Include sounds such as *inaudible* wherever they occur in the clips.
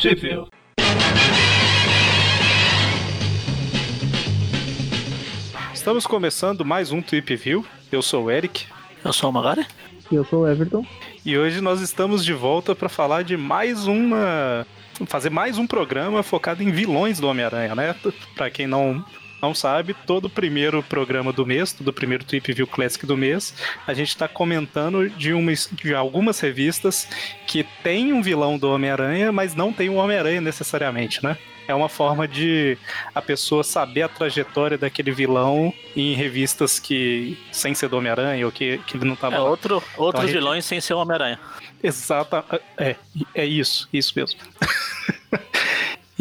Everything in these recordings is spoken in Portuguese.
Post-View. Estamos começando mais um Trip View. Eu sou o Eric. Eu sou o Magari. E eu sou o Everton. E hoje nós estamos de volta para falar de mais uma. fazer mais um programa focado em vilões do Homem-Aranha, né? Para quem não não sabe, todo primeiro programa do mês, todo primeiro Trip View Classic do mês, a gente está comentando de, uma, de algumas revistas que tem um vilão do Homem-Aranha, mas não tem um Homem-Aranha necessariamente, né? É uma forma de a pessoa saber a trajetória daquele vilão em revistas que sem ser do Homem-Aranha ou que, que ele não estava. É outro, outros então, gente... vilões sem ser o Homem-Aranha. Exata, é, é isso, isso mesmo. *laughs*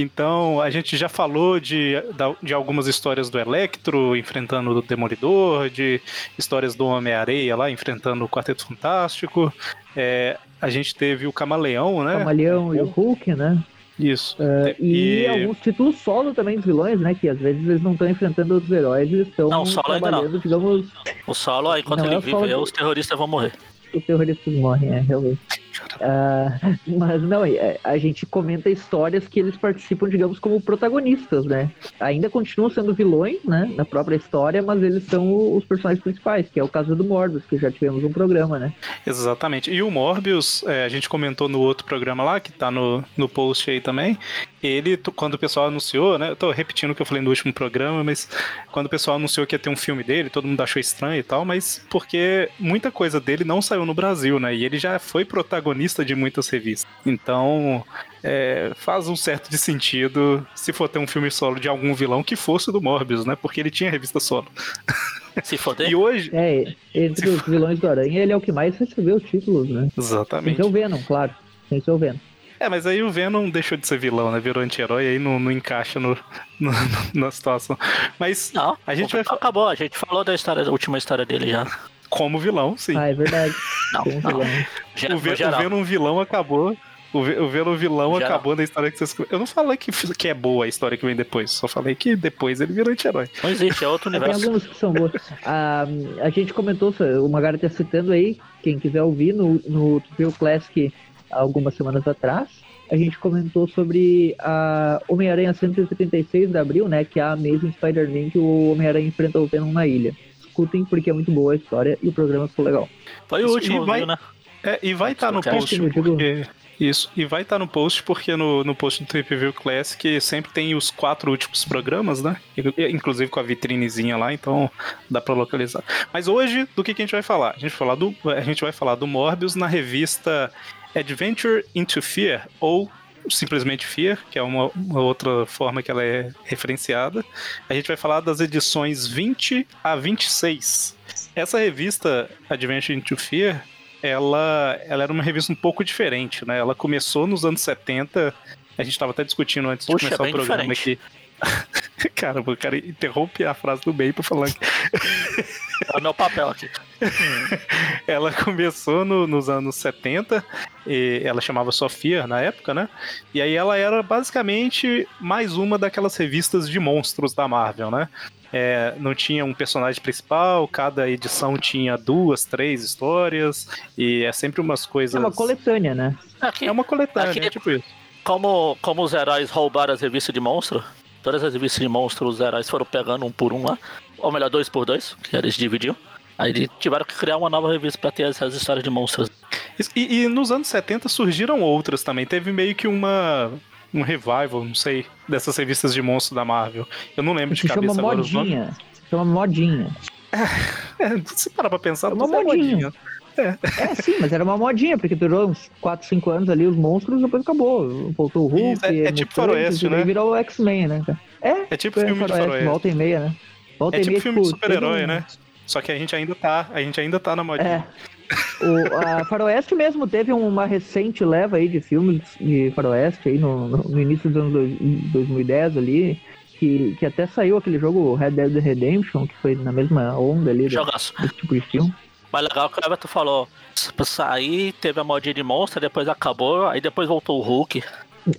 Então, a gente já falou de, de algumas histórias do Electro enfrentando o Demolidor, de histórias do Homem-Areia lá enfrentando o Quarteto Fantástico. É, a gente teve o Camaleão, né? O Camaleão e o Hulk, né? Isso. Uh, e, e, alguns títulos solo também dos vilões, né? Que às vezes eles não estão enfrentando outros heróis, eles estão não, solo trabalhando, ainda não. digamos. O solo, enquanto não ele é vive, os terroristas vão morrer. Os terroristas morrem, é, realmente. Uh, *laughs* mas não, é, a gente comenta histórias que eles participam, digamos, como protagonistas, né? Ainda continuam sendo vilões, né? Na própria história, mas eles são os personagens principais, que é o caso do Morbius, que já tivemos um programa, né? Exatamente. E o Morbius, é, a gente comentou no outro programa lá, que tá no, no post aí também. Ele, quando o pessoal anunciou, né? Eu tô repetindo o que eu falei no último programa, mas quando o pessoal anunciou que ia ter um filme dele, todo mundo achou estranho e tal, mas porque muita coisa dele não saiu no Brasil, né? E ele já foi protagonista protagonista de muitas revistas. Então, é, faz um certo de sentido se for ter um filme solo de algum vilão que fosse do Morbius, né? Porque ele tinha revista solo. Se foder. E hoje. É, entre se os vilões do Aranha, ele é o que mais recebeu títulos, né? Exatamente. Tem o Venom, claro. Tem o Venom. É, mas aí o Venom deixou de ser vilão, né? Virou anti-herói e aí não, não encaixa no, no, na situação. Mas não, a gente vai. Acabou, a gente falou da história, da última história dele já. Como vilão, sim. Ah, é verdade. *laughs* Não, não. Vilão. o, Ve o Venom vilão acabou. O, Ve o Venom vilão Geral. acabou na história que vocês. Eu não falei que, que é boa a história que vem depois, só falei que depois ele virou anti-herói. Não existe, é outro universo. Tem algumas que são boas. a, a gente comentou, o Magari tá citando aí, quem quiser ouvir, no, no Tutorial Classic algumas semanas atrás, a gente comentou sobre a Homem-Aranha 176 de abril, né? Que é a Amazing Spider-Man que o Homem-Aranha enfrenta o Venom na ilha escutem porque é muito boa a história e o programa ficou legal. Foi o último, vai, viu, né? É, e vai estar tá no post porque... Isso, e vai estar tá no post porque no, no post do Trip View Classic sempre tem os quatro últimos programas, né? Inclusive com a vitrinezinha lá, então dá para localizar. Mas hoje, do que, que a gente vai falar? A gente vai falar do, a gente vai falar do Morbius na revista Adventure into Fear, ou simplesmente Fear, que é uma, uma, outra forma que ela é referenciada. A gente vai falar das edições 20 a 26. Essa revista, Adventure into Fear, ela, ela era uma revista um pouco diferente, né? Ela começou nos anos 70. A gente estava até discutindo antes Puxa, de começar o programa diferente. aqui. *laughs* Cara, o cara interrompe a frase do meio pra falar. É o meu papel aqui. *laughs* ela começou no, nos anos 70, e ela chamava Sofia na época, né? E aí ela era basicamente mais uma daquelas revistas de monstros da Marvel, né? É, não tinha um personagem principal, cada edição tinha duas, três histórias, e é sempre umas coisas. É uma coletânea, né? Aqui, é uma coletânea, aqui, é tipo isso. Como, como os heróis roubaram as revistas de monstro, todas as revistas de monstros, os heróis foram pegando um por um lá, ou melhor, dois por dois, que eles dividiam. Aí tiveram que criar uma nova revista para ter essas histórias de monstros. E, e, nos anos 70 surgiram outras também. Teve meio que uma um revival, não sei, dessas revistas de monstros da Marvel. Eu não lembro de cabeça chama agora modinha. Chama modinha. É, é, se parar pra pensar, é uma modinha. modinha. É. é, sim, mas era uma modinha, porque durou uns 4, 5 anos ali os monstros, depois acabou. Voltou o Hulk. Isso, é, é tipo faroeste, né? virou o X-Men, né? É, é tipo filme faroeste, de faroeste. Volta e meia, né? Volta é tipo meia, filme de super-herói, né? Só que a gente ainda tá, a gente ainda tá na modinha. É. O, a Faroeste mesmo teve uma recente leva aí de filmes de Faroeste aí no, no início dos anos 2010 ali, que, que até saiu aquele jogo Red Dead Redemption, que foi na mesma onda ali Jogaço. desse tipo de filme. Mas legal que o Everton falou, sair, teve a modinha de monstro, depois acabou, aí depois voltou o Hulk.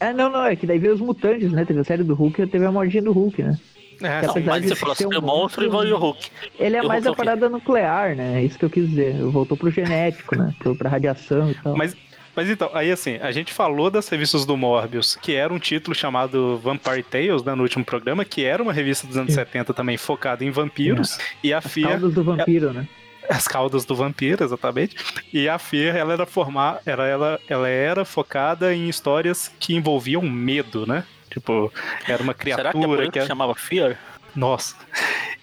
É, não, não, é que daí veio os mutantes, né? Teve a série do Hulk e teve a modinha do Hulk, né? É, não, mas você falou assim, um o monstro e o Hulk. Ele é e mais a parada nuclear, né? É isso que eu quis dizer. Voltou pro genético, né? Pro, pra radiação e tal. Mas, Mas então, aí assim, a gente falou das revistas do Morbius, que era um título chamado Vampire Tales, né, no último programa, que era uma revista dos anos Sim. 70 também focada em vampiros. É. E a As Fear. do vampiro, né? as caudas do vampiro, exatamente. E a Fear, ela era formar, ela, ela, ela era focada em histórias que envolviam medo, né? Tipo, era uma criatura Será que, é que era... chamava Fear? Nossa.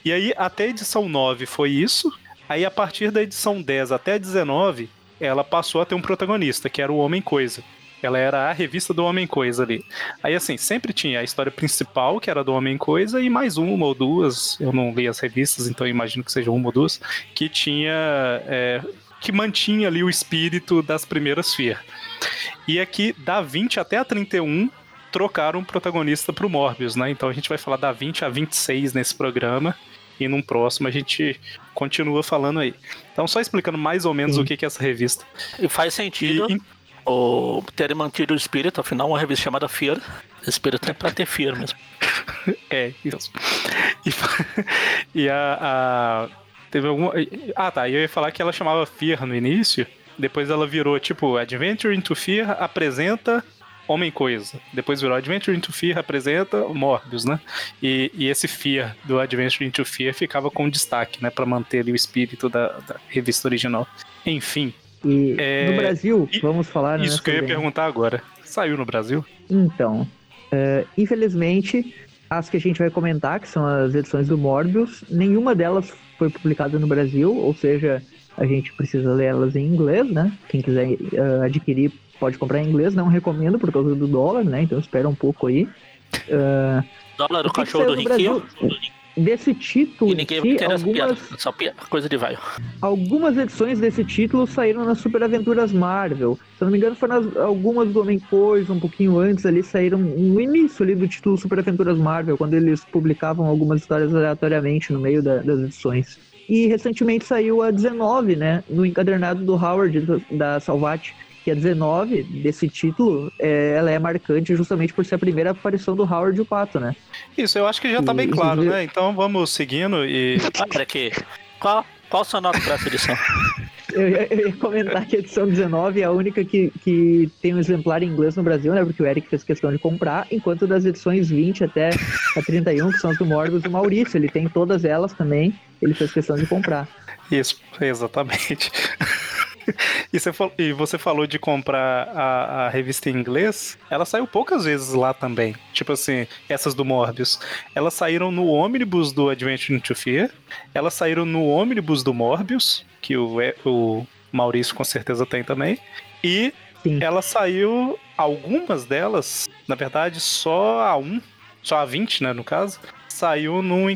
E aí, até a edição 9 foi isso. Aí, a partir da edição 10 até a 19, ela passou a ter um protagonista, que era o Homem Coisa. Ela era a revista do Homem Coisa ali. Aí, assim, sempre tinha a história principal, que era do Homem Coisa, e mais uma ou duas. Eu não li as revistas, então imagino que seja uma ou duas, que tinha. É, que mantinha ali o espírito das primeiras FIA. E aqui, da 20 até a 31, trocaram o protagonista pro Morbius, né? Então a gente vai falar da 20 a 26 nesse programa. E num próximo a gente continua falando aí. Então, só explicando mais ou menos o que, que é essa revista. E faz sentido. E, o terem mantido o espírito, afinal, uma revista chamada Fear. Espírito é pra ter Fear mesmo. *laughs* é, isso. E, *laughs* e a, a, Teve alguma. Ah, tá. Eu ia falar que ela chamava Fear no início. Depois ela virou tipo Adventure into Fear apresenta Homem-Coisa. Depois virou Adventure into Fear apresenta Morbius, né? E, e esse Fear do Adventure into Fear ficava com destaque, né? Pra manter ali o espírito da, da revista original. Enfim, e é... no Brasil, e... vamos falar. Né, isso que eu ia perguntar agora. Saiu no Brasil? Então, é, infelizmente, as que a gente vai comentar, que são as edições do Morbius, nenhuma delas foi publicada no Brasil, ou seja, a gente precisa ler elas em inglês, né? Quem quiser uh, adquirir pode comprar em inglês, não recomendo por causa do dólar, né? Então espera um pouco aí. Uh, dólar do cachorro do Riquinho? desse título. E ninguém aqui, algumas, só coisa de vai. Algumas edições desse título saíram nas Super Aventuras Marvel. Se não me engano, foram nas, algumas do Homem Coisa, um pouquinho antes ali, saíram no início ali do título Super Aventuras Marvel, quando eles publicavam algumas histórias aleatoriamente no meio da, das edições. E recentemente saiu a 19, né? No encadernado do Howard, da Salvati que a 19 desse título, é, ela é marcante justamente por ser a primeira aparição do Howard e o Pato, né? Isso, eu acho que já tá e, bem claro, né? Então vamos seguindo e. Olha aqui. Qual, qual sua nota para essa edição? *laughs* eu, ia, eu ia comentar que a edição 19 é a única que, que tem um exemplar em inglês no Brasil, né? Porque o Eric fez questão de comprar, enquanto das edições 20 até a 31, que são as do Morbius, o Maurício, ele tem todas elas também, ele fez questão de comprar. Isso, exatamente. *laughs* *laughs* e, você falou, e você falou de comprar a, a, revista em inglês, ela saiu poucas vezes lá também. Tipo assim, essas do Morbius. Elas saíram no ônibus do Adventure into Fear, elas saíram no ônibus do Morbius, que o, o Maurício com certeza tem também, e Sim. ela saiu, algumas delas, na verdade, só a 1, só a 20, né, no caso, saiu no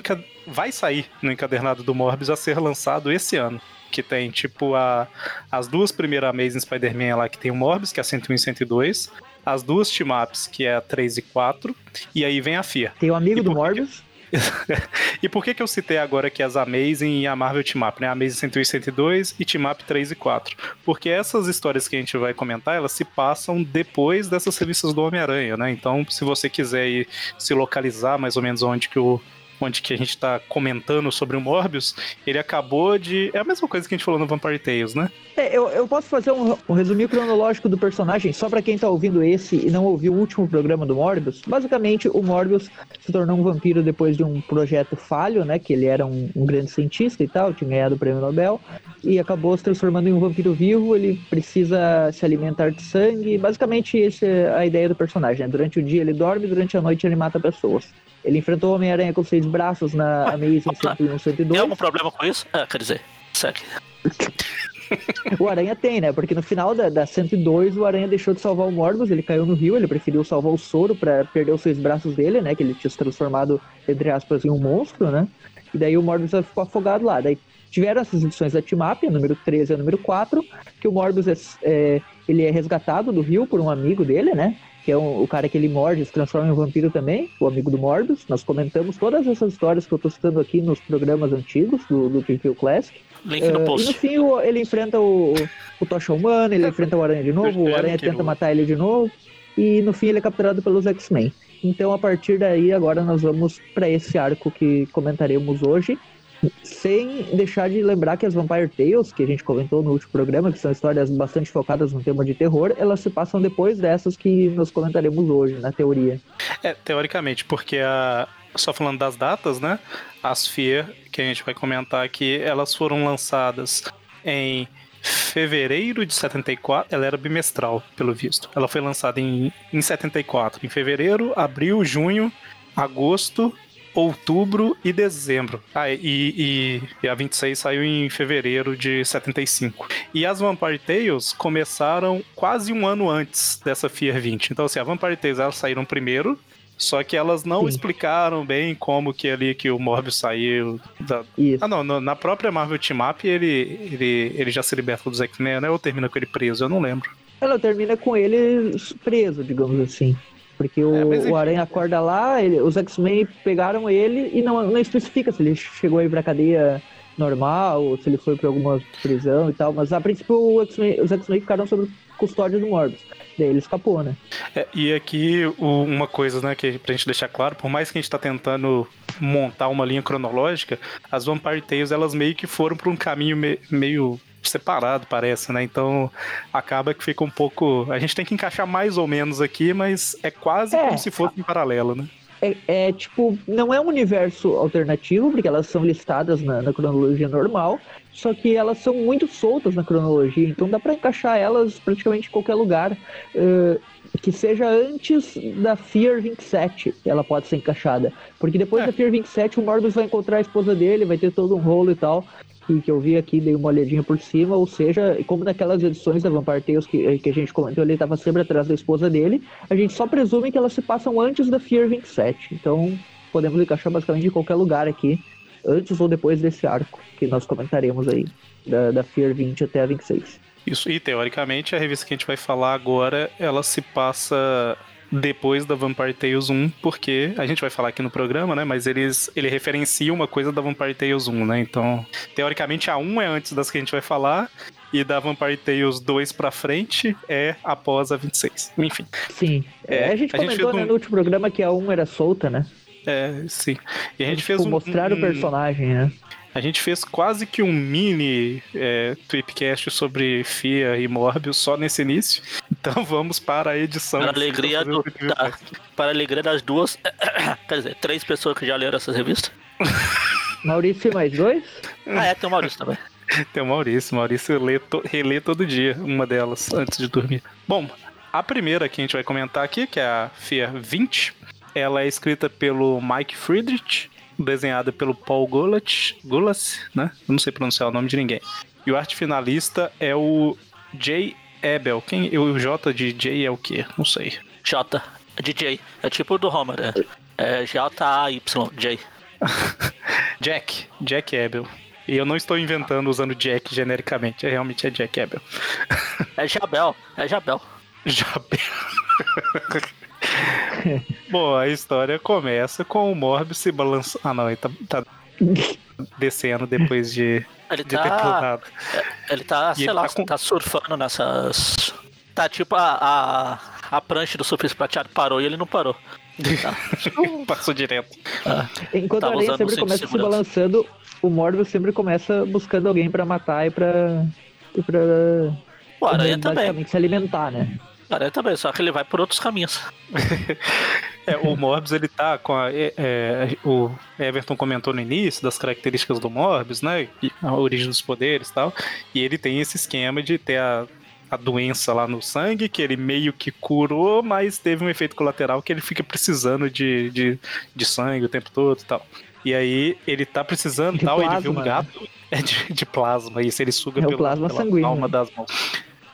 vai sair no encadernado do Morbius a ser lançado esse ano que tem tipo a, as duas primeiras Amazing Spider-Man lá que tem o Morbius, que é a 101 e 102, as duas team-ups, que é a 3 e 4, e aí vem a FIA. Tem o amigo do Morbius? *laughs* e por que que eu citei agora que as Amazing e a Marvel Team Up, né? Amazing 101 e 102 e Team Up 3 e 4. Porque essas histórias que a gente vai comentar, elas se passam depois dessas revistas do Homem-Aranha, né? Então, se você quiser ir se localizar mais ou menos onde que o onde que a gente está comentando sobre o Morbius, ele acabou de. É a mesma coisa que a gente falou no Vampire Tales, né? É, eu, eu posso fazer um, um cronológico do personagem, só para quem tá ouvindo esse e não ouviu o último programa do Morbius. Basicamente, o Morbius se tornou um vampiro depois de um projeto falho, né? Que ele era um, um grande cientista e tal, tinha ganhado o prêmio Nobel, e acabou se transformando em um vampiro vivo. Ele precisa se alimentar de sangue. Basicamente, essa é a ideia do personagem. Né? Durante o dia ele dorme, durante a noite ele mata pessoas. Ele enfrentou o Homem-Aranha com seis braços na *laughs* Amazing 101, 102. Tem algum problema com isso? Ah, quer dizer, segue. *laughs* o Aranha tem, né? Porque no final da, da 102, o Aranha deixou de salvar o Morbius, ele caiu no rio, ele preferiu salvar o Soro para perder os seis braços dele, né? Que ele tinha se transformado, entre aspas, em um monstro, né? E daí o Morbius ficou afogado lá. Daí tiveram essas edições da Team Up, a número 13 e a número 4, que o Morbius é, é, ele é resgatado do rio por um amigo dele, né? Que é um, o cara que ele morde, se transforma em um vampiro também, o amigo do Morbius. Nós comentamos todas essas histórias que eu tô citando aqui nos programas antigos do, do Preview Classic. Link no uh, post. E no fim o, ele enfrenta o, o Tocha Humana, ele enfrenta o Aranha de novo, o Aranha tenta matar ele de novo, e no fim ele é capturado pelos X-Men. Então a partir daí agora nós vamos para esse arco que comentaremos hoje, Sem deixar de lembrar que as Vampire Tales, que a gente comentou no último programa, que são histórias bastante focadas no tema de terror, elas se passam depois dessas que nós comentaremos hoje, na teoria. É, teoricamente, porque a. Só falando das datas, né? As Fear, que a gente vai comentar aqui, elas foram lançadas em fevereiro de 74. Ela era bimestral, pelo visto. Ela foi lançada em, em 74, em fevereiro, abril, junho, agosto outubro e dezembro. Ah, e, e, e, a 26 saiu em fevereiro de 75. E as Vampire Tales começaram quase um ano antes dessa Fear 20. Então, assim, a Vampire Tales elas saíram primeiro, só que elas não Sim. explicaram bem como que ali que o Morbius saiu. Da... Ah, não, na própria Marvel Team Up ele, ele, ele já se liberta dos X-Men, né? Ou termina com ele preso? Eu não lembro. Ela termina com ele preso, digamos assim. Porque o, é, o Aranha acorda lá, ele, os X-Men pegaram ele e não, não especifica se ele chegou aí pra cadeia normal, ou se ele foi pra alguma prisão e tal, mas a princípio os X-Men ficaram sob custódia do Morbius. Daí ele escapou, né? É, e aqui o, uma coisa, né, que pra gente deixar claro, por mais que a gente tá tentando montar uma linha cronológica, as Vampire Tales elas meio que foram por um caminho me, meio separado, parece, né? Então acaba que fica um pouco. A gente tem que encaixar mais ou menos aqui, mas é quase é. como se fosse em paralelo, né? É, é, tipo, não é um universo alternativo, porque elas são listadas na, na, cronologia normal, só que elas são muito soltas na cronologia, então dá para encaixar elas praticamente em qualquer lugar. Uh, que seja antes da Fear 27, ela pode ser encaixada. Porque depois é. da Fear 27, o Morbius vai encontrar a esposa dele, vai ter todo um rolo e tal que, que eu vi aqui, dei uma olhadinha por cima, ou seja, como naquelas edições da Vampire Tales que, que a gente comentou, ele estava sempre atrás da esposa dele, a gente só presume que elas se passam antes da Fear 27. Então, podemos encaixar basicamente em qualquer lugar aqui, antes ou depois desse arco, que nós comentaremos aí, da, da Fear 20 até a 26. Isso, e teoricamente a revista que a gente vai falar agora, ela se passa depois da Vampire Tales 1, porque a gente vai falar aqui no programa, né? Mas eles ele referencia uma coisa da Vampire Tales 1, né? Então, teoricamente a 1 é antes das que a gente vai falar e da Vampire Tales 2 pra frente é após a 26. Enfim. Sim. É, a gente a comentou gente né, um... no último programa que a 1 era solta, né? É, sim. E a gente fez tipo, um. Mostrar o personagem, né? A gente fez quase que um mini é, Tweepcast sobre FIA e Morbius só nesse início. *laughs* Então vamos para a edição. Para a alegria, do, da, para alegria das duas, *coughs* quer dizer, três pessoas que já leram essas revistas. *laughs* Maurício e mais dois? Ah, é, tem o Maurício também. *laughs* Tem o Maurício. Maurício lê to, relê todo dia uma delas antes de dormir. Bom, a primeira que a gente vai comentar aqui, que é a FIA 20, ela é escrita pelo Mike Friedrich desenhada pelo Paul Gulat, Gulas, né? Eu não sei pronunciar o nome de ninguém. E o arte finalista é o Jay Ebel. Quem? O J de J é o quê? Não sei. J. É de J. É tipo do Homer. É, é J-A-Y. J. *laughs* Jack. Jack Ebel. E eu não estou inventando usando Jack genericamente. É, realmente é Jack Ebel. é Jabel. É Jabel. *laughs* Jabel. *laughs* *laughs* Bom, a história começa com o Morbius se balançando. Ah, não, ele tá, tá descendo depois de, ele de tá, ter pulado. Ele tá, e sei ele lá, tá, com... tá, surfando nessas. Tá tipo a, a, a prancha do surfista prateado parou e ele não parou. Tá. *laughs* Passou direto. Ah, Enquanto a aranha sempre começa se balançando, o Morbius sempre começa buscando alguém pra matar e pra. E pra o aranha também. se alimentar, né? Cara, também, só que ele vai por outros caminhos. *laughs* é, o Morbius, ele tá com a. É, é, o Everton comentou no início das características do Morbius, né? A origem dos poderes e tal. E ele tem esse esquema de ter a, a doença lá no sangue, que ele meio que curou, mas teve um efeito colateral que ele fica precisando de, de, de sangue o tempo todo e tal. E aí ele tá precisando de tal, plasma, ele vê um gato. Né? *laughs* É de, de plasma, isso ele suga é pelo, plasma pela sanguíneo. palma das mãos.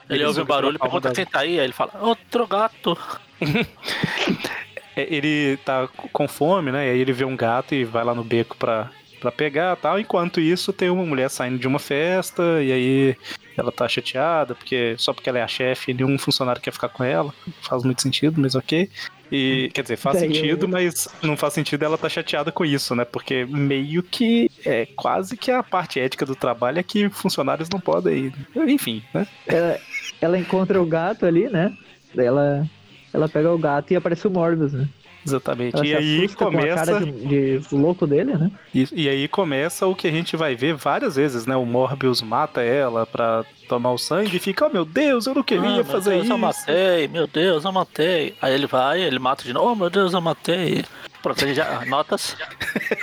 Ele ouve o barulho e pergunta quem tá aí, aí ele fala, outro gato. *laughs* É, ele tá com fome, né? E aí ele vê um gato e vai lá no beco pra, pra pegar tal. Enquanto isso, tem uma mulher saindo de uma festa, e aí ela tá chateada, porque só porque ela é a chefe, nenhum funcionário quer ficar com ela. Faz muito sentido, mas ok. E, quer dizer, faz *laughs* sentido, mas não faz sentido ela tá chateada com isso, né? Porque meio que é quase que a parte ética do trabalho é que funcionários não podem ir. Enfim, né? Ela, ela encontra o gato ali, né? Ela, ela pega o gato e aparece o Morbius, né? Exatamente. Ela e aí começa. De, de, louco dele, né? E, e aí começa o que a gente vai ver várias vezes, né? O Morbius mata ela pra tomar o sangue e fica, oh meu Deus, eu não queria ah, fazer Deus, isso. Eu matei, meu Deus, eu matei. Aí ele vai, ele mata de novo, oh meu Deus, eu matei. Pronto, já. Notas.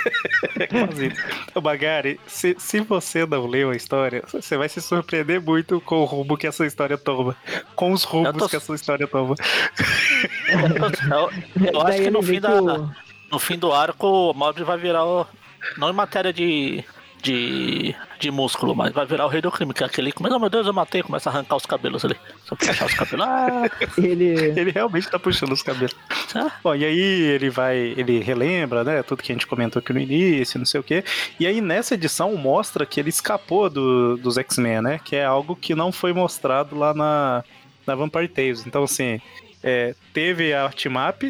*laughs* Quase. Bagari, se, se você não leu a história, você vai se surpreender muito com o rumo que essa história toma. Com os rumos tô... que essa história toma. Eu, eu *laughs* acho que no fim, da, no fim do arco, o Mob vai virar. O, não em matéria de de, de músculo, mas vai virar o rei do crime, que é aquele que começa, oh, meu Deus, eu matei, começa a arrancar os cabelos ali. Só puxar os cabelos. Ah. *laughs* ele... ele realmente tá puxando os cabelos. Ah. Bom, e aí ele vai, ele relembra, né, tudo que a gente comentou aqui no início, não sei o quê. E aí nessa edição mostra que ele escapou do, dos X-Men, né, que é algo que não foi mostrado lá na, na Vampire Tales. Então, assim, é, teve a Artmap,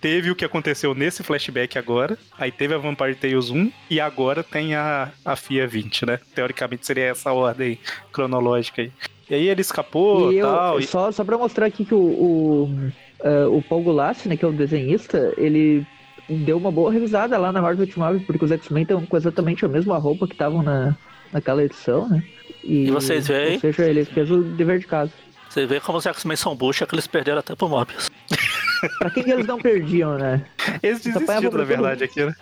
teve o que aconteceu nesse flashback agora, aí teve a Vampire Tales 1 e agora tem a, a FIA 20, né? Teoricamente seria essa ordem cronológica aí. E aí ele escapou e tal. Eu, só, só pra mostrar aqui que o, o, uh, o Paul Goulassi, né, que é o desenhista, ele deu uma boa revisada lá na Marvel Ultimate, porque os X-Men estão com exatamente a mesma roupa que estavam na, naquela edição, né? E, e vocês veem? Ou seja, ele fez o dever de casa. Você vê como os X-Men são bucha que eles perderam até pro Morbius. pra que, que, eles não perdiam, né? Eles desistiram, na verdade, aqui, né?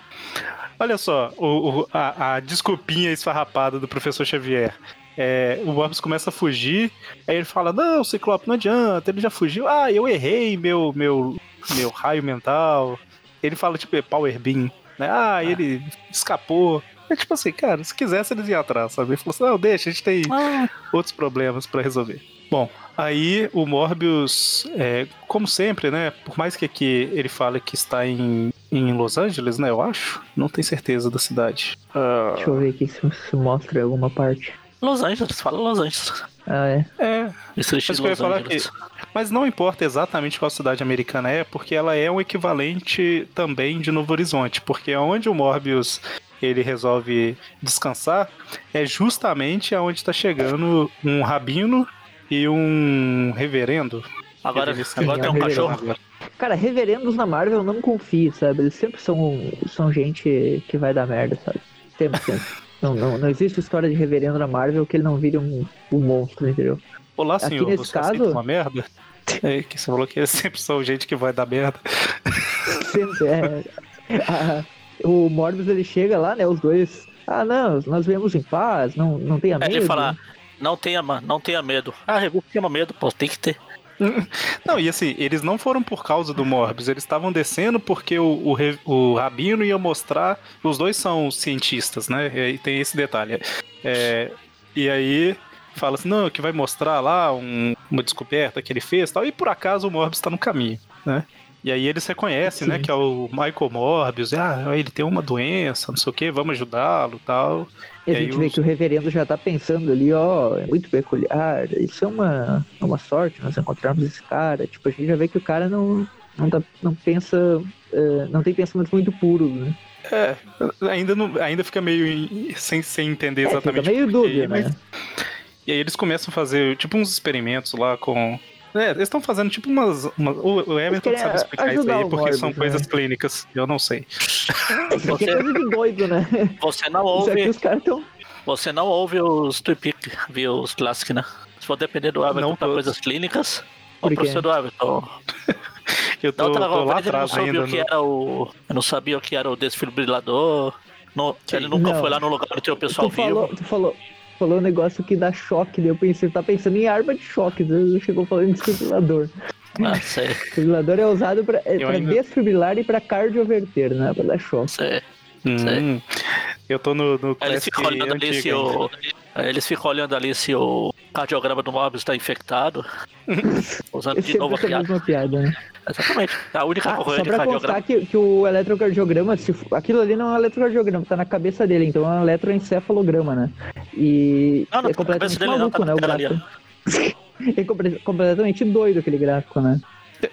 Olha só, o, o, a, a desculpinha esfarrapada do professor Xavier. É, o Morbius começa a fugir, aí ele fala, não, Ciclope, não adianta, ele já fugiu. Ah, eu errei meu, meu, meu raio mental. Ele fala, tipo, é Power Beam, né? Ah, ah. ele escapou. É tipo assim, cara, se quisesse eles iam atrás, sabe? Ele falou assim, não, deixa, a gente tem ah. outros problemas para resolver. Bom, aí o Morbius, é, como sempre, né? Por mais que aqui ele fale que está em, em Los Angeles, né? Eu acho. Não tenho certeza da cidade. Uh... Deixa eu ver aqui se, se mostra alguma parte. Los Angeles, fala Los Angeles. Ah, é? É. Isso mas eu ia falar que, mas não importa exatamente qual cidade americana é, porque ela é um equivalente também de Novo Horizonte, porque onde o Morbius ele resolve descansar é justamente aonde está chegando um rabino e um reverendo. Agora, agora tem um cachorro. Cara, reverendos na Marvel eu não confio, sabe? Eles sempre são, são gente que vai dar merda, sabe? Sempre, sempre. *laughs* não, não, não existe história de reverendo na Marvel que ele não vire um, um monstro, entendeu? Olá, senhor, Aqui nesse você caso... uma merda? *laughs* É, que você falou que eles sempre são gente que vai dar merda. *laughs* Sempre, é. A, o Morbius, ele chega lá, né, os dois... Ah, não, nós viemos em paz, não, não tenha medo. É, ele fala, não tenha, não tenha medo. Ah, eu tenho medo, pô, tem que ter. *laughs* Não, e assim, eles não foram por causa do Morbius, eles estavam descendo porque o, o, o, Rabino ia mostrar. Os dois são cientistas, né? E tem esse detalhe. É, e aí fala assim: não, que vai mostrar lá um, uma descoberta que ele fez tal. E por acaso o Morbius está no caminho, né? E aí eles reconhecem, né, Sim. né, que é o Michael Morbius, ah, ele tem uma doença, não sei o que, vamos ajudá-lo tal. E, a gente vê os... que o reverendo já tá pensando ali, ó, é muito peculiar, isso é uma, é uma sorte nós encontrarmos esse cara. Tipo, a gente já vê que o cara não, não, tá, não pensa, uh, não tem pensamento muito puro, né? É, ainda, não, ainda fica meio sem, sem entender é, exatamente. Fica meio dúvida, né? E aí eles começam a fazer tipo uns experimentos lá com é, eles estão fazendo tipo umas. umas o Everton sabe explicar isso aí, porque Morbius, são coisas né? clínicas. Eu não sei. Isso aqui é coisa de doido, né? Você não ouve. tão... Você não ouve os Tweepic, viu os Classic, né? Se for depender do Everton para coisas clínicas, o professor do Everton. *laughs* eu tô, outra tô lá atrás eu não ainda. O que no... era o, eu não sabia o que era o desfibrilador. No, ele nunca não. foi lá no lugar onde o pessoal tu vivo. Falou, tu falou, falou um negócio que dá choque, daí eu pensei, tá pensando em arma de choque, você chegou falando de desfibrilador. Ah, sei. *laughs* Desfibrilador é usado pra, é, pra ainda... desfibrilar e pra cardioverter, né? Pra dar choque. Sei. Hum, eu tô no, no eles ficam olhando ali se o, Eles ficam olhando ali se o cardiograma do Mobius está infectado. *laughs* usando de novo a piada. piada né? Exatamente. A única ah, Só pra constar que, que o eletrocardiograma, se, aquilo ali não é um eletrocardiograma, tá na cabeça dele, então é um eletroencefalograma, né? E não, não, é completamente maluco, não, tá né? O gráfico. *laughs* é completamente doido aquele gráfico, né?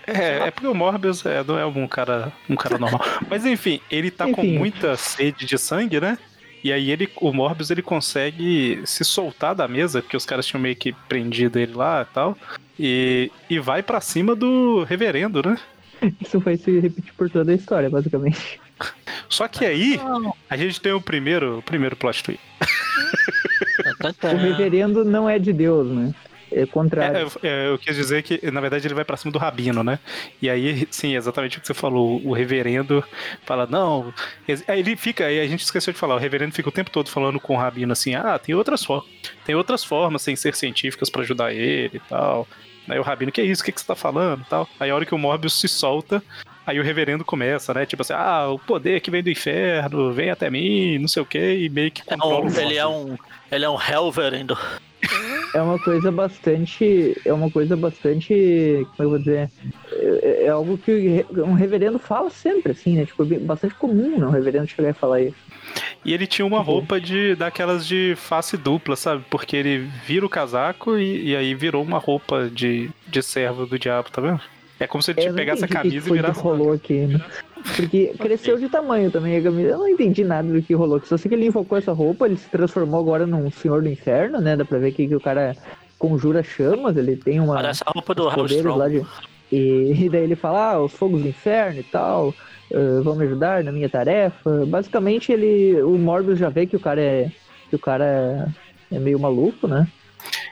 É, é porque o Morbius é, não é um cara, um cara normal. *laughs* Mas enfim, ele tá enfim. com muita sede de sangue, né? E aí ele, o Morbius ele consegue se soltar da mesa, porque os caras tinham meio que prendido ele lá e tal. E, e vai para cima do reverendo, né? *laughs* Isso vai se repetir por toda a história, basicamente. Só que aí, a gente tem o primeiro, o primeiro plot twist. o reverendo não é de Deus, né? É contrário. É, é, eu quis dizer que, na verdade, ele vai pra cima do rabino, né? E aí, sim, exatamente o que você falou. O reverendo fala, não. Aí ele fica, aí a gente esqueceu de falar, o reverendo fica o tempo todo falando com o rabino assim, ah, tem outras formas. Tem outras formas sem ser científicas para ajudar ele e tal. Aí o rabino, que é isso? O que, que você tá falando tal? Aí a hora que o Morbius se solta, Aí o reverendo começa, né? Tipo assim, ah, o poder que vem do inferno, vem até mim, não sei o que, e meio que é controla é um, Ele é um. Ele é um Helverendo. *laughs* É uma coisa bastante. É uma coisa bastante. Como eu vou dizer? É, é algo que um reverendo fala sempre, assim, né? Tipo, é bastante comum, né? Um reverendo chegar e falar isso. E ele tinha uma roupa de daquelas de face dupla, sabe? Porque ele vira o casaco e, e aí virou uma roupa de, de servo do diabo, tá vendo? É como se ele pegasse a camisa e virasse. Que rolou aqui, né? Porque cresceu de tamanho também a camisa. Eu não entendi nada do que rolou. Só sei que ele invocou essa roupa, ele se transformou agora num senhor do inferno, né? Dá pra ver aqui que o cara conjura chamas, ele tem uma. Parece a roupa do poderes lá de... e, *laughs* e, daí ele fala, ah, os fogos do inferno e tal. Uh, vão me ajudar na minha tarefa. Basicamente ele. O Morbius já vê que o cara é. que o cara é, é meio maluco, né?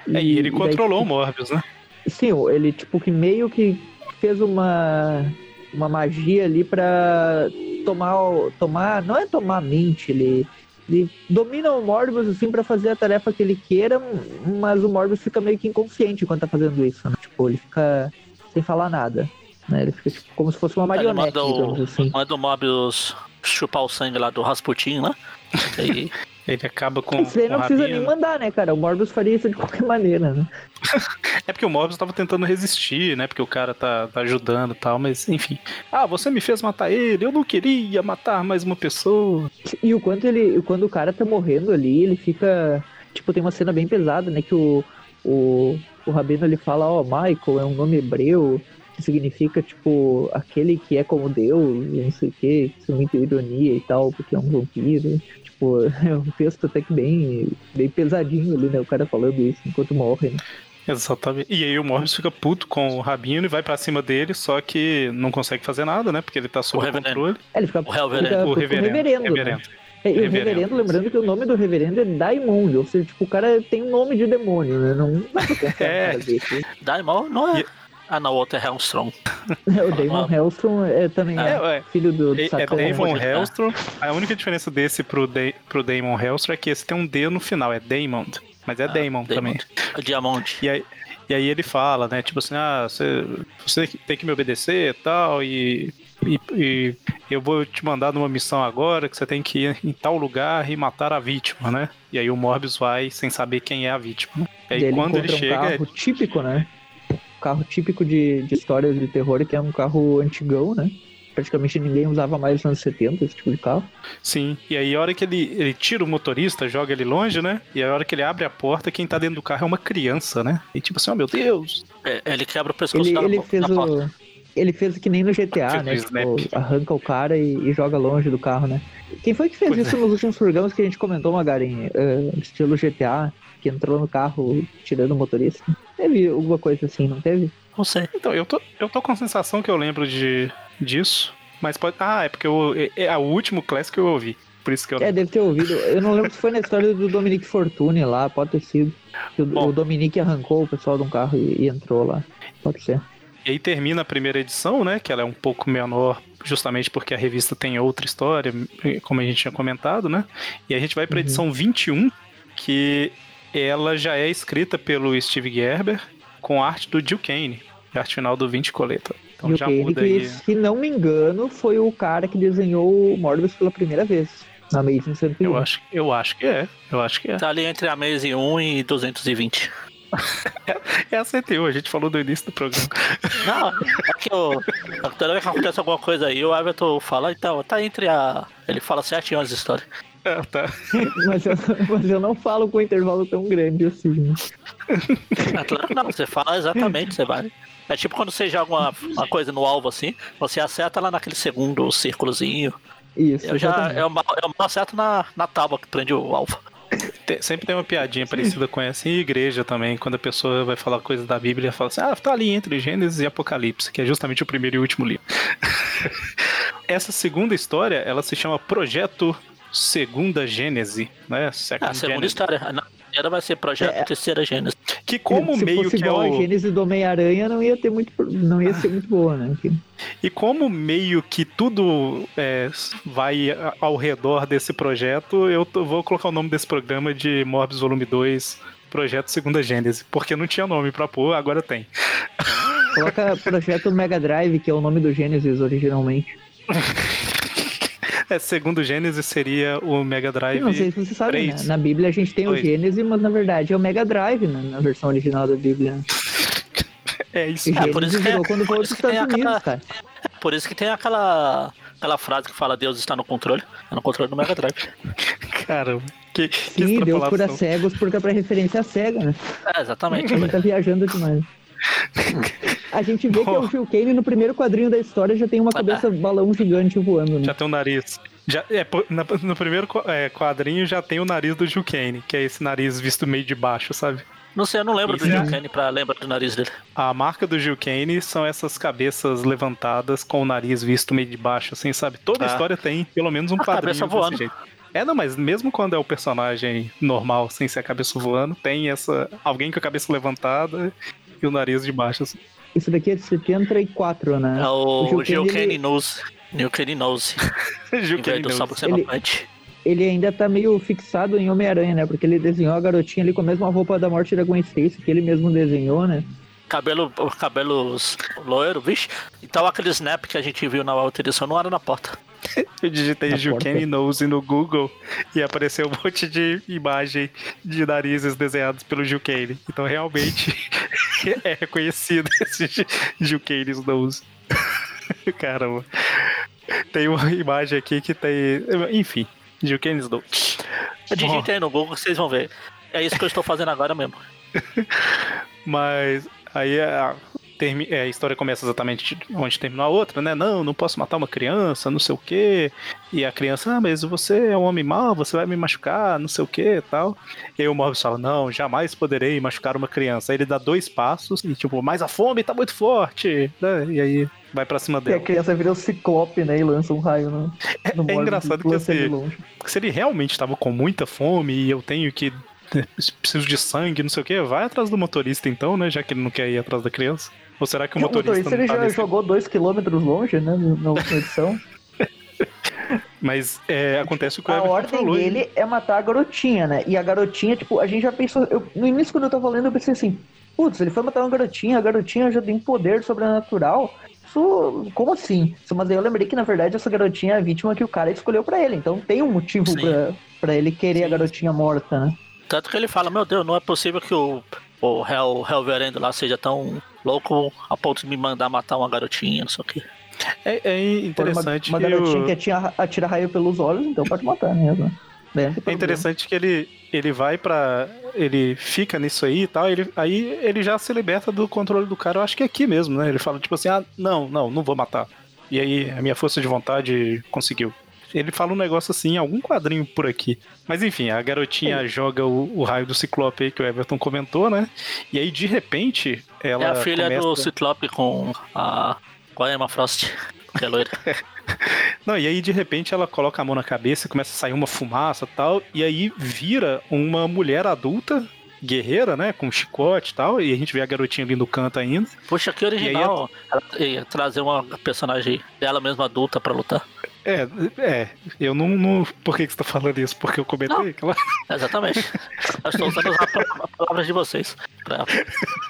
E, é, e ele controlou daí, o Morbius, né? Sim, ele tipo que meio que fez uma, uma magia ali para tomar, tomar, não é tomar a mente, ele, ele domina o Morbius assim para fazer a tarefa que ele queira, mas o Morbius fica meio que inconsciente enquanto tá fazendo isso, né? Tipo, ele fica sem falar nada. Né? Ele fica tipo, como se fosse uma marionete, manda digamos o, assim. Manda o Morbius chupar o sangue lá do Rasputin, né? E *laughs* Ele acaba com. Isso aí não precisa nem mandar, né, cara? O Morbius faria isso de qualquer maneira, né? *laughs* é porque o Morbius tava tentando resistir, né? Porque o cara tá, tá ajudando e tal, mas enfim. Ah, você me fez matar ele, eu não queria matar mais uma pessoa. E o quanto ele. Quando o cara tá morrendo ali, ele fica. Tipo, tem uma cena bem pesada, né? Que o. O, o Rabino ele fala, ó, oh, Michael é um nome hebreu, que significa, tipo, aquele que é como Deus, e não sei o que, isso é muita ironia e tal, porque é um vampiro tipo, *laughs* é um texto até que bem, bem pesadinho ali, né? O cara falando isso enquanto morre, né? Exatamente. E aí o Morbius fica puto com o Rabino e vai para cima dele, só que não consegue fazer nada, né? Porque ele tá sob controle. É, ele fica, o, reverendo. o reverendo. O reverendo, reverendo. Né? É, e o reverendo, lembrando que o nome do reverendo é Daimond, ou seja, tipo, o cara tem um nome de demônio, né? Não *laughs* é. Daimond não é. E... Ah, não, o outro é Hellstrom. *laughs* O Damon. Hellstrom é, também é, é, filho do, do É, é Damon Hellstrom. A única diferença desse pro, de, pro Damon Hellstrom é que esse tem um D no final, é Damon. Mas é ah, Damon, também. É Diamond. E aí, e aí ele fala, né? Tipo assim, ah, você, você tem que me obedecer e tal, e, e, e, eu vou te mandar numa missão agora que você tem que ir em tal lugar e matar a vítima, né? E aí o Morbius vai sem saber quem é a vítima. E aí ele quando ele um chega. Carro é... típico, né? Carro típico de, de histórias de terror, que é um carro antigão, né? Praticamente ninguém usava mais nos anos 70 esse tipo de carro. Sim, e aí a hora que ele, ele tira o motorista, joga ele longe, né? E a hora que ele abre a porta, quem tá dentro do carro é uma criança, né? E tipo assim, oh meu Deus! É, ele quebra o pescoço ele, ele fez o... Porta. Ele fez que nem no GTA, né? Tipo, arranca o cara e, e, joga longe do carro, né? Quem foi que fez pois isso é. nos últimos programas que a gente comentou, Magarin? Uh, estilo GTA, que entrou no carro tirando o motorista? Teve alguma coisa assim, não teve? Não sei. Então, eu tô, eu tô com a sensação que eu lembro de, disso. Mas pode. Ah, é porque eu, é, é o último Classic que eu ouvi. Por isso que eu. É, deve ter ouvido. Eu não lembro se foi na história do Dominique Fortune lá, pode ter sido. Que o, Bom, o Dominique arrancou o pessoal de um carro e, e entrou lá. Pode ser. E aí termina a primeira edição, né? Que ela é um pouco menor, justamente porque a revista tem outra história, como a gente tinha comentado, né? E a gente vai para a uhum. edição 21, que ela já é escrita pelo Steve Gerber com arte do Jill Kane, arte final do 20 Coleta. Então Jill já Kane, muda que, aí. Se não me engano, foi o cara que desenhou o Morbius pela primeira vez. Na Amazing 101. Eu acho, eu acho que é. Eu acho que é. Tá ali entre a Amazing 1 e 220. *laughs* é a CTU, a gente falou do início do programa. *laughs* Não, é que eu, toda vez que acontece alguma coisa aí, o Everton fala, então, tá entre a. Ele fala sete anos de É, *laughs* tá. mas, eu, mas eu não falo com um intervalo tão grande assim. Né? É, claro, não, você fala exatamente, você vai. É tipo quando você joga uma, uma coisa no alvo assim, você acerta lá naquele segundo círculozinho. Isso. Eu já, eu, eu acerto na, na tábua que prende o alvo. Tem, sempre tem uma piadinha parecida com essa em igreja também, quando a pessoa vai falar coisas da Bíblia, fala assim: ah, tá ali entre Gênesis e Apocalipse, que é justamente o primeiro e último livro. *laughs* essa segunda história, ela se chama Projeto Segunda Gênese, né? Second ah, segunda história. Na primeira vai ser Projeto é. Terceira Gênese. Que como Se meio que é o... a Gênese do Homem-Aranha não ia ter muito, não ia ser muito boa, né? E como meio que tudo é, vai ao redor desse projeto, eu vou colocar o nome desse programa de Morbius Volume 2, Projeto Segunda Gênese, porque não tinha nome pra pôr, agora tem. Coloca Projeto Mega Drive, que é o nome do Gênesis originalmente. *laughs* É, segundo Gênesis seria o Mega Drive. não sei se você sabe, né? Na Bíblia a gente tem 2. o Gênesis, mas na verdade é o Mega Drive, né? Na versão original da Bíblia. *laughs* É isso. É, por isso que, virou quando foi Estados Unidos, aquela, cara. Por isso que tem aquela aquela frase que fala Deus está no controle. É no controle do Mega Drive. *laughs* Cara, que, que Sim, Deus cura cegos porque é pra referência a cega, né? É, exatamente. A gente tá viajando demais. A gente vê que o Phil Kane no primeiro quadrinho da história já tem uma cabeça balão gigante voando, né? Já tem o um nariz. Já, é, no primeiro é, quadrinho já tem o nariz do Gil Kane, que é esse nariz visto meio de baixo, sabe? Não sei, eu não lembro Isso do Gil Kane pra lembrar do nariz dele. A marca do Gil Kane são essas cabeças levantadas com o nariz visto meio de baixo, assim, sabe? Toda ah. história tem pelo menos um a quadrinho desse voando. jeito. É, não, mas mesmo quando é o personagem normal, sem ser a cabeça voando, tem essa. alguém com a cabeça levantada e o nariz de baixo. Assim. Isso daqui é de 74, né? É o, o Gil Kane Nose. Kane Nose. *laughs* Ele, ele ainda tá meio fixado em Homem-Aranha, né? Porque ele desenhou a garotinha ali com a mesma roupa da morte da Gwen Stacy, que ele mesmo desenhou, né? Cabelo, cabelos loiro, vixe. Então aquele snap que a gente viu na outra edição não era na porta. *laughs* Eu digitei Juken Nose no Google e apareceu um monte de imagem de narizes desenhados pelo Juken. Então realmente *laughs* é reconhecido *laughs* esse Juken Nose. Caramba. Tem uma imagem aqui que tem. Enfim, Juken Nose. Digite aí no Google vocês vão ver. É isso que eu estou fazendo agora mesmo. Mas aí a, é, a história começa exatamente onde terminou a outra, né? Não, não posso matar uma criança, não sei o quê. E a criança, ah, mas você é um homem mau, você vai me machucar, não sei o quê tal. E aí o Morbius fala, não, jamais poderei machucar uma criança. Aí ele dá dois passos e tipo, mas a fome tá muito forte, né? E aí vai pra cima dela. E a criança vira um ciclope, né? E lança um raio no, no É, é engraçado que assim, se ele realmente tava com muita fome e eu tenho que preciso de sangue, não sei o que, vai atrás do motorista então, né? Já que ele não quer ir atrás da criança. Ou será que o motorista. O motorista ele tá já nesse... jogou dois quilômetros longe, né? Na última edição. *laughs* Mas é, acontece o que o A ordem falou, dele hein? é matar a garotinha, né? E a garotinha, tipo, a gente já pensou. Eu, no início, quando eu tava lendo, eu pensei assim: putz, ele foi matar uma garotinha, a garotinha já tem poder sobrenatural. Isso, como assim? Mas aí eu lembrei que, na verdade, essa garotinha é a vítima que o cara escolheu para ele. Então tem um motivo pra, pra ele querer Sim. a garotinha morta, né? Tanto que ele fala: Meu Deus, não é possível que o, o Hell, Hell Verendo lá seja tão louco a ponto de me mandar matar uma garotinha, não sei o quê. É, é interessante uma, uma garotinha que atira, atira raio pelos olhos, então pode matar mesmo. Né? É interessante que ele, ele vai para Ele fica nisso aí e tal. Ele, aí ele já se liberta do controle do cara. Eu acho que é aqui mesmo, né? Ele fala tipo assim: ah, não, não, não vou matar. E aí a minha força de vontade conseguiu. Ele fala um negócio assim, algum quadrinho por aqui. Mas enfim, a garotinha é. joga o, o, raio do Ciclope aí que o Everton comentou, né? E aí, de repente, ela. É a filha começa... do Ciclope com a. Com a Emma Frost, *laughs* que é loira. *laughs* Não, e aí de repente ela coloca a mão na cabeça, começa a sair uma fumaça tal, e aí vira uma mulher adulta guerreira, né? Com chicote e tal. E a gente vê a garotinha ali no canto ainda. Poxa, que original. Ela ia trazer uma personagem dela mesma adulta para lutar. É, é. Eu não. não... Por que, que você tá falando isso? Porque eu comentei? Não, *laughs* Exatamente. eu estou usando as palavras de vocês pra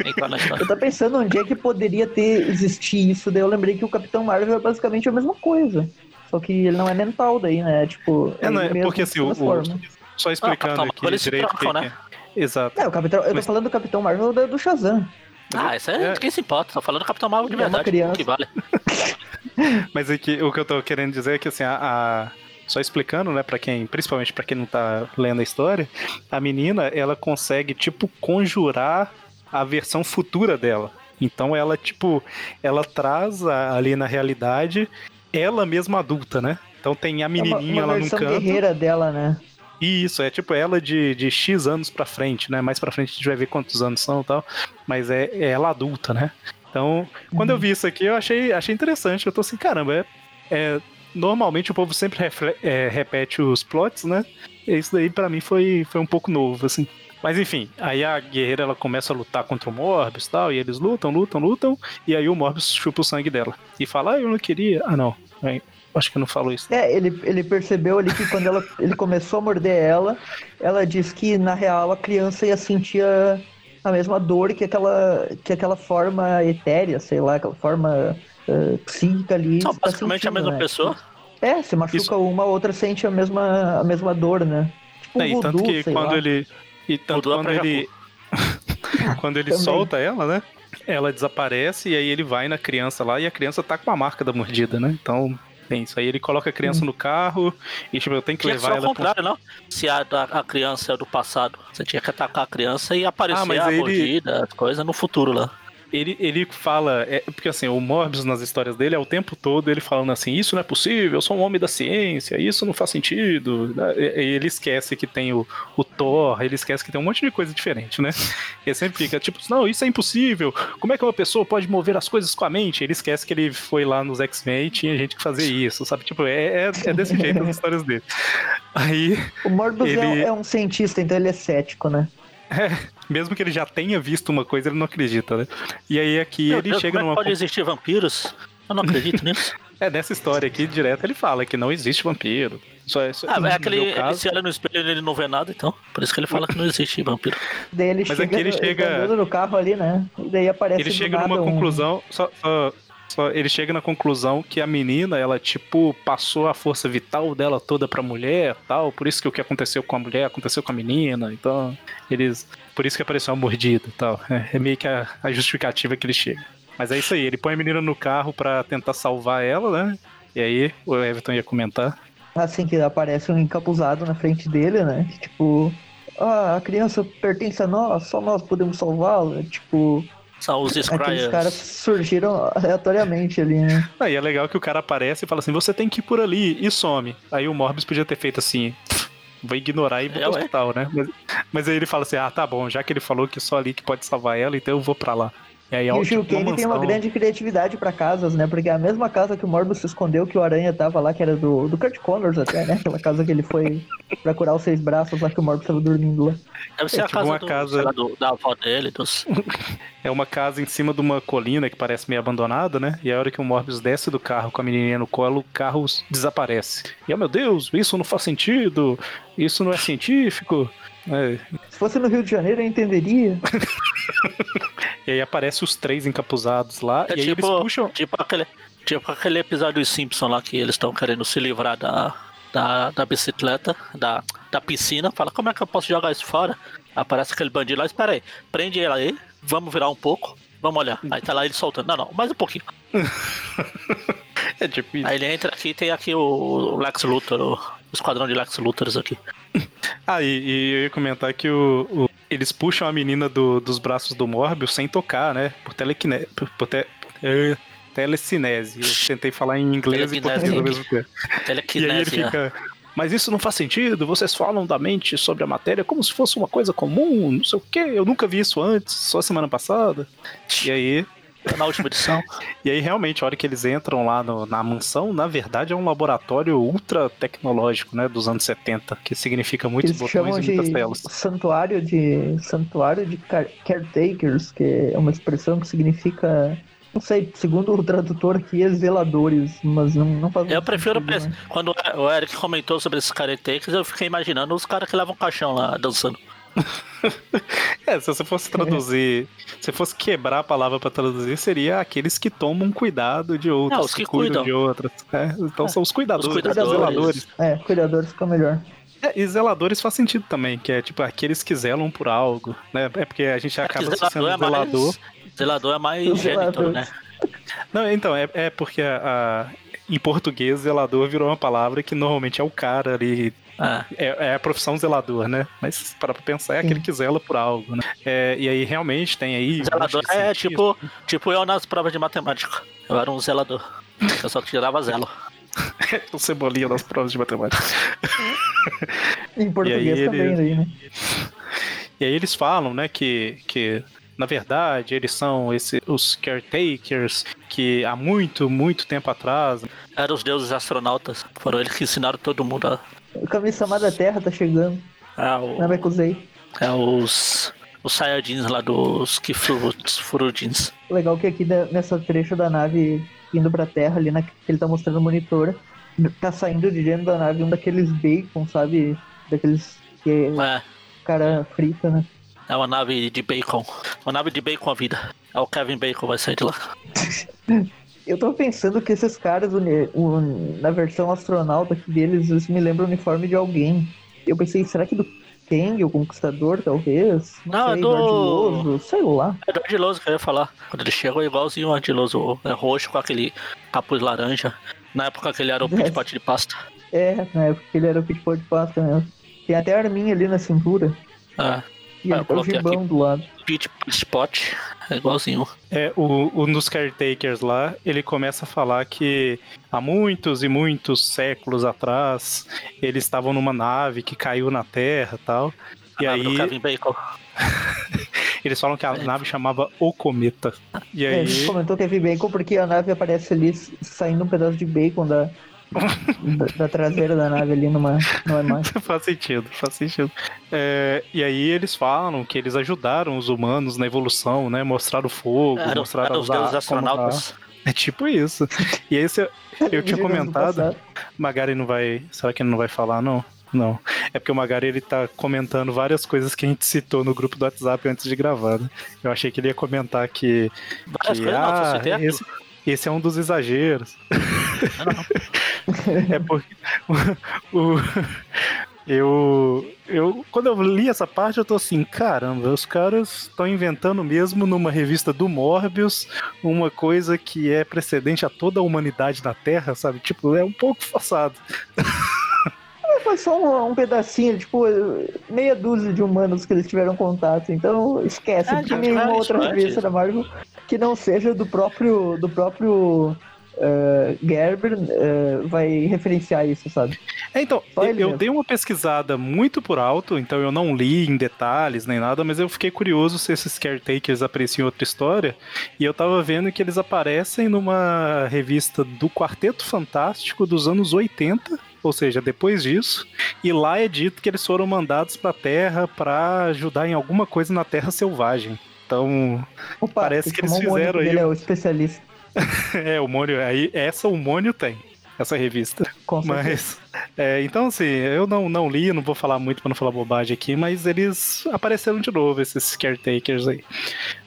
entrar na história. Eu tô pensando onde é que poderia ter existir isso. Daí eu lembrei que o Capitão Marvel é basicamente a mesma coisa. Só que ele não é mental daí, né? Tipo. É, não, é porque assim, o, o, só explicando ah, aqui direito. Trocam, né? Exato. É, o Capitão, eu tô Mas... falando do Capitão Marvel do Shazam. Ah, isso é, é. quem se importa. Tô falando do Capitão Marvel de é verdade. Que vale. *laughs* Mas aqui, o que eu tô querendo dizer é que assim, a, a só explicando, né, para quem, principalmente para quem não tá lendo a história, a menina, ela consegue tipo conjurar a versão futura dela. Então ela tipo, ela traz a, ali na realidade ela mesma adulta, né? Então tem a menininha é uma, uma lá no canto. guerreira dela, né? Isso, é tipo ela de, de X anos pra frente, né? Mais pra frente a gente vai ver quantos anos são e tal. Mas é, é ela adulta, né? Então, quando eu vi isso aqui, eu achei, achei interessante. Eu tô assim, caramba, é, é normalmente o povo sempre refle, é, repete os plots, né? E isso daí para mim foi, foi um pouco novo, assim. Mas enfim, aí a guerreira ela começa a lutar contra o Morbius e tal, e eles lutam, lutam, lutam, e aí o Morbius chupa o sangue dela. E fala, ah, eu não queria. Ah, não. Acho que não falou isso. É, ele, ele percebeu ali que quando ela, ele começou a morder ela, ela disse que na real a criança ia sentir a, a mesma dor que aquela, que aquela forma etérea, sei lá, aquela forma uh, psíquica ali. Não, basicamente a mesma né? pessoa. É, se machuca Isso. uma, a outra sente a mesma, a mesma dor, né? Tipo é, e tanto que quando lá. ele. E tanto *laughs* quando ele. quando ele solta ela, né? Ela desaparece e aí ele vai na criança lá e a criança tá com a marca da mordida, né? Então tem isso. Aí ele coloca a criança hum. no carro e, tipo, eu tenho que tinha levar que ela. ao contrário, pro... não? Se a, a, criança é do passado, você tinha que atacar a criança e aparecer ah, a ele... mordida, coisa no futuro lá ele, ele fala, é, porque assim, o Morbius nas histórias dele é o tempo todo ele falando assim, isso não é possível, eu sou um homem da ciência, isso não faz sentido. Né? Ele esquece que tem o, o Thor, ele esquece que tem um monte de coisa diferente, né? Ele sempre fica tipo, não, isso é impossível, como é que uma pessoa pode mover as coisas com a mente? Ele esquece que ele foi lá nos X-Men e tinha gente que fazer isso, sabe? Tipo, é, é, é desse jeito as histórias dele. Aí. O Morbius é ele... é um cientista, então ele é cético, né? É, mesmo que ele já tenha visto uma coisa, ele não acredita, né? E aí aqui Meu ele Deus, chega como é numa. Pode existir vampiros? Eu não acredito *laughs* nisso. É, nessa história aqui, direto, ele fala que não existe vampiro. Só, é, só, ah, é aquele, ele se olha no espelho ele não vê nada, então. Por isso que ele fala que não existe vampiro. Daí ele Mas chega, aqui ele chega. no carro ali, né? E daí aparece. Ele chega numa um... conclusão. Só, só, ele chega na conclusão que a menina, ela, tipo, passou a força vital dela toda pra mulher tal. Por isso que o que aconteceu com a mulher aconteceu com a menina. Então, eles. Por isso que apareceu uma mordida e tal. É, é meio que a, a, justificativa que ele chega. Mas é isso aí, ele põe a menina no carro pra tentar salvar ela, né? E aí, o Everton ia comentar. Assim que aparece um encapuzado na frente dele, né? Tipo, ah, a criança pertence a nós, só nós podemos salvá-la. Tipo, são os Scryers. Os caras surgiram aleatoriamente ali, né? Aí é legal que o cara aparece e fala assim: você tem que ir por ali e some. Aí o Morbius podia ter feito assim. Vou ignorar e ir pro é, hospital, né? Mas, mas, aí ele fala assim: ah, tá bom, já que ele falou que só ali que pode salvar ela, então eu vou pra lá. E, aí, e o Gil Kane tem uma grande criatividade para casas, né? Porque é a mesma casa que o Morbius se escondeu, que o Aranha tava lá, que era do, do Kurt Connors até, né? Aquela casa que ele foi pra curar os seis braços lá que o Morbius tava dormindo lá. Deve ser é, a tipo casa, uma do, casa... do, da avó dele. Dos... *laughs* é uma casa em cima de uma colina que parece meio abandonada, né? E a hora que o Morbius desce do carro com a menininha no colo, o carro desaparece. E, oh meu Deus, isso não faz sentido, isso não é científico. É. Se fosse no Rio de Janeiro, eu entenderia. *laughs* e aí aparece os três encapuzados lá, é e tipo, aí eles puxam... Tipo aquele, tipo aquele episódio dos Simpsons lá, que eles estão querendo se livrar da, da, da bicicleta, da, da piscina. Fala, como é que eu posso jogar isso fora? Aparece aquele bandido lá, espera aí, prende ele aí, vamos virar um pouco, vamos olhar. Aí tá lá ele soltando. Não, não, mais um pouquinho. *laughs* é isso. Aí ele entra aqui tem aqui o Lex Luthor, o esquadrão de Lex Luthors aqui. *laughs* Ah, e, e, eu ia comentar que o, o, eles puxam a menina do, dos braços do Morbius sem tocar, né? Por telequine... Por, por te, uh, telecinese. Eu tentei falar em inglês e português ao mesmo tempo. E aí ele fica... Mas isso não faz sentido, vocês falam da mente sobre a matéria como se fosse uma coisa comum, não sei o quê, eu nunca vi isso antes, só semana passada. E aí *laughs* na última edição. e aí, realmente, a hora que eles entram lá no, na mansão, na verdade é um laboratório ultra tecnológico, né? Dos anos 70, que significa muitos eles botões e muitas telas. Santuário de. Santuário de caretakers, que é uma expressão que significa não sei, segundo o tradutor aqui, é zeladores, mas não, não faz Eu prefiro. Sentido, né? Quando o Eric comentou sobre esses caretakers, eu fiquei imaginando os caras que levam caixão lá dançando. *laughs* é, se você fosse traduzir, se fosse quebrar a palavra para traduzir, seria aqueles que tomam cuidado de outros, Não, os que, que cuidam. de outras. É, então é, são os cuidadores, os cuidadores. zeladores. É, cuidadores fica melhor. É, e zeladores faz sentido também, que é tipo aqueles que zelam por algo, né? É porque a gente é acaba é sendo é zelador. Mais, zelador é mais gênito, né? Não, então, é, é porque a, a, em português zelador virou uma palavra que normalmente é o cara ali ah. É, é, a profissão zelador, né? Mas para pensar, é aquele que zela por algo, né? É, e aí realmente tem aí. Zelador é tipo, tipo eu nas provas de matemática. Eu era um zelador. Eu só tirava zelo. *laughs* o cebolinha nas provas de matemática. *laughs* em português e também, aí, né? *laughs* E aí eles falam, né, que, que na verdade eles são esse, os caretakers que há muito, muito tempo atrás. Eram os deuses astronautas. Foram eles que ensinaram todo mundo a. O Kami-sama da Terra tá chegando. É, o... Não Mekuzei. É os. Os Saiyajins lá dos Kifurudins. Legal que aqui nessa trecho da nave indo pra Terra, ali na, que ele tá mostrando o monitor, tá saindo de dentro da nave um daqueles bacon, sabe? Daqueles que é. cara frita, né? É uma nave de bacon. Uma nave de bacon a vida. É o Kevin Bacon vai sair de lá. *laughs* Eu tô pensando que esses caras, na versão astronauta deles, me lembra o uniforme de alguém. Eu pensei, será que do Kang, o Conquistador, talvez? Não, sei, é do... do Ardiloso, sei lá. É do Ardiloso que eu ia falar. Quando ele chegou é igualzinho o Ardiloso, é roxo com aquele capuz laranja. Na época que ele era o é. pit de pasta. É, na época que ele era o pit de pasta mesmo. Tem até a arminha ali na cintura. É. E ah, o gibão aqui. do lado. Pit Spot, é igualzinho. É, o, um dos caretakers lá, ele começa a falar que há muitos e muitos séculos atrás, eles estavam numa nave que caiu na Terra e tal. A e aí. *laughs* Eles falam que a é. nave chamava O Cometa. E aí... É, ele comentou que é Bacon porque a nave aparece ali saindo um pedaço de bacon da, da, da, traseira da nave ali numa, numa imagem. *laughs* faz sentido, faz sentido. É, e aí eles falam que eles ajudaram os humanos na evolução, né? Mostraram o fogo, era, mostraram era os, os astronautas. É tipo isso. E esse eu, *laughs* eu tinha comentado. Magari não vai. Será que ele não vai falar, não? Não. É porque o Magari ele tá comentando várias coisas que a gente citou no grupo do WhatsApp antes de gravar, né? Eu achei que ele ia comentar que. que ah, esse, esse é um dos exageros. *laughs* é porque o, o, eu, eu, quando eu li essa parte, eu tô assim, caramba, os caras estão inventando mesmo numa revista do Morbius uma coisa que é precedente a toda a humanidade na Terra, sabe? Tipo, é um pouco forçado. É, foi só um, um, pedacinho, tipo, meia dúzia de humanos que eles tiveram contato. Então esquece, ah, porque nenhuma outra revista da Marvel que não seja do próprio do próprio uh, Gerber uh, vai referenciar isso, sabe? É, então, eu, eu dei uma pesquisada muito por alto, então eu não li em detalhes nem nada, mas eu fiquei curioso se esses caretakers apareciam em outra história, e eu tava vendo que eles aparecem numa revista do Quarteto Fantástico dos anos 80, ou seja, depois disso, e lá é dito que eles foram mandados para a Terra para ajudar em alguma coisa na Terra selvagem. Então, Opa, parece que eles fizeram aí. Ele é o especialista. *laughs* é, o Mônio, aí essa o Mônio tem, essa revista. Com mas, é, então assim, eu não, não li, não vou falar muito para não falar bobagem aqui, mas eles apareceram de novo, esses caretakers aí.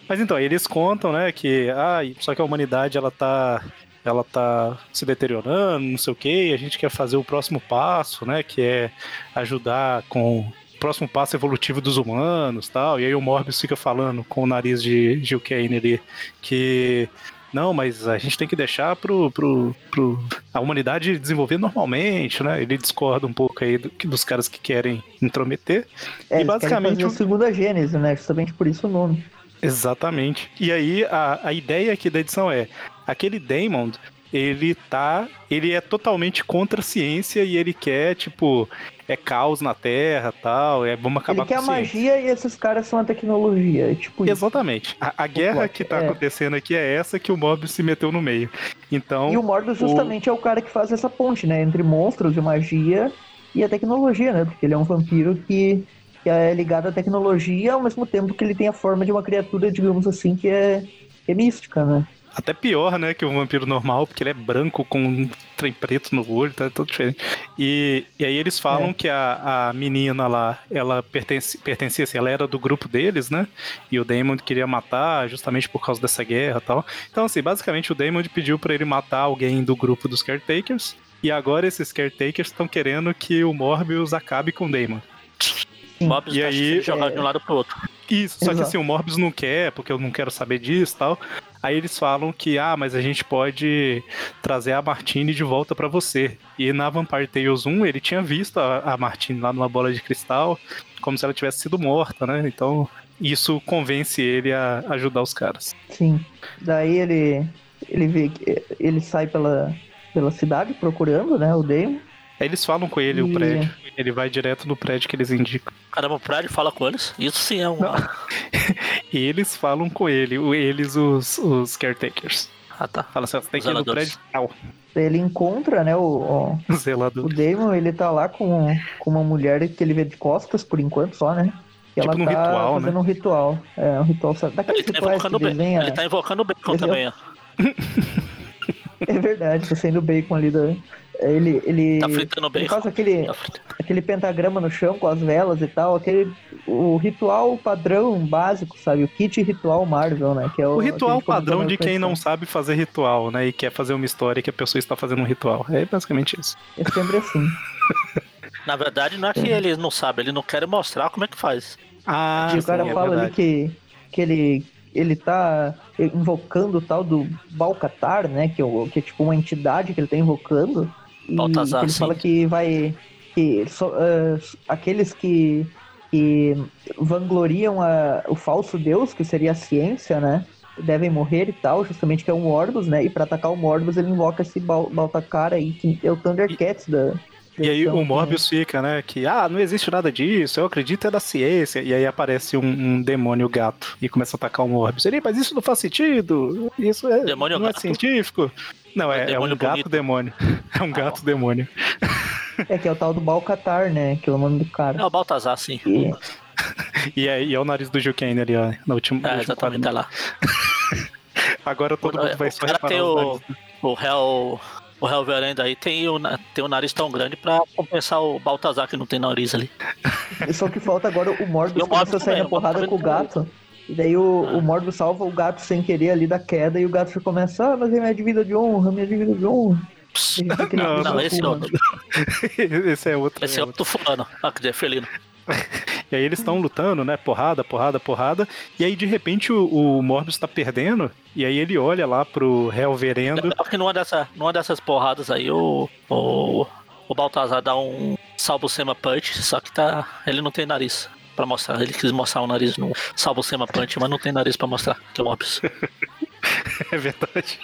Mas então, eles contam, né, que ah, só que a humanidade ela tá ela tá se deteriorando, não sei o que, a gente quer fazer o próximo passo, né, que é ajudar com o próximo passo evolutivo dos humanos, tal. E aí o Morbius fica falando com o nariz de Gil Kane ali que não, mas a gente tem que deixar pro, pro, pro a humanidade desenvolver normalmente, né? Ele discorda um pouco aí do, dos caras que querem intrometer. É, e basicamente. o segunda Gênese, né? Justamente por isso o nome. Exatamente. E aí a, a ideia aqui da edição é aquele Damon ele tá. Ele é totalmente contra a ciência e ele quer, tipo, é caos na Terra tal, é vamos acabar ele quer com a magia e esses caras são a tecnologia, é tipo Exatamente. A, a guerra que tá é. acontecendo aqui é essa que o Mobius se meteu no meio. Então. E o Morbius justamente o... é o cara que faz essa ponte, né? Entre monstros e magia e a tecnologia, né? Porque ele é um vampiro que, que é ligado à tecnologia ao mesmo tempo que ele tem a forma de uma criatura, digamos assim, que é, que é mística, né? Até pior, né, que o vampiro normal, porque ele é branco com um trem preto no olho, tá tudo diferente. E, e aí eles falam é. que a, a menina lá, ela pertence, pertencia, assim, ela era do grupo deles, né? E o Damon queria matar justamente por causa dessa guerra e tal. Então, assim, basicamente o Damon pediu para ele matar alguém do grupo dos Caretakers. E agora esses Caretakers estão querendo que o Morbius acabe com o Damon. Morbius e tá aí, jogar é... de um lado pro outro. Isso, só Exato. que assim, o Morbius não quer, porque eu não quero saber disso e tal. Aí eles falam que, ah, mas a gente pode trazer a Martine de volta para você. E na Vampire Tales 1, ele tinha visto a, a Martine lá numa bola de cristal, como se ela tivesse sido morta, né? Então, isso convence ele a ajudar os caras. Sim. Daí ele ele vê ele sai pela, pela cidade procurando, né, o Damon. Aí eles falam com ele e... o prédio. Ele vai direto no prédio que eles indicam. Caramba, o prédio fala com eles? Isso sim é um. *laughs* eles falam com ele, eles, os, os caretakers. Ah, tá. Fala assim, você tem que ir no prédio tal. Ele encontra, né, o, *laughs* o, Zelador. o Damon, ele tá lá com, com uma mulher que ele vê de costas, por enquanto só, né? Que tipo ela num tá ritual, fazendo né? um ritual. É, um ritual daqueles Ele tá o bacon. desenha. Ele tá invocando o bacon Desenha- também, ó. *laughs* É verdade, tá saindo bacon ali da. Ele, ele, Tá fritando ele bacon. faz aquele, Tá fritando. aquele pentagrama no chão com as velas e tal, aquele o ritual padrão básico, sabe? O kit ritual Marvel, né? Que é o, O ritual padrão de quem não sabe fazer ritual, né? E quer fazer uma história que a pessoa está fazendo um ritual. É basicamente isso. É sempre assim. *laughs* Na verdade, não é que ele não sabe, ele não quer mostrar como é que faz. Ah, E o cara sim, é fala ali que, que ele, ele tá invocando o tal do Balcatar, né? Que é, que é tipo uma entidade que ele tá invocando. E Baltazar, ele sim. fala que vai. Que só, ah, aqueles que, que vangloriam a- o falso deus, que seria a ciência, né? Devem morrer e tal, justamente que é um Morbus, né? E pra atacar o Morbus ele invoca esse Bal Baltacar aí, que é o Thundercats da. E aí o Morbius fica, né? Que, ah, não existe nada disso, eu acredito é da ciência. E aí aparece um, um demônio gato e começa a atacar o Morbius. Ele, mas isso não faz sentido, isso é, Demônio não é gato? científico. Não, É é, é um demônio gato bonito. demônio. *laughs* É um gato demônio. É que é o tal do Balcatar, né? Que é o nome do cara. É o Baltazar, sim. E- *laughs* E é, e é o nariz do Gil Kane ali, ó, no último, no É, exatamente, tá lá. *laughs* Agora todo O- mundo vai o só reparar tem o-. O réu. O réu verenda aí tem o, tem o nariz tão grande pra compensar o Baltazar que não tem nariz ali. Só que falta agora o Morbius o começa a sair na porrada com o gato. E daí o, o Morbius salva o gato sem querer ali da queda e o gato começa, ah, mas é minha dívida de honra, minha dívida de honra. Não, Não, "Pô, esse é mano." outro. *laughs* Esse é outro. Esse é outro fulano. Ah, quer dizer, felino. *laughs* E aí eles estão lutando, né? Porrada, porrada, porrada. E aí, de repente, o, o Morbius tá perdendo. E aí ele olha lá pro réu verendo. Legal que numa, dessa, numa dessas porradas aí, o, o, o Baltazar dá um salvo sema punch, só que tá, ele não tem nariz pra mostrar. Ele quis mostrar o nariz no salvo sema punch, mas não tem nariz pra mostrar, que é o Morbius. *laughs* *laughs* É verdade.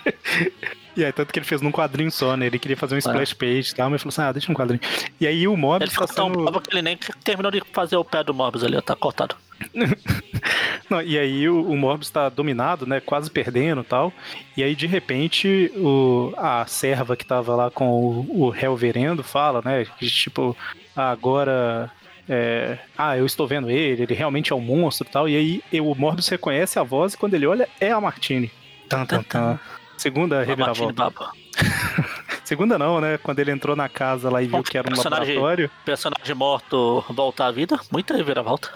E aí, tanto que ele fez num quadrinho só, né? Ele queria fazer um splash page e tal, mas falou assim: ah, deixa um quadrinho. E aí o Ele Morbius ficou tá tão sendo. bravo que ele nem terminou de fazer o pé do Morbius ali, ó, tá cortado. *laughs* Não, e aí o, o Morbius tá dominado, né? Quase perdendo e tal. E aí, de repente, o, a serva que tava lá com o, o réu verendo fala, né? Que, tipo, ah, agora. é, ah, eu estou vendo ele, ele realmente é um monstro e tal. E aí o Morbius reconhece a voz e quando ele olha, é a Martini. Tan, tan, tan. Segunda reviravolta. *laughs* Segunda não, né? Quando ele entrou na casa lá e viu que era um Personagem- laboratório. Personagem morto volta à vida, muita reviravolta.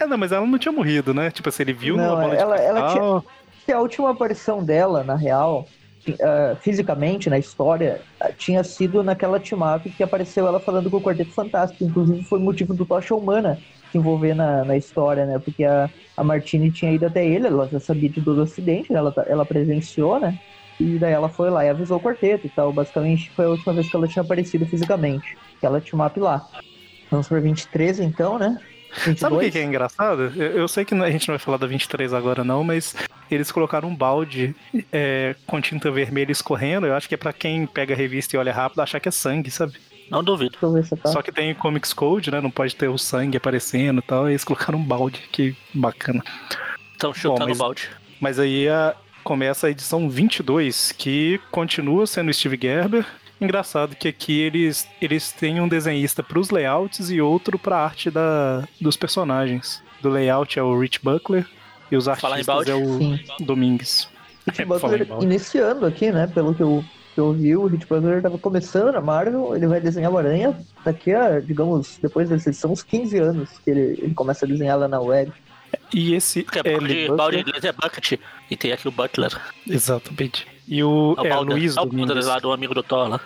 É, não, mas ela não tinha morrido, né? Tipo assim, ele viu Não, numa bola ela- de ela cristal. Que a última aparição dela, na real, ah, fisicamente, na história, ah, tinha sido naquela team-up que apareceu ela falando com o Quarteto Fantástico. Inclusive foi motivo do Tocha Humana se envolver na, na história, né? Porque a, a Martini tinha ido até ele, ela já sabia de todo o acidente, né? ela, tá- ela presenciou, né? E daí ela foi lá e avisou o quarteto e tal. Basicamente foi a última vez que ela tinha aparecido fisicamente. Aquela team-up lá. Vamos por 23 então, né? 22. *laughs* Sabe o que, que é engraçado? Eu, eu sei que a gente não vai falar da 23 agora, não, mas eles colocaram um balde é, com tinta vermelha escorrendo. Eu acho que é pra quem pega a revista e olha rápido achar que é sangue, sabe? Não duvido. Só que tem Comics Code, né? Não pode ter o sangue aparecendo e tal. E eles colocaram um balde, que bacana. Estão chutando mas- o balde. Mas aí a- começa a edição 22, que continua sendo Steve Gerber. Engraçado que aqui eles, eles têm um desenhista para os layouts e outro para arte da, dos personagens. Do layout é o Rich Buckler e os artistas é o Sim. Domingues. Hit É, balde. iniciando aqui, né? Pelo que eu, que eu vi, o Hit Butler estava começando na Marvel, ele vai desenhar o Aranha daqui a, digamos, depois dessa edição, uns 15 anos que ele, ele começa a desenhar lá na web. E esse Porque é balde em Buckler. inglês é bucket. E tem aqui o Butler. Exatamente. E o, É o é, o. Luiz É o lá do amigo do Thor lá.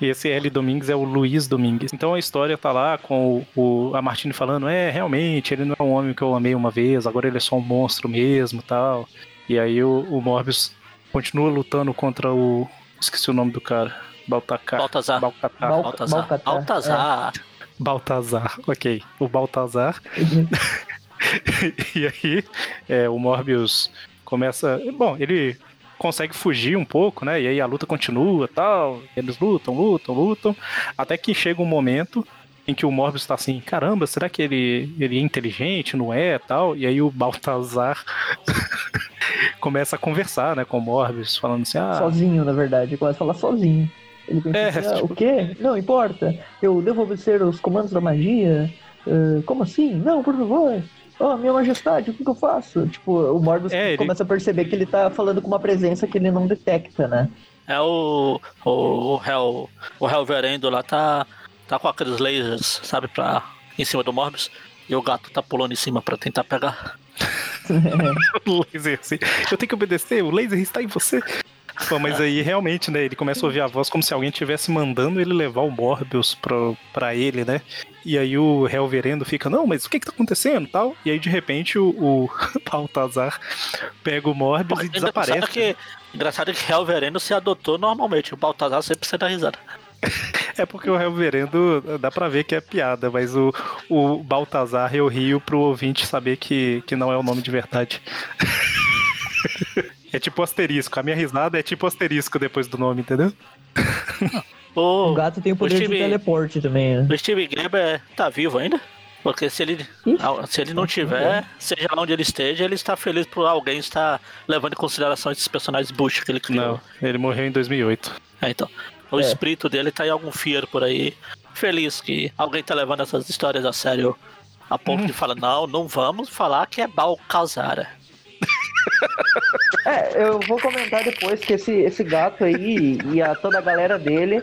E esse L Domingues é o Luiz Domingues. Então a história tá lá com o, o- a Martine falando, é, realmente, ele não é um homem que eu amei uma vez, agora ele é só um monstro mesmo tal. E aí o, o Morbius continua lutando contra o. Esqueci o nome do cara. Baltacar. Baltazar. Balcatar. Bal- Baltazar. Balcatar, Baltazar. Baltazar, ok. O Baltazar. *laughs* e aí é, o Morbius começa. Bom, ele consegue fugir um pouco, né? E aí a luta continua tal. Eles lutam, lutam, lutam. Até que chega um momento em que o Morbius tá assim, caramba, será que ele, ele é inteligente, não é, tal? E aí o Baltazar *laughs* começa a conversar, né, com o Morbius, falando assim, ah... Sozinho, na verdade, ele começa a falar sozinho. Ele pensa é, assim, ah, tipo... o quê? Não importa, eu devo obedecer os comandos da magia? Uh, como assim? Não, por favor. Oh, minha majestade, o que, que eu faço? Tipo, o Morbius é, começa ele... a perceber que ele tá falando com uma presença que ele não detecta, né? É o. O, o Hell. O Hell Verendo lá tá. Tá com aqueles lasers, sabe, pra. Em cima do Morbius. E o gato tá pulando em cima pra tentar pegar. *laughs* o laser, assim. Eu tenho que obedecer, o laser está em você. Pô, mas aí realmente, né? Ele começa a ouvir a voz como se alguém estivesse mandando ele levar o Morbius pra, pra ele, né? E aí o Helverendo fica, não, mas o que que tá acontecendo tal? E aí de repente o, o *laughs* Baltazar pega o Morbius Pô, e desaparece. Engraçado que, engraçado que Helverendo se adotou normalmente, o Baltazar sempre se dá risada. É porque o Reverendo dá pra ver que é piada, mas o, o Baltazar eu rio pro ouvinte saber que, que não é o nome de verdade. *laughs* É tipo asterisco. A minha risada é tipo asterisco depois do nome, entendeu? O, o gato tem o poder o Steve, de teleporte também, né? O Steve Greber tá vivo ainda? Porque se ele, se ele não tiver, seja onde ele esteja, ele está feliz por alguém estar levando em consideração esses personagens bush que ele criou. Não, ele morreu em 2008. É, então. O é. espírito dele tá em algum fear por aí, feliz que alguém tá levando essas histórias a sério, a ponto de falar, não, não vamos falar que é Balcazara. É, eu vou comentar depois que esse, esse gato aí e a, toda a galera dele,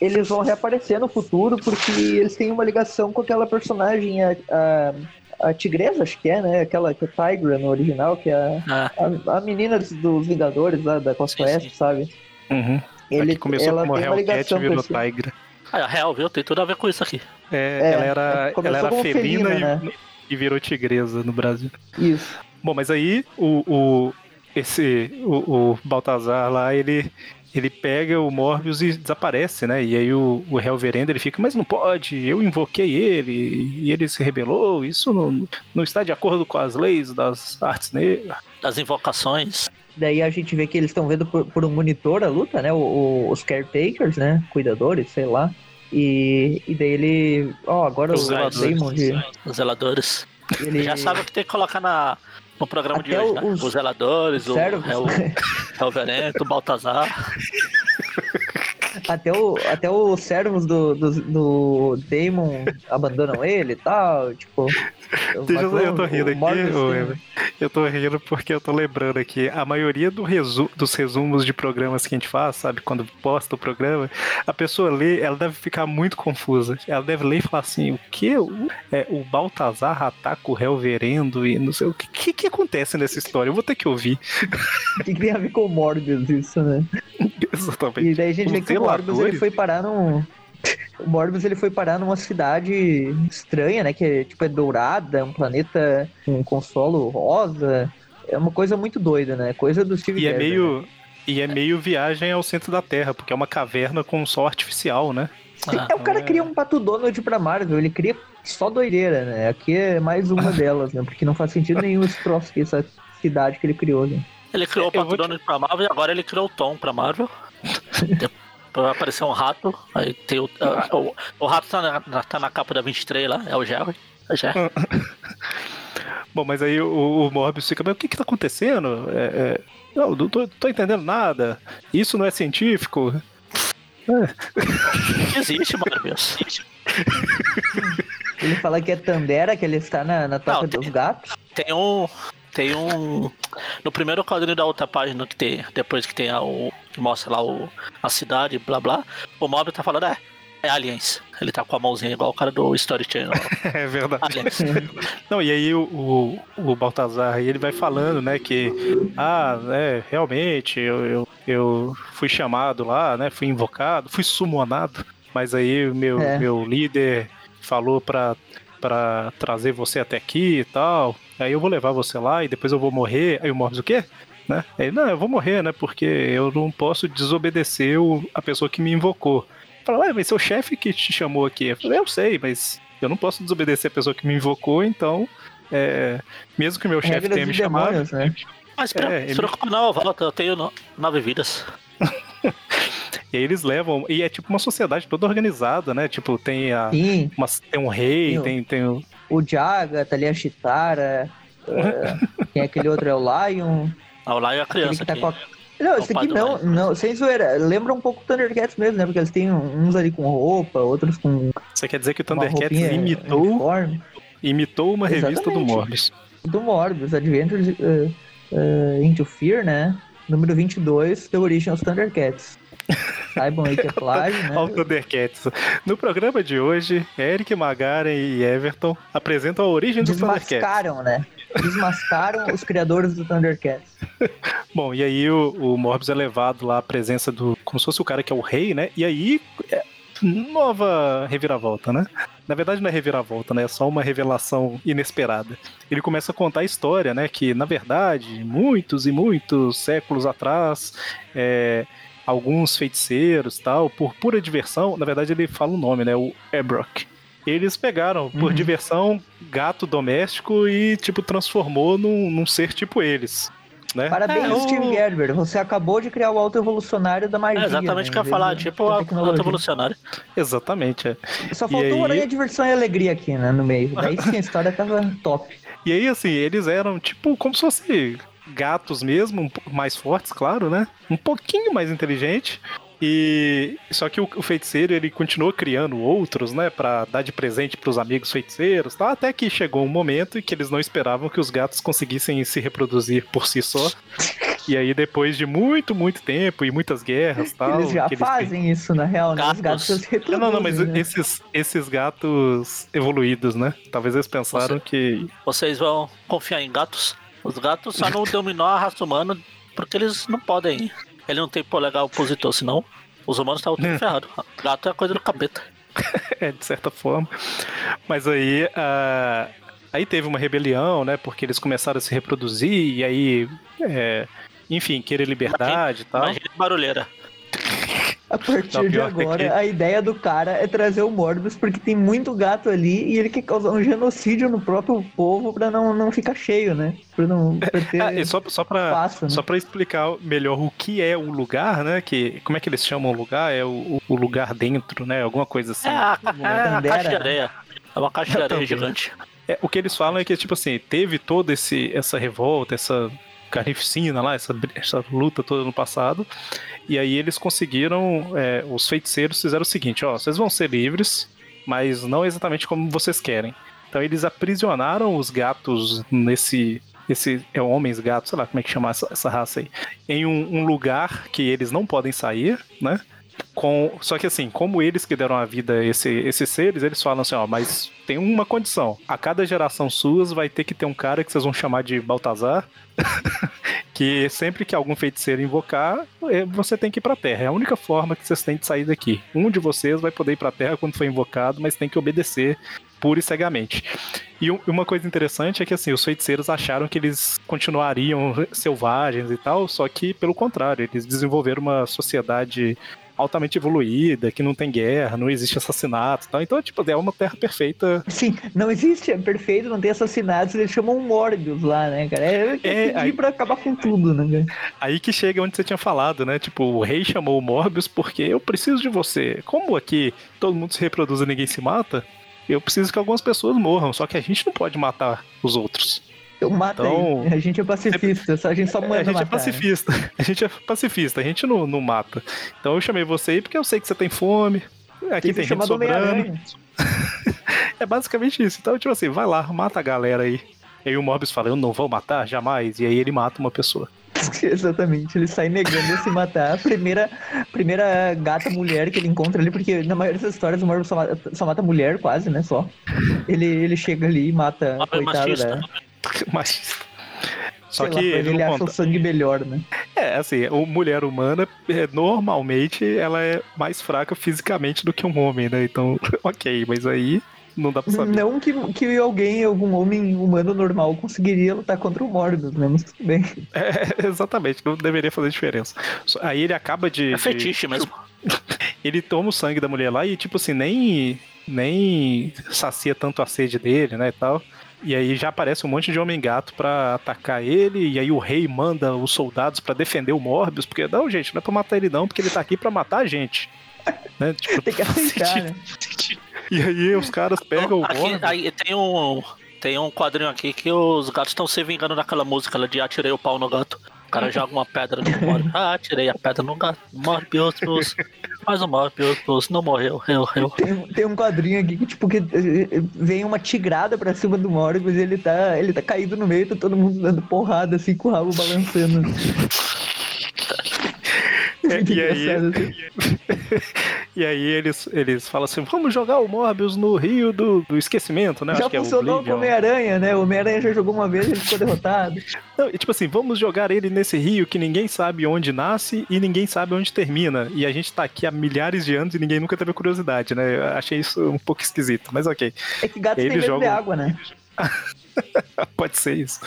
eles vão reaparecer no futuro porque eles têm uma ligação com aquela personagem, a, a, a Tigresa, acho que é, né? Aquela que é Tigra no original, que é a, ah. a, menina dos, dos Vingadores lá da Costa Oeste, sabe? Uhum. Ele, começou ela como Hellcat e virou Tigra. Ah, a Hell, viu? Tem tudo a ver com isso aqui. É, é ela era, ela era felina, felina e, né? e virou tigresa no Brasil. Isso. Bom, mas aí o, o esse o, o Baltazar lá, ele ele pega o Morbius e desaparece, né? E aí o, o Helverendo ele fica, mas não pode, eu invoquei ele e ele se rebelou, isso não, não está de acordo com as leis das artes negras. Das invocações. Daí a gente vê que eles estão vendo por, por, um monitor a luta, né? O, o, os caretakers, né? Cuidadores, sei lá. E, e daí ele. Ó, oh, agora os o Damon de. Os zeladores. Ele... Já sabe o que tem que colocar na, no programa Até de hoje, né? Os, os zeladores, o, é o, é o Verento, o Baltazar. *laughs* Até, o, até os servos do, do, do Damon abandonam ele e tal, tipo... Deixa eu, eu tô rindo aqui, eu, eu tô rindo porque eu tô lembrando aqui, a maioria do resu, dos resumos de programas que a gente faz, sabe, quando posta o programa, a pessoa lê, ela deve ficar muito confusa. Ela deve ler e falar assim, o que? O, é, o Baltazar ataca o réu verendo e não sei o que, que, que acontece nessa história? Eu vou ter que ouvir. O *laughs* que, que tem a ver com o Morbius isso, né? *laughs* Exatamente. E daí a gente vê que o Morbius ele foi parar num *laughs* o Morbius ele foi parar numa cidade estranha, né? Que é, tipo, é dourada, é um planeta com, com solo rosa. É uma coisa muito doida, né? Coisa do Steve E é meio. Né? E é meio viagem ao centro da Terra, porque é uma caverna com sol artificial, né? Ah, é, o cara é... cria um pato Donald pra Marvel, ele cria só doideira, né? Aqui é mais uma *laughs* delas, né? Porque não faz sentido nenhum esse troço aqui, essa cidade que ele criou, né? Ele criou o pato Donald te... pra Marvel e agora ele criou o Tom pra Marvel. *laughs* Vai aparecer um rato. Aí tem o. o, o rato tá na, tá na capa da 23 lá, é o Jerry. É o Jerry. *laughs* Bom, mas aí o, o Morbius fica, mas o que que tá acontecendo? É, é, não, não tô, tô, entendendo nada. Isso não é científico. É. *laughs* Existe, Morbius. Ele fala que é Tandera, que ele está na, na toca dos gatos. Tem um. Tem um. No primeiro quadrinho da outra página que tem. Depois que tem a, o. Que mostra lá o, a cidade, blá blá. O Mob tá falando, é. É Aliens. Ele tá com a mãozinha igual o cara do Story Channel. *laughs* é verdade. Aliens. *laughs* Não, e aí o, o, o Baltazar ele vai falando, né, que. Ah, é, realmente, eu, eu, eu fui chamado lá, né? Fui invocado, fui sumonado. Mas aí o meu, é. meu líder falou pra, pra trazer você até aqui e tal. Aí eu vou levar você lá e depois eu vou morrer. Aí o Morbius o quê? Né? Aí, não, eu vou morrer, né? Porque eu não posso desobedecer o, a pessoa que me invocou. Fala, ué, mas seu chefe que te chamou aqui. Eu falei, eu sei, mas eu não posso desobedecer a pessoa que me invocou, então. É, mesmo que meu chefe tenha me chamado. né? Mas é, se preocupa não, volta, eu tenho nove vidas. E aí eles levam. E é tipo uma sociedade toda organizada, né? Tipo, tem a. Uma, tem um rei, tem, tem, tem o. O Jaga, tá ali a Chitara. uh, *laughs* tem aquele outro, é o Lion. Ah, o Lion é a criança. Tá a... Não, esse aqui não, não, sem zoeira. Lembra um pouco o Thundercats mesmo, né? Porque eles têm uns ali com roupa, outros com. Você quer dizer que o Thundercats imitou. Uniforme. Imitou uma Exatamente. revista do Morbius. Do Morbius, Adventures uh, uh, Into Fear, né? Número 22, The Origin of Thundercats. Saibam aí que é plágio, né? Ao Thundercats. No programa de hoje, Eric Magaren e Everton apresentam a origem do Thundercats. Desmascaram, né? Desmascaram os criadores do Thundercats. *laughs* Bom, e aí o, o Morbius é levado lá à presença do. Como se fosse o cara que é o rei, né? E aí. É, nova reviravolta, né? Na verdade não é reviravolta, né? É só uma revelação inesperada. Ele começa a contar a história, né? Que na verdade, muitos e muitos séculos atrás, é, alguns feiticeiros tal, por pura diversão, na verdade ele fala o nome, né? O Ebrock. Eles pegaram, por uhum. diversão, gato doméstico e, tipo, transformou num, num ser tipo eles. Né? Parabéns, é, Steve o... Gerber. Você acabou de criar o auto-evolucionário da magia. É exatamente o né? que eu ia falar, tipo o auto-evolucionário. Exatamente, é. Só faltou aí... diversão e alegria aqui, né, no meio. Daí sim, a história tava top. E aí, assim, eles eram, tipo, como se fosse gatos mesmo, mais fortes, claro, né? Um pouquinho mais inteligente. E só que o, o, feiticeiro ele continuou criando outros, né, para dar de presente para os amigos feiticeiros, tá? Até que chegou um momento em que eles não esperavam que os gatos conseguissem se reproduzir por si só. E aí depois de muito, muito tempo e muitas guerras, tal, eles já fazem eles... isso na real, né? Os gatos se reproduzem. Não, não, mas né? esses esses gatos evoluídos, né? Talvez eles pensaram Você, que vocês vão confiar em gatos os gatos só não dominou a raça humana porque eles não podem. Ele não tem polegar opositor, senão os humanos estavam tudo ferrados. Gato é a coisa do capeta. *laughs* é, de certa forma. Mas aí. Uh, aí teve uma rebelião, né? Porque eles começaram a se reproduzir e aí. É, enfim, querer liberdade e tal. Imagina barulheira. A partir não, de agora, que... a ideia do cara é trazer o Morbius porque tem muito gato ali e ele quer causar um genocídio no próprio povo pra não, não ficar cheio, né? Pra não pra ter é, *laughs* só, só, pra, espaço, né? só pra explicar melhor o que é o lugar, né? Que, como é que eles chamam o lugar? É o, o lugar dentro, né? Alguma coisa assim. É, a, é a caixa de areia. É uma caixa de areia gigante. É, o que eles falam é que, tipo assim, teve toda esse, essa revolta, essa carnificina lá, essa, essa luta toda no passado. E aí eles conseguiram, é, os feiticeiros fizeram o seguinte, ó, vocês vão ser livres, mas não exatamente como vocês querem. Então eles aprisionaram os gatos nesse esse é homens gatos, sei lá como é que chama essa, essa raça aí, em um, um, lugar que eles não podem sair, né? Com, só que assim, como eles que deram a vida a esse, esses seres, eles falam assim, ó, mas tem uma condição. A cada geração suas vai ter que ter um cara que vocês vão chamar de Baltazar, *laughs* que sempre que algum feiticeiro invocar, é, você tem que ir pra Terra. É a única forma que vocês têm de sair daqui. Um de vocês vai poder ir pra Terra quando for invocado, mas tem que obedecer pura e cegamente. E uma coisa interessante é que assim, os feiticeiros acharam que eles continuariam selvagens e tal, só que pelo contrário, eles desenvolveram uma sociedade altamente evoluída, que não tem guerra, não existe assassinato tal. Então, tipo, é uma terra perfeita. Sim, não existe, é perfeito, não tem assassinatos, eles chamam Morbius lá, né, cara? É, é aí, pra acabar com tudo, né, cara? Aí que chega onde você tinha falado, né? Tipo, o rei chamou o Morbius porque eu preciso de você. Como aqui todo mundo se reproduz e ninguém se mata, eu preciso que algumas pessoas morram, só que a gente não pode matar os outros. Eu mato então, A gente é pacifista, a gente só manda A gente matar, é pacifista. Né? *laughs* A gente é pacifista, a gente não, não mata. Então eu chamei você aí porque eu sei que você tem fome. Aqui tem, tem gente sobrando. *laughs* é basicamente isso. Então, tipo assim, vai lá, mata a galera aí. E aí o Morbius fala, eu não vou matar, jamais. E aí ele mata uma pessoa. *laughs* Exatamente, ele sai negando se matar. A primeira, primeira gata mulher que ele encontra ali, porque na maioria das histórias o Morbius só mata, só mata mulher, quase, né? Só. Ele, ele chega ali e mata a coitada dela. Machista. Só Sei que lá, ele, ele acha conta. o sangue melhor, né? É, assim, a mulher humana, é, normalmente, ela é mais fraca fisicamente do que um homem, né? Então, *laughs* ok, mas aí não dá pra saber. Não que, que alguém, algum homem humano normal conseguiria lutar contra o Morbius, né? Mas tudo bem. *laughs* É, exatamente, não deveria fazer diferença. Aí ele acaba de... É fetiche de... mesmo. *laughs* ele toma o sangue da mulher lá e, tipo assim, nem, nem sacia tanto a sede dele, né, e tal. E aí já aparece um monte de homem-gato para atacar ele, e aí o rei manda os soldados para defender o Morbius, porque não, gente, não é pra matar ele não, porque ele tá aqui para matar a gente. né? *laughs* tipo, tem que *laughs* aceitar, né? E aí os caras pegam aqui, o Morbius. Aí tem um, tem um quadrinho aqui que os gatos estão se vingando daquela música lá de atirei o pau no gato. O cara joga uma pedra no Morbius. *laughs* Ah, tirei a pedra no. Morbius, mas o Morbius não morreu. Eu, eu. Tem, tem um quadrinho aqui que, tipo, que eh, eh, vem uma tigrada pra cima do Morbius e ele tá, ele tá caído no meio, tá todo mundo dando porrada, assim, com o rabo balançando. É, e, aí, assim. *laughs* e aí eles, eles falam assim: vamos jogar o Morbius no Rio do, do Esquecimento, né? Já Acho funcionou com o Homem-Aranha, né? O Homem-Aranha já jogou uma vez e ele ficou derrotado. *laughs* Não, e tipo assim, vamos jogar ele nesse rio que ninguém sabe onde nasce e ninguém sabe onde termina. E a gente tá aqui há milhares de anos e ninguém nunca teve curiosidade, né? Eu achei isso um pouco esquisito, mas ok. É que gato tem medo jogam... de água, né? *laughs* *laughs* Pode ser isso.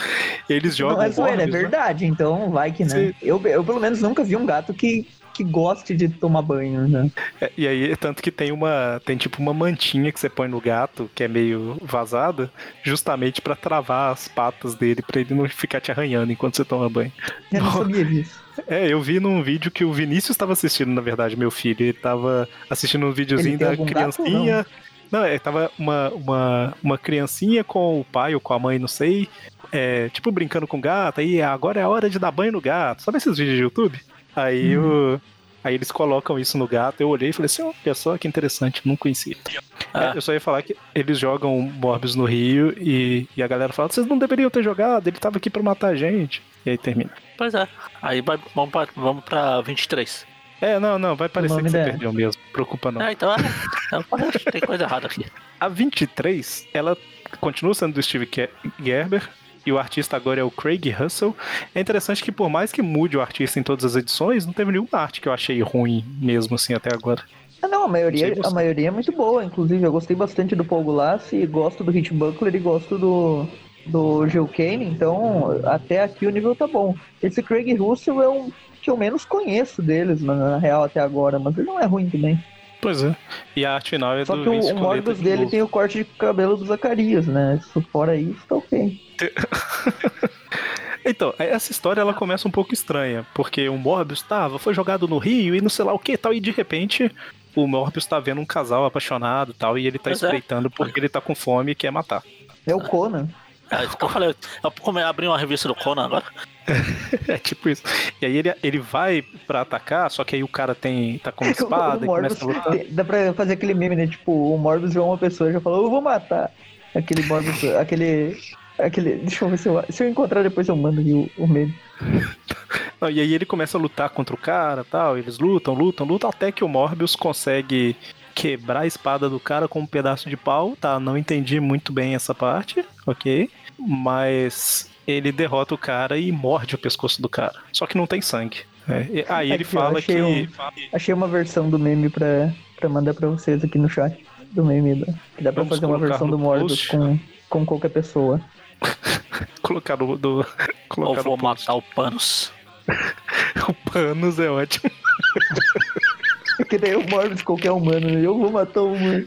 Eles jogam. Não é zoeira, é né? verdade, né? então vai que, né? Eu, eu pelo menos nunca vi um gato que, que goste de tomar banho, né? É, e aí, tanto que tem uma. Tem tipo uma mantinha que você põe no gato, que é meio vazada, justamente para travar as patas dele, para ele não ficar te arranhando enquanto você toma banho. Eu não sabia disso. É, eu vi num vídeo que o Vinícius estava assistindo, na verdade, meu filho. Ele estava assistindo um videozinho da criancinha. Não, é, tava uma, uma, uma criancinha com o pai ou com a mãe, não sei, é, tipo brincando com o gato, aí agora é a hora de dar banho no gato. Sabe esses vídeos de YouTube? Aí hum. o. Aí eles colocam isso no gato, eu olhei e falei assim, olha só que interessante, não conhecia. Ah. É, eu só ia falar que eles jogam Morbius no Rio e, e a galera fala, vocês não deveriam ter jogado, ele tava aqui pra matar a gente. E aí termina. Pois é, aí vai, vamos, pra, vamos pra 23. É, não, não, vai parecer que você dela. perdeu mesmo. Preocupa não. Ah, então, *laughs* é, então tem coisa errada aqui. A 23, ela continua sendo do Steve Gerber, e o artista agora é o Craig Russell. É interessante que por mais que mude o artista em todas as edições, não teve nenhuma arte que eu achei ruim mesmo assim até agora. Ah, não, a maioria, a maioria é muito boa, inclusive eu gostei bastante do Paul Gulassi, gosto do Hit Buckler e gosto do, do Gil Kane, então até aqui o nível tá bom. Esse Craig Russell é um que eu menos conheço deles, na real, até agora, mas ele não é ruim também. Pois é. E a arte final é Só do que o, o Morbius dele novo. tem o corte de cabelo do Zacarias, né? Isso fora isso, tá ok. *laughs* então, essa história ela começa um pouco estranha, porque o Morbius tava, foi jogado no Rio e não sei lá o que tal, e de repente o Morbius tá vendo um casal apaixonado tal, e ele tá pois é. espreitando é. porque ele tá com fome e quer matar. É o Conan. É isso que eu falei. Eu abri uma revista do Conan agora. *laughs* é tipo isso. E aí ele, ele vai pra atacar, só que aí o cara tem tá com uma *laughs* espada e começa a lutar. *laughs* Dá pra fazer aquele meme, né? Tipo, o Morbius viu uma pessoa e já falou, eu vou matar. Aquele Morbius, aquele. Aquele. Deixa eu ver se eu, se eu encontrar depois eu mando o, o meme. Não, e aí ele começa a lutar contra o cara tal. Eles lutam, lutam, lutam, até que o Morbius consegue quebrar a espada do cara com um pedaço de pau, tá? Não entendi muito bem essa parte, ok? Mas ele derrota o cara e morde o pescoço do cara. Só que não tem sangue. É, aí ele fala que. Um, achei uma versão do meme pra, pra mandar pra vocês aqui no chat. Do meme. Da, que dá pra Vamos fazer uma versão do Mordos com, com qualquer pessoa. *laughs* colocar do. do *laughs* colocar Ou vou matar o Panos. *laughs* o Panos é ótimo. que daí o Morbius qualquer humano, né? Eu vou matar o humano.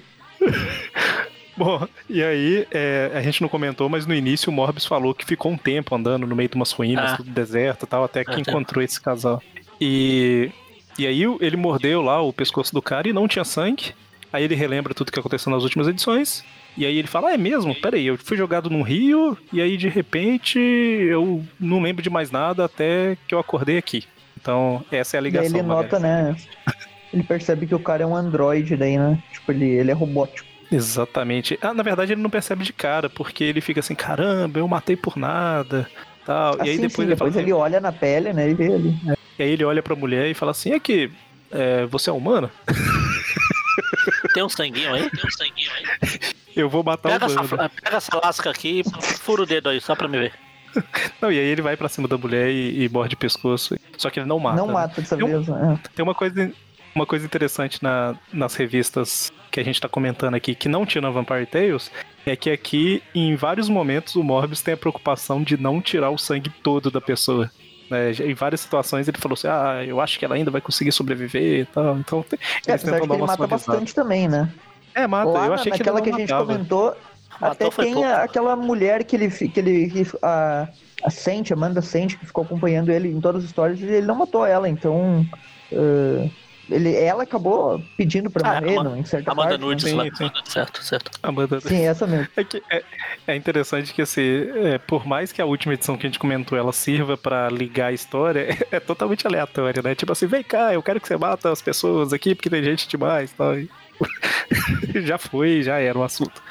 *laughs* Bom, e aí, é, a gente não comentou, mas no início o Morbius falou que ficou um tempo andando no meio de umas ruínas, ah. tudo deserto e tal, até que ah, encontrou esse casal. E, e aí ele mordeu lá o pescoço do cara e não tinha sangue. Aí ele relembra tudo que aconteceu nas últimas edições. E aí ele fala: ah, é mesmo? Peraí, eu fui jogado num rio e aí de repente eu não lembro de mais nada até que eu acordei aqui. Então, essa é a ligação. Daí ele nota, né? *laughs* ele percebe que o cara é um androide daí, né? Tipo, ele, ele é robótico. Exatamente. Ah, na verdade ele não percebe de cara, porque ele fica assim, caramba, eu matei por nada. Tal. e aí depois, sim, ele, depois fala, ele olha na pele, né? E vê ali. E aí ele olha pra mulher e fala assim, é que é, você é humano? *laughs* Tem um sanguinho aí? Tem um sanguinho aí? *laughs* Eu vou matar pega o essa, Pega essa lasca aqui e fura o dedo aí, só pra me ver. *laughs* Não, e aí ele vai pra cima da mulher e, e morde o pescoço. Só que ele não mata. Não né? mata dessa tem vez, um, é. Tem uma coisa uma coisa interessante na, nas revistas que a gente está comentando aqui, que não tinha na Vampire Tales, é que aqui, em vários momentos, o Morbius tem a preocupação de não tirar o sangue todo da pessoa. É, em várias situações ele falou assim: Ah, eu acho que ela ainda vai conseguir sobreviver e tal. Então, é, eles tentam dar uma ele mata bastante também, né? É, mata. Lá, eu achei naquela que, que a gente comentou, Até tem pouco. aquela mulher que ele. Que ele a, a Sente, Amanda Sente, que ficou acompanhando ele em todas as histórias, e ele não matou ela, então. Uh, ele, ela acabou pedindo pra ah, morrer, não, em certa Amanda parte. Nudes, né? sim, sim. certo, certo. Amanda... Sim, essa mesmo. É, que é, é interessante que, assim, é, por mais que a última edição que a gente comentou, ela sirva pra ligar a história, é, *laughs* é totalmente aleatória, né? Tipo assim, vem cá, eu quero que você mata as pessoas aqui, porque tem gente demais, tal. E... *laughs* já foi, já era o um assunto.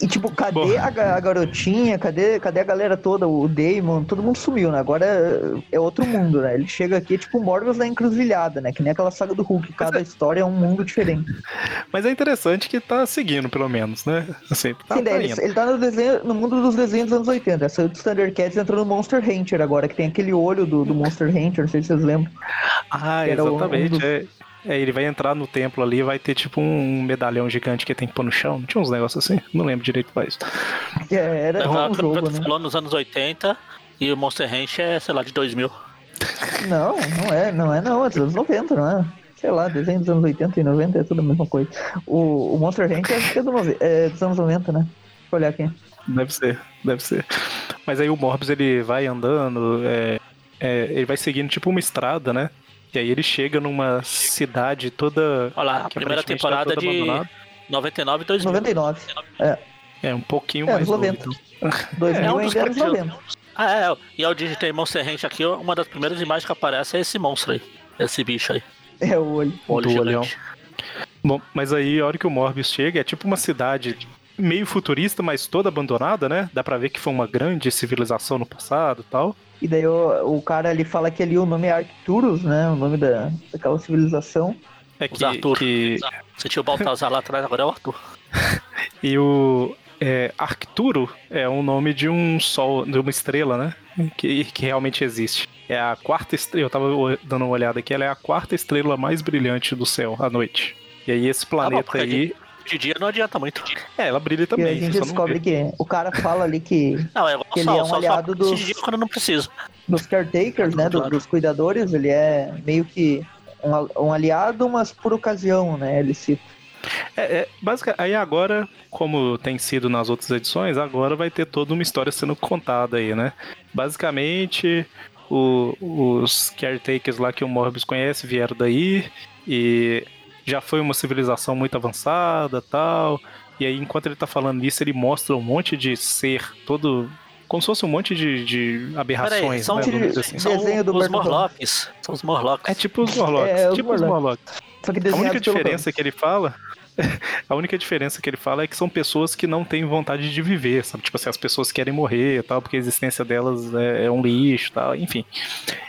E tipo, cadê a, a, garotinha? Cadê, cadê a galera toda? O Damon, todo mundo sumiu, né? Agora é, é outro mundo, né? Ele chega aqui, tipo, Morbius na encruzilhada, né? Que nem aquela saga do Hulk, cada é... história é um mundo diferente. Mas é interessante que tá seguindo, pelo menos, né? Assim, tá, Sim, tá ele, ele tá no, desenho, no mundo dos desenhos dos anos 80. Essa do Thundercats entrou no Monster Hunter agora, que tem aquele olho do, do Monster Hunter, não sei se vocês lembram. Ah, exatamente. Um dos... é. É, ele vai entrar no templo ali vai ter tipo um medalhão gigante que tem que pôr no chão. Não tinha uns negócios assim? Não lembro direito mais. É, era é, um jogo, né? falou nos anos 80 e o Monster Ranch é, sei lá, de 2000. Não, não é, não é não, é dos anos 90, não é? Sei lá, desenho dos anos 80 e 90 é tudo a mesma coisa. O, o Monster Ranch é, é, do, é dos anos 90, né? Deixa eu olhar aqui. Deve ser, deve ser. Mas aí o Morbius ele vai andando, é, é, ele vai seguindo tipo uma estrada, né? E aí ele chega numa cidade toda. Olha lá, a primeira tá temporada tá de abandonada. 99 e 2000. 99. É. É, um pouquinho é, mais 90. Novo, então. *laughs* 2000 é, um ainda era 90. Ah, é. E ao digitei Monster Ranch aqui, uma das primeiras imagens que aparece é esse monstro aí. Esse bicho aí. É o olho. O olho do olhão. Bom, mas aí a hora que o Morbius chega, é tipo uma cidade meio futurista, mas toda abandonada, né? Dá pra ver que foi uma grande civilização no passado tal. E daí o, o cara ele fala que ali o nome é Arcturus, né? O nome da, daquela civilização. É que, Arthur. que... Você tinha o Baltazar lá atrás, agora é o Arthur. *laughs* e o é, Arcturo é o nome de um sol, de uma estrela, né? Que, que realmente existe. É a quarta estrela, eu tava dando uma olhada aqui, ela é a quarta estrela mais brilhante do céu à noite. E aí esse planeta ah, aí de dia não adianta muito. É, ela brilha também. E a gente descobre que o cara fala ali que, não, é que ele é um aliado dos. Dia quando não preciso. Dos caretakers, né? Claro. Dos cuidadores, ele é meio que um, um aliado, mas por ocasião, né? Ele cita. É, é, basicamente, aí agora, como tem sido nas outras edições, agora vai ter toda uma história sendo contada aí, né? Basicamente, o, os caretakers lá que o Morbius conhece vieram daí e já foi uma civilização muito avançada tal. E aí, enquanto ele tá falando isso, ele mostra um monte de ser todo. Como se fosse um monte de, de aberrações. Peraí, são, né, assim. são os Morlocks. São os Morlocks. É tipo os Morlocks. É, tipo os Morlocks. A única diferença que ele fala *laughs* a única diferença que ele fala é que são pessoas que não têm vontade de viver, sabe? Tipo assim, as pessoas querem morrer e tal, porque a existência delas é, é um lixo tal, enfim.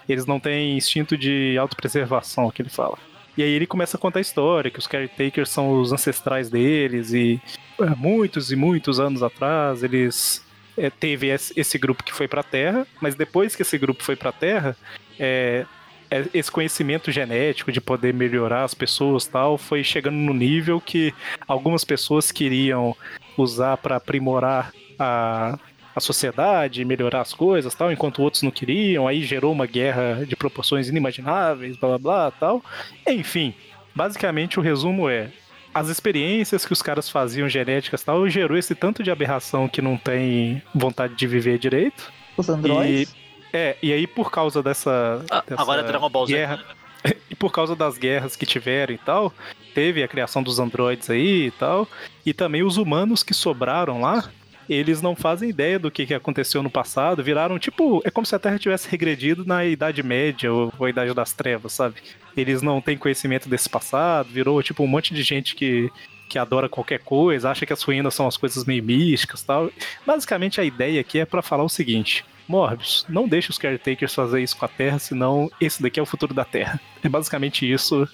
Eles não têm instinto de autopreservação, que ele fala. E aí ele começa a contar a história, que os caretakers são os ancestrais deles, e é, muitos e muitos anos atrás eles é, teve esse grupo que foi para a Terra, mas depois que esse grupo foi para a Terra, é, é, esse conhecimento genético de poder melhorar as pessoas tal foi chegando no nível que algumas pessoas queriam usar para aprimorar a, a sociedade, melhorar as coisas, tal, enquanto outros não queriam, aí gerou uma guerra de proporções inimagináveis, blá blá blá, tal. Enfim, basicamente o resumo é as experiências que os caras faziam genéticas tal gerou esse tanto de aberração que não tem vontade de viver direito. Os androides? E, é, e aí por causa dessa, ah, dessa agora é Dragon Ball Z. guerra, *laughs* e por causa das guerras que tiveram e tal, teve a criação dos androides aí e tal, e também os humanos que sobraram lá, eles não fazem ideia do que, aconteceu no passado, viraram tipo. É como se a Terra tivesse regredido na Idade Média ou, ou a Idade das Trevas, sabe? Eles não têm conhecimento desse passado, virou tipo um monte de gente que, que adora qualquer coisa, acha que as ruínas são as coisas meio místicas tal. Basicamente a ideia aqui é para falar o seguinte: Morbius, não deixe os caretakers fazer isso com a Terra, senão esse daqui é o futuro da Terra. É basicamente isso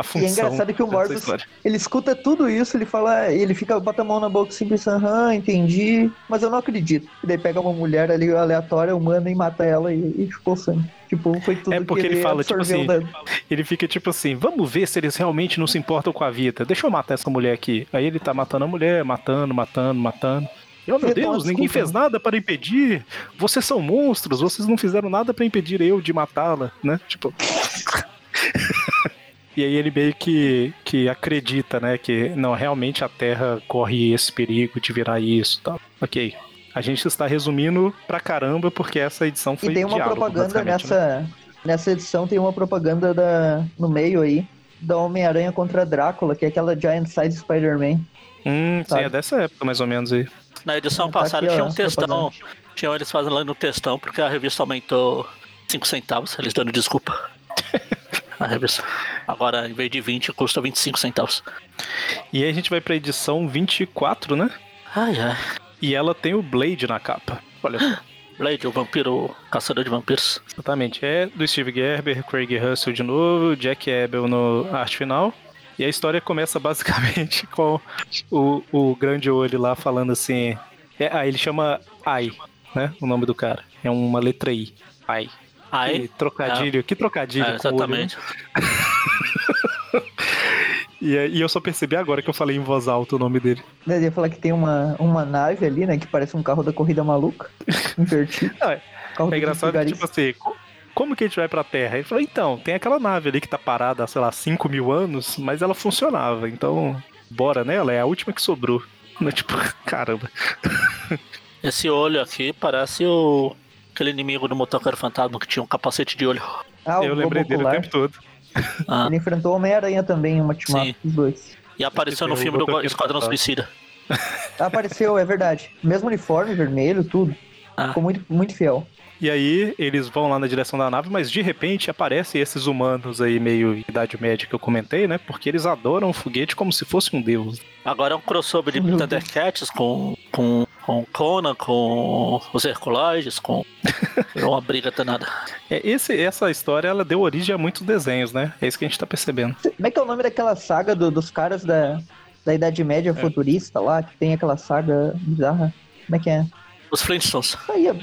a função. E é engraçado que o Morbius, ele escuta tudo isso, ele fala, ele fica, bota a mão na boca assim, aham, entendi, mas eu não acredito. E daí pega uma mulher ali aleatória, humana, e mata ela e, e ficou sangue. Tipo, foi tudo É porque que ele, ele fala, tipo assim, ele fica tipo assim, vamos ver se eles realmente não se importam com a vida. Deixa eu matar essa mulher aqui. Aí ele tá matando a mulher, matando, matando, matando. E, oh meu Deus, ninguém fez nada para impedir. Vocês são monstros, vocês não fizeram nada para impedir eu de matá-la, né? Tipo. *laughs* E aí ele meio que, que acredita, né? Que não, realmente a Terra corre esse perigo de virar isso tá? Ok. A gente está resumindo pra caramba porque essa edição foi E tem uma diálogo, propaganda né? nessa, nessa edição, tem uma propaganda da, no meio aí, da Homem-Aranha contra Drácula, que é aquela Giant Size Spider-Man. Hum, sim, Sabe? é dessa época mais ou menos aí. Na edição Tá passada aqui, ó, tinha um as textão. Tinham eles fazendo no textão porque a revista aumentou 5 centavos, eles dando desculpa. *laughs* *laughs* a revista. Agora, em vez de 20, custa 25 centavos. E aí a gente vai pra edição 24, né? Ai, ai. E ela tem o Blade na capa. Olha só. *gasps* Blade, o vampiro, caçador de vampiros. Exatamente. É do Steve Gerber, Craig Russell de novo, Jack Abel no arte final. E a história começa basicamente *laughs* com o, o grande olho lá falando assim. É, ah, ele chama Ai, né? O nome do cara. É uma letra I. Ai. Ai, Que trocadilho. Que trocadilho. é, com o olho, né? exatamente. *laughs* E, é- e eu só percebi agora que eu falei em voz alta o nome dele. Eu ia falar que tem uma, uma nave ali, né, que parece um carro da corrida maluca, *laughs* invertido. Ah, é. Carro É do engraçado que, tipo assim, co- como que a gente vai pra Terra? Ele falou, então, tem aquela nave ali que tá parada há, sei lá, 5 mil anos, mas ela funcionava, então bora nela, é a última que sobrou. *laughs* Tipo, caramba. Esse olho aqui parece o. Aquele inimigo do motoqueiro fantasma que tinha um capacete de olho. Ah, eu lembrei dele o tempo todo. Ah, Ele enfrentou Homem-Aranha também em uma Sim. ultimato dos dois. e apareceu no filme do Esquadrão. Suicida. *laughs* Apareceu, é verdade. Mesmo uniforme, vermelho, tudo. Ah. Ficou muito, muito fiel. E aí eles vão lá na direção da nave, mas de repente aparecem esses humanos aí meio idade média que eu comentei, né? Porque eles adoram o foguete como se fosse um deus. Agora é um crossover de Thundercats com, com, com Conan, com os Herculoides, com. Virou *laughs* uma briga danada. É, esse, essa história ela deu origem a muitos desenhos, né? É isso que a gente tá percebendo. Como é que é o nome daquela saga do- dos caras da, da Idade Média futurista lá, que tem aquela saga bizarra? Como é que é? Os Flintstones. Aí, é-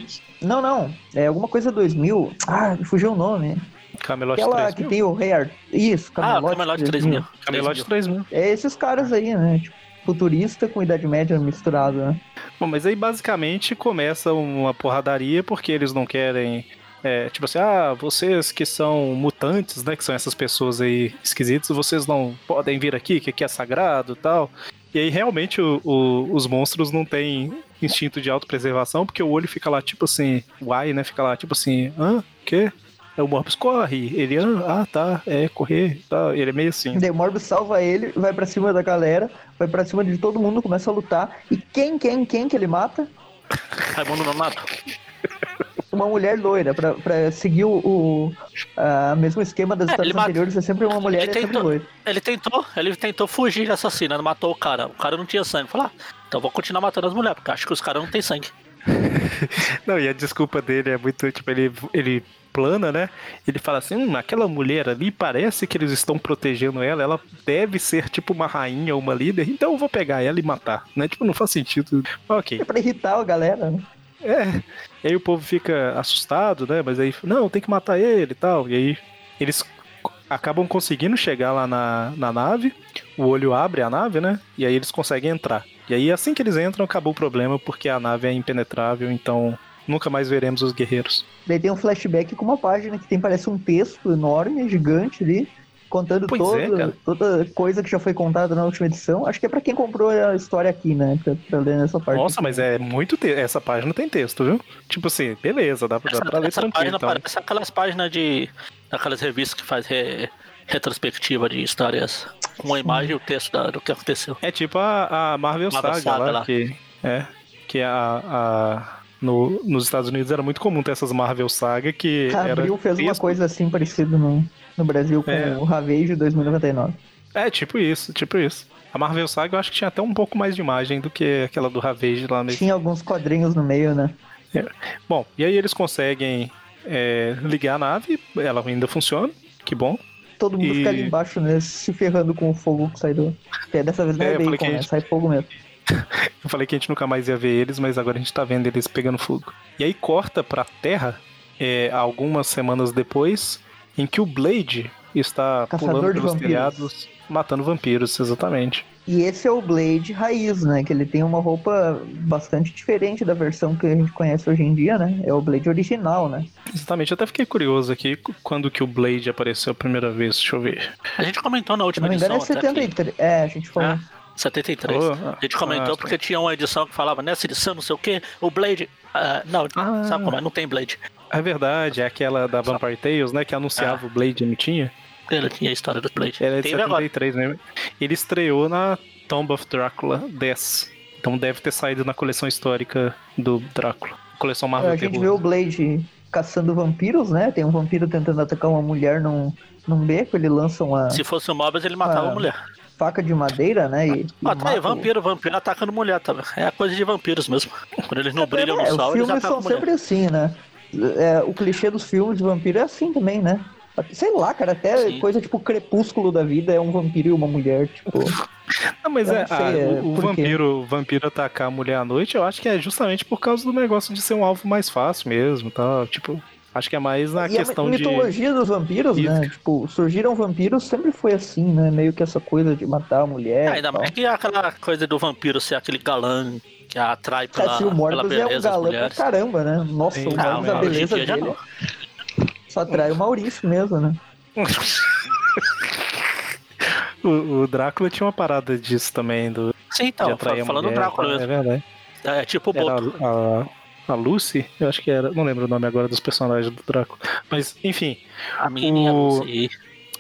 não, não. É alguma coisa 2000. Ah, fugiu o nome. Camelot Aquela 3000. que tem o Rei Ar... Isso, Ah, Camelot, Camelot 3000. Camelot 3000. É esses caras aí, né? Tipo, futurista com Idade Média misturado, né? Bom, mas aí basicamente começa uma porradaria porque eles não querem. é, tipo assim, ah, vocês que são mutantes, né? Que são essas pessoas aí esquisitas, vocês não podem vir aqui, que aqui é sagrado tal. E aí realmente o- o- os monstros não têm instinto de autopreservação, porque o olho fica lá, tipo assim, uai, né? Fica lá, tipo assim, hã? Quê? É o Morbius corre. Ele, ah, ah, tá, é correr, tá. Ele é meio assim. Daí o Morbius salva ele, vai pra cima da galera, vai pra cima de todo mundo, começa a lutar. E quem, quem, quem que ele mata? *laughs* Raimundo Nonato. Uma mulher loira, pra, pra seguir o, o a mesmo esquema das É, histórias ele mata- anteriores, é sempre uma mulher e Ele é sempre tentou, loira. ele tentou, ele tentou fugir assassinando, matou o cara. O cara não tinha sangue. Falou, ah, então vou continuar matando as mulheres, porque acho que os caras não têm sangue. *laughs* Não, e a desculpa dele é muito, tipo, ele, ele plana, né? Ele fala assim, hum, aquela mulher ali parece que eles estão protegendo ela, ela deve ser tipo uma rainha ou uma líder, então eu vou pegar ela e matar, né? Tipo, não faz sentido. Ok. É pra irritar a galera, né? É. E aí o povo fica assustado, né? Mas aí, não, tem que matar ele e tal. E aí eles acabam conseguindo chegar lá na, na nave, o olho abre a nave, né? E aí eles conseguem entrar. E aí assim que eles entram, acabou o problema, porque a nave é impenetrável, então nunca mais veremos os guerreiros. Daí tem um flashback com uma página que tem, parece um texto enorme, gigante ali, contando Pois é, toda, coisa que já foi contada na última edição. Acho que é pra quem comprou a história aqui, né? Pra, pra ler nessa parte. Nossa, mas é muito texto. Essa página tem texto, viu? Tipo assim, beleza, dá pra, dá Essa, pra ler essa tranquilo. página Então. parece aquelas páginas de. daquelas revistas que faz re- retrospectiva de histórias com a imagem e o texto da- do que aconteceu. É tipo a, a Marvel, Marvel Saga, Saga lá, lá. que é que a, a no, nos Estados Unidos era muito comum ter essas Marvel Saga que Abril fez uma coisa assim parecida no, no Brasil com É. o Ravager 2099. É, tipo isso, tipo isso. A Marvel Saga eu acho que tinha até um pouco mais de imagem do que aquela do Ravage lá mesmo. Tinha alguns quadrinhos no meio, né? Bom, e aí eles conseguem é, ligar a nave, ela ainda funciona, que bom. Todo mundo E- fica ali embaixo, né? Se ferrando com o fogo que sai do. Que dessa vez não É, é, bacon, né? gente- Sai fogo mesmo. *laughs* Eu falei que a gente nunca mais ia ver eles, mas agora a gente tá vendo eles pegando fogo. E aí corta pra Terra, é, algumas semanas depois, em que o Blade está Caçador pulando pelos vampiros. telhados, matando vampiros, exatamente. E esse é o Blade raiz, né? Que ele tem uma roupa bastante diferente da versão que a gente conhece hoje em dia, né? É o Blade original, né? Exatamente, eu até fiquei curioso aqui quando que o Blade apareceu a primeira vez, deixa eu ver. A gente comentou na Se última não me engano edição. é até que- 73. É, a gente falou. É, 73. Oh, a gente comentou ah, porque tinha uma edição que falava nessa edição, não sei o que, o Blade. ah, não, Ah. sabe como é? Não tem Blade. É verdade, é aquela da Vampire Tales, né? Que anunciava o Blade, não tinha? Ele tinha a história do Blade. Ela é de Teve agora. 73 mesmo. Ele estreou na Tomb of Drácula 10. Então deve ter saído na coleção histórica do Drácula. Coleção Marvel a gente Terror. vê o Blade caçando vampiros, né? Tem um vampiro tentando atacar uma mulher num, num beco, ele lança uma Se fosse o Mobius, ele matava Ah. a mulher. Faca de madeira, né? E, Ah, tá aí, vampiro, vampiro atacando mulher, tá? É a coisa de vampiros mesmo. Quando eles não brilham É, no os sol, eles filmes atacam são mulher. sempre assim, né? É, o clichê dos filmes de vampiro é assim também, né? Sei lá, cara, até Sim. coisa tipo crepúsculo da vida é um vampiro e uma mulher, tipo. Não, mas é, não sei, ah, é, o, o vampiro, o vampiro atacar a mulher à noite, eu acho que é justamente por causa do negócio de ser um alvo mais fácil mesmo, tá? Tipo, acho que é mais na e questão a de mitologia dos vampiros, né? Tipo, surgiram vampiros sempre foi assim, né? Meio que essa coisa de matar a mulher. É, ainda tal. mais que aquela coisa do vampiro ser aquele galã que atrai É, pela, se o pela Morbius é um beleza galã pra caramba, né? Nossa, Sim. o Morbius, a beleza dele não. só atrai o Maurício mesmo, né? *laughs* o, o Drácula tinha uma parada disso também, do, Sim, de então, falando do Drácula É mesmo. verdade. É tipo o Boto. a, a, a Lucy, eu acho que era, não lembro o nome agora dos personagens do Drácula. Mas, enfim, A menina e a o- Lucy.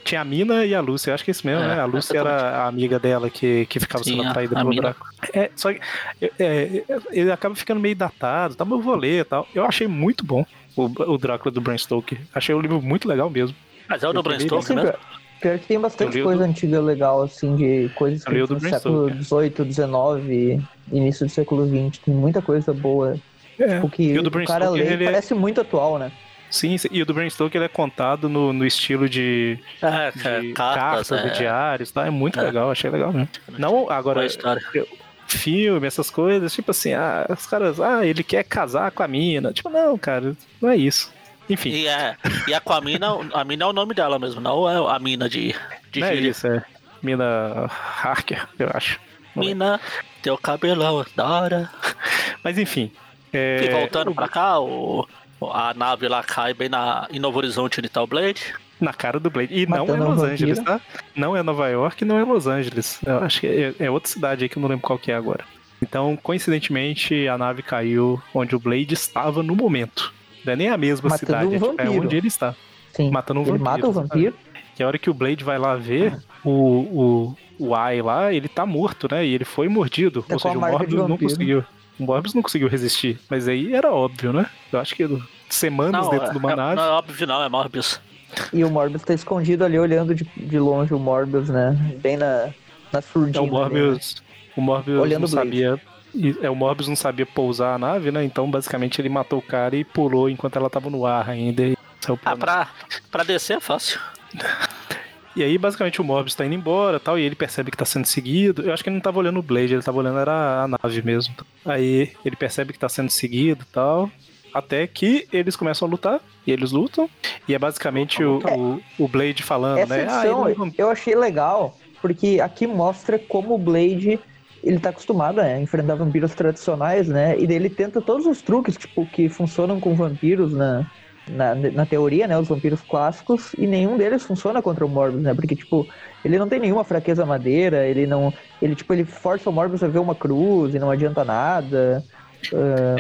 tinha a Mina e a Lucy, eu acho que é isso mesmo, É, né? A Lucy era a amiga dela que, que ficava Sim, sendo atraída pelo Mina. Drácula. É, só que é, é, ele acaba ficando meio datado, tá? Mas eu vou ler e tal. Eu achei muito bom o, o Drácula do Bram Stoker. Achei o livro muito legal mesmo. Mas é o do Bram Stoker mesmo? pior, pior que tem bastante o coisa do- antiga legal, assim, de coisas o que do do século. XVIII, XIX, início do século XX. Tem muita coisa boa. É. O que E o do o cara lê ele é- parece muito atual, né? Sim, e o do Bram Stoker ele é contado no, no estilo de, É, de é, cartas, cartas, de é, diários, tá? É muito É. legal, achei legal mesmo. Não, agora, filme, essas coisas, tipo assim, ah, os caras, ah, ele quer casar com a mina. Tipo, não, cara, não é isso. Enfim, E, é, e a com a mina, a mina é o nome dela mesmo, não é a mina de, de não é isso, é mina Harker, eu acho. É. Mina, teu cabelão, da hora. Mas enfim. É, E voltando pra cá, o, a nave lá cai bem na, em Novo Horizonte onde tá o Blade. Na cara do Blade. E não é Matando Los. Angeles, tá? Não é Nova York, não é Los Angeles. Eu acho que é, é outra cidade aí que eu não lembro qual que é agora. Então, coincidentemente, a nave caiu onde o Blade estava no momento. Não é nem a mesma Matando cidade, um é, tipo, é onde ele está. Sim. Matando um ele vampiro, mata o sabe? vampiro. Que a hora que o Blade vai lá ver, o, o, o Ai lá, ele tá morto, né? E ele foi mordido. Tá Ou seja, o Morbius não vampiro. conseguiu. O Morbius não conseguiu resistir. Mas aí era óbvio, né? Eu acho que semanas dentro é, de uma é- nave. não é óbvio não, é Morbius. E o Morbius tá escondido ali, olhando de, de longe o Morbius, né? Bem na, na surdina. Então o Morbius, o Morbius Olhando não sabia. e- É, o Morbius não sabia pousar a nave, né? Então, basicamente, ele matou o cara e pulou enquanto ela tava no ar ainda. E, saiu Ah, pra, pra descer é fácil. *laughs* e aí, basicamente, o Morbius tá indo embora tal, e ele percebe que tá sendo seguido. Eu acho que ele não tava olhando o Blade, ele tava olhando era a nave mesmo. Aí ele percebe que tá sendo seguido tal. Até que eles começam a lutar, e eles lutam. E é basicamente o, o, o Blade falando, Essa né? Ah, edição ele não- eu achei legal, porque aqui mostra como o Blade ele tá acostumado a enfrentar vampiros tradicionais, né? E daí ele tenta todos os truques, tipo, que funcionam com vampiros na, na, na teoria, né? Os vampiros clássicos, e nenhum deles funciona contra o Morbius, né? Porque, tipo, ele não tem nenhuma fraqueza madeira, ele não. Ele, tipo, ele força o Morbius a ver uma cruz e não adianta nada.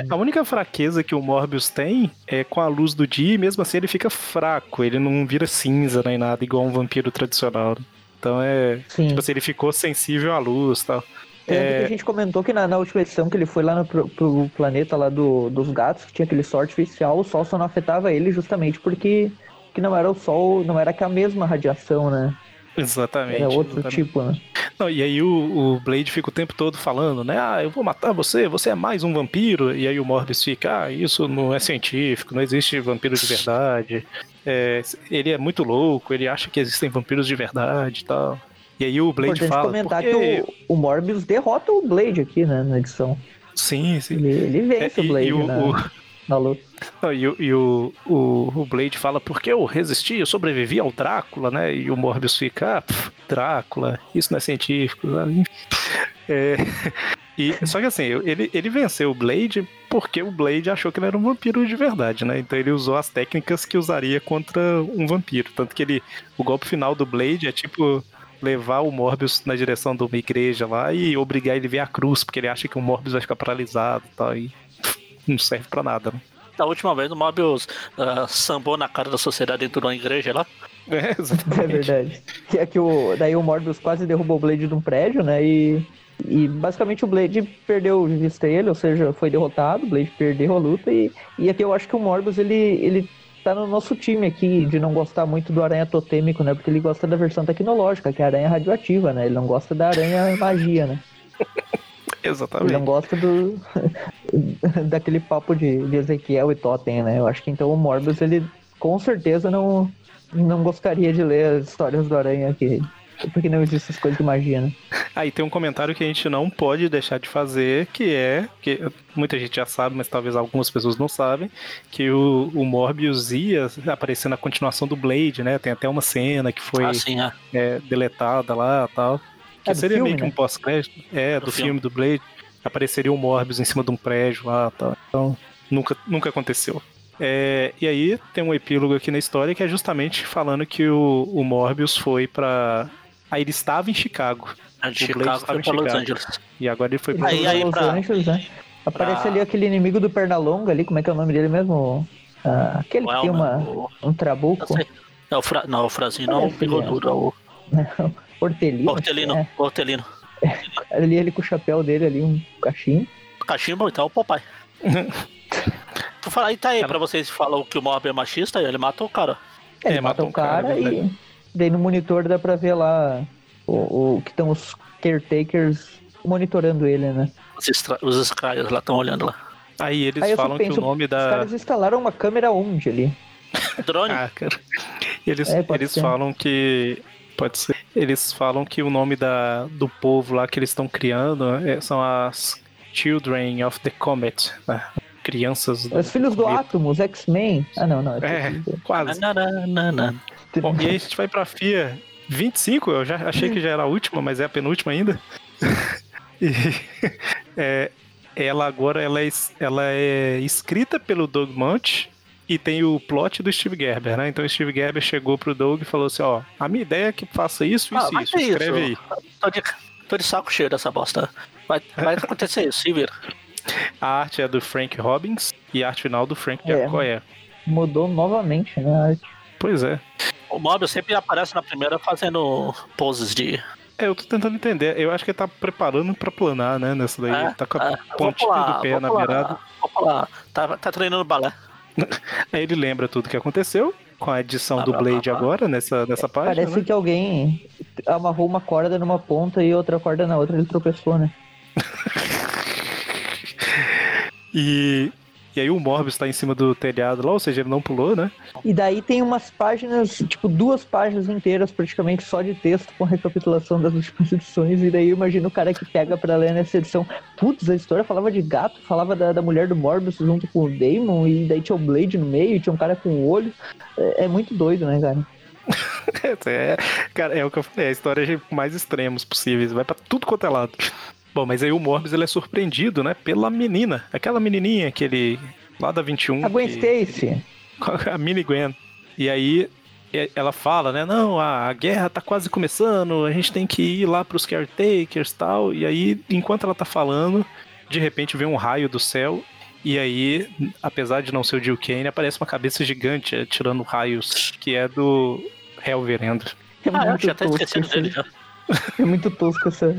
A única fraqueza que o Morbius tem é com a luz do dia, e mesmo assim ele fica fraco, ele não vira cinza nem nada, igual um vampiro tradicional. Então é. Sim. Tipo assim, ele ficou sensível à luz e tal. É. que a gente comentou que na, na última edição que ele foi lá no, pro, pro planeta lá do, dos gatos, que tinha aquele sol artificial, o sol só não afetava ele justamente porque que não era o sol, não era com a mesma radiação, né? Exatamente. Era outro exatamente. tipo, né? Não, e aí o, o Blade fica o tempo todo falando, né? Ah, eu vou matar você, você é mais um vampiro. E aí o Morbius fica, ah, isso não é científico, não existe vampiro de verdade. É, ele é muito louco, ele acha que existem vampiros de verdade e tal. E aí o Blade Importante fala. comentar porque... que o, o Morbius derrota o Blade aqui, né, na edição. Sim, sim. Ele, ele É, vence e, o Blade e o, na, o- na luta. e, e o, o, o, Blade fala, porque eu resisti, eu sobrevivi ao Drácula, né? E o Morbius fica, ah, pff, Drácula, isso não é científico. É, e, só que assim, ele, ele venceu o Blade porque o Blade achou que ele era um vampiro de verdade, né? Então ele usou as técnicas que usaria contra um vampiro. Tanto que ele. O golpe final do Blade é tipo levar o Morbius na direção de uma igreja lá e obrigar ele a ver a cruz, porque ele acha que o Morbius vai ficar paralisado e tal. E não serve pra nada, né? Da última vez o Morbius uh, sambou na cara da sociedade dentro de uma igreja lá. É, *laughs* exatamente. É verdade. Que é que o, daí o Morbius quase derrubou o Blade de um prédio, né? E e basicamente o Blade perdeu de vista ele, ou seja, foi derrotado, o Blade perdeu a luta. E, e aqui eu acho que o Morbius ele, ele tá no nosso time aqui de não gostar muito do aranha totêmico, né? Porque ele gosta da versão tecnológica, que é a aranha radioativa, né? Ele não gosta da aranha magia, né? *laughs* Exatamente. Ele não gosta do *laughs* daquele papo de, de Ezequiel e Totem, né? Eu acho que então o Morbius ele com certeza não não gostaria de ler as histórias do aranha aqui *laughs* porque não existe essas coisas de magia, né? Aí tem um comentário que a gente não pode deixar de fazer, que é, que muita gente já sabe, mas talvez algumas pessoas não sabem, que o, o Morbius ia aparecer na continuação do Blade, né? Tem até uma cena que foi ah, sim, é. É, deletada lá tal. Que é seria filme, meio que um né? pós-crédito. É, do, do filme. filme do Blade. Apareceria o Morbius em cima de um prédio lá tal. Então, nunca, nunca aconteceu. É, e aí tem um epílogo aqui na história que é justamente falando que o, o Morbius foi para Aí ele estava em Chicago. De Chicago foi para Los Angeles. E agora ele foi para aí, aí, Los pra... Angeles, né? Aparece pra... ali aquele inimigo do Pernalonga ali, como é que é o nome dele mesmo? Ah, aquele que tem uma, o... um trabuco. Não, o fra... não, o Frazinho não, é o Bigodudo, é o... Hortelino. Hortelino, é. Hortelino. ali ele com o chapéu dele ali, um cachimbo. Cachimbo, então o papai. *laughs* tu fala, e tá aí, cara... pra vocês que falam que o Mob é machista, ele matou o cara. É, ele, ele matou o cara, cara e... Daí no monitor dá pra ver lá o, o que estão os caretakers monitorando ele, né? Os, extra, os Skyers lá estão olhando lá. Aí eles Aí falam penso, que o nome da. Os caras instalaram uma câmera onde ali? *laughs* Drone? ah, cara. Eles, é, eles falam que. Pode ser. Eles falam que o nome da, do povo lá que eles estão criando é, são as Children of the Comet. Né? Crianças. Os filhos do Átomo, os X-Men. Ah, não, não. É, é quase. Não. Bom, e aí a gente vai pra FIA 25, eu já achei que já era a última, mas é a penúltima ainda. *laughs* e, é, ela agora ela é, ela é escrita pelo Doug Mount e tem o plot do Steve Gerber, né? Então o Steve Gerber chegou pro Doug e falou assim, ó, a minha ideia é que faça isso, isso, ah, isso, escreve isso. aí. Tô de, tô de saco cheio dessa bosta. Vai, vai acontecer isso, se vira. A arte é do Frank Robbins e a arte final do Frank é, Mudou novamente, né? A arte. Pois é. O Mobius sempre aparece na primeira fazendo poses de. É, eu tô tentando entender. Eu acho que ele tá preparando pra planar, né? Nessa daí. É, tá com a é, pontinha pular, do pé na pular, virada. Vou pular. Tá, tá treinando balé. Aí *laughs* ele lembra tudo que aconteceu com a edição ah, do Blade agora, nessa, nessa página. Parece né? que alguém amarrou uma corda numa ponta e outra corda na outra, ele tropeçou, né? *laughs* e e aí o Morbius tá em cima do telhado lá, ou seja, ele não pulou, né? E daí tem umas páginas, tipo, duas páginas inteiras praticamente só de texto com recapitulação das últimas *laughs* edições. E daí imagina o cara que pega pra ler nessa edição. Putz, a história falava de gato, falava da, da mulher do Morbius junto com o Damon, e daí tinha o Blade no meio, tinha um cara com o olho. É, é muito doido, né, cara? *laughs* é, cara, é o que eu falei, a história é mais extremos possíveis, vai para tudo quanto é lado. Bom, mas aí o Morbius ele é surpreendido, né, pela menina, aquela menininha que ele lá da 21. A Gwen que... Stacy. *laughs* A mini Gwen. E aí ela fala, né, não, a, a guerra tá quase começando, a gente tem que ir lá pros caretakers e tal. E aí, enquanto ela tá falando, de repente vem um raio do céu e aí, apesar de não ser o Jill Kane, aparece uma cabeça gigante atirando raios, que é do Hellverendo. É ah, eu tinha até esquecido dele já. É muito tosco essa,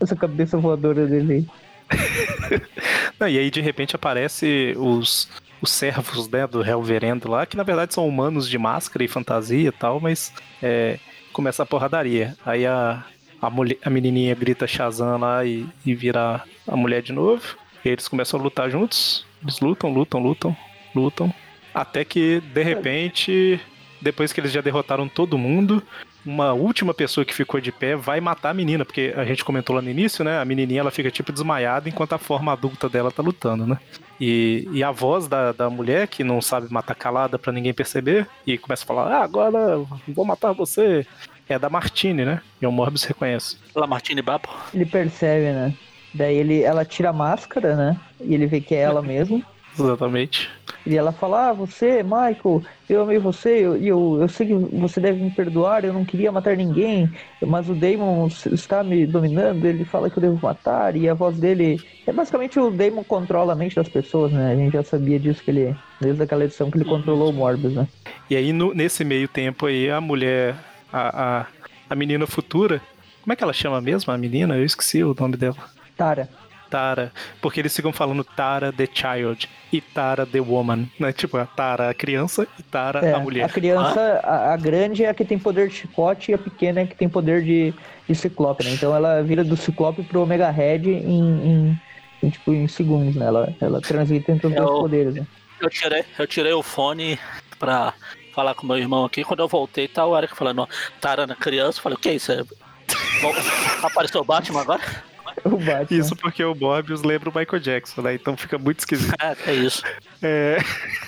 essa cabeça voadora dele. *laughs* Não, e aí de repente aparece os, os servos né, do Helverendo lá, que na verdade são humanos de máscara e fantasia e tal, mas é, começa a porradaria. Aí a, a, mulher, a menininha grita Shazam lá e, e vira a mulher de novo. E eles começam a lutar juntos. Eles lutam, lutam, lutam, lutam. Até que, de repente, depois que eles já derrotaram todo mundo, uma última pessoa que ficou de pé vai matar a menina, porque a gente comentou lá no início, né? A menininha ela fica tipo desmaiada enquanto a forma adulta dela tá lutando, né? E, e a voz da, da mulher, que não sabe matar calada para ninguém perceber, e começa a falar: Ah, agora vou matar você. É da Martine, né? E o Morbius reconhece. La Martine Babo. Ele percebe, né? Daí ele, ela tira a máscara, né? E ele vê que é ela *laughs* mesmo. Exatamente. E ela fala: Ah, você, Michael, eu amei você, e eu, eu, eu, sei que você deve me perdoar, eu não queria matar ninguém, mas o Damon está me dominando, ele fala que eu devo matar, e a voz dele. É basicamente o Damon controla a mente das pessoas, né? A gente já sabia disso que ele. Desde aquela edição que ele controlou o Morbius, né? E aí, no, nesse meio tempo aí, a mulher, a, a, a menina futura. Como é que ela chama mesmo, a menina? Eu esqueci o nome dela. Tara. Tara, porque eles ficam falando Tara the Child e Tara the Woman, né? Tipo, a Tara a criança e Tara é, a mulher. A criança, ah? a, a, grande é a que tem poder de chicote e a pequena é a que tem poder de, de ciclope, né? Então ela vira do ciclope pro Omega Red em, em, em tipo, em segundos, né? Ela, ela transita entre os eu, dois poderes, né? Eu tirei, eu tirei o fone pra falar com meu irmão aqui. Quando eu voltei, tá o Eric falando, Tara na criança. Eu falei, o que é isso? *laughs* Apareceu o Batman agora? *laughs* O Batman. Isso porque o Morbius lembra o Michael Jackson, né? Então fica muito esquisito. É, *laughs* é isso. É...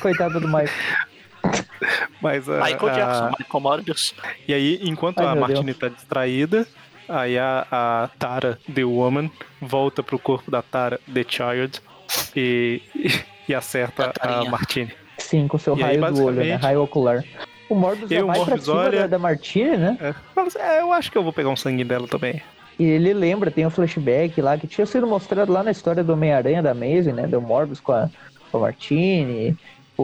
Coitado do Michael. *laughs* Mas a, Michael a... Jackson, Michael Morbius. E aí, enquanto Ai, a Martini tá distraída, aí a, a Tara, The Woman, volta pro corpo da Tara, The Child, e, e acerta a Martini. Sim, com seu e raio aí, do olho, né? Raio ocular. O Morbius é mais Morbius pra cima olha... da, da Martini, né? É. É, eu acho que eu vou pegar um sangue dela também. E ele lembra, tem um flashback lá que tinha sido mostrado lá na história do Homem-Aranha da Amazing, né? Do Morbius com a, com a Martini.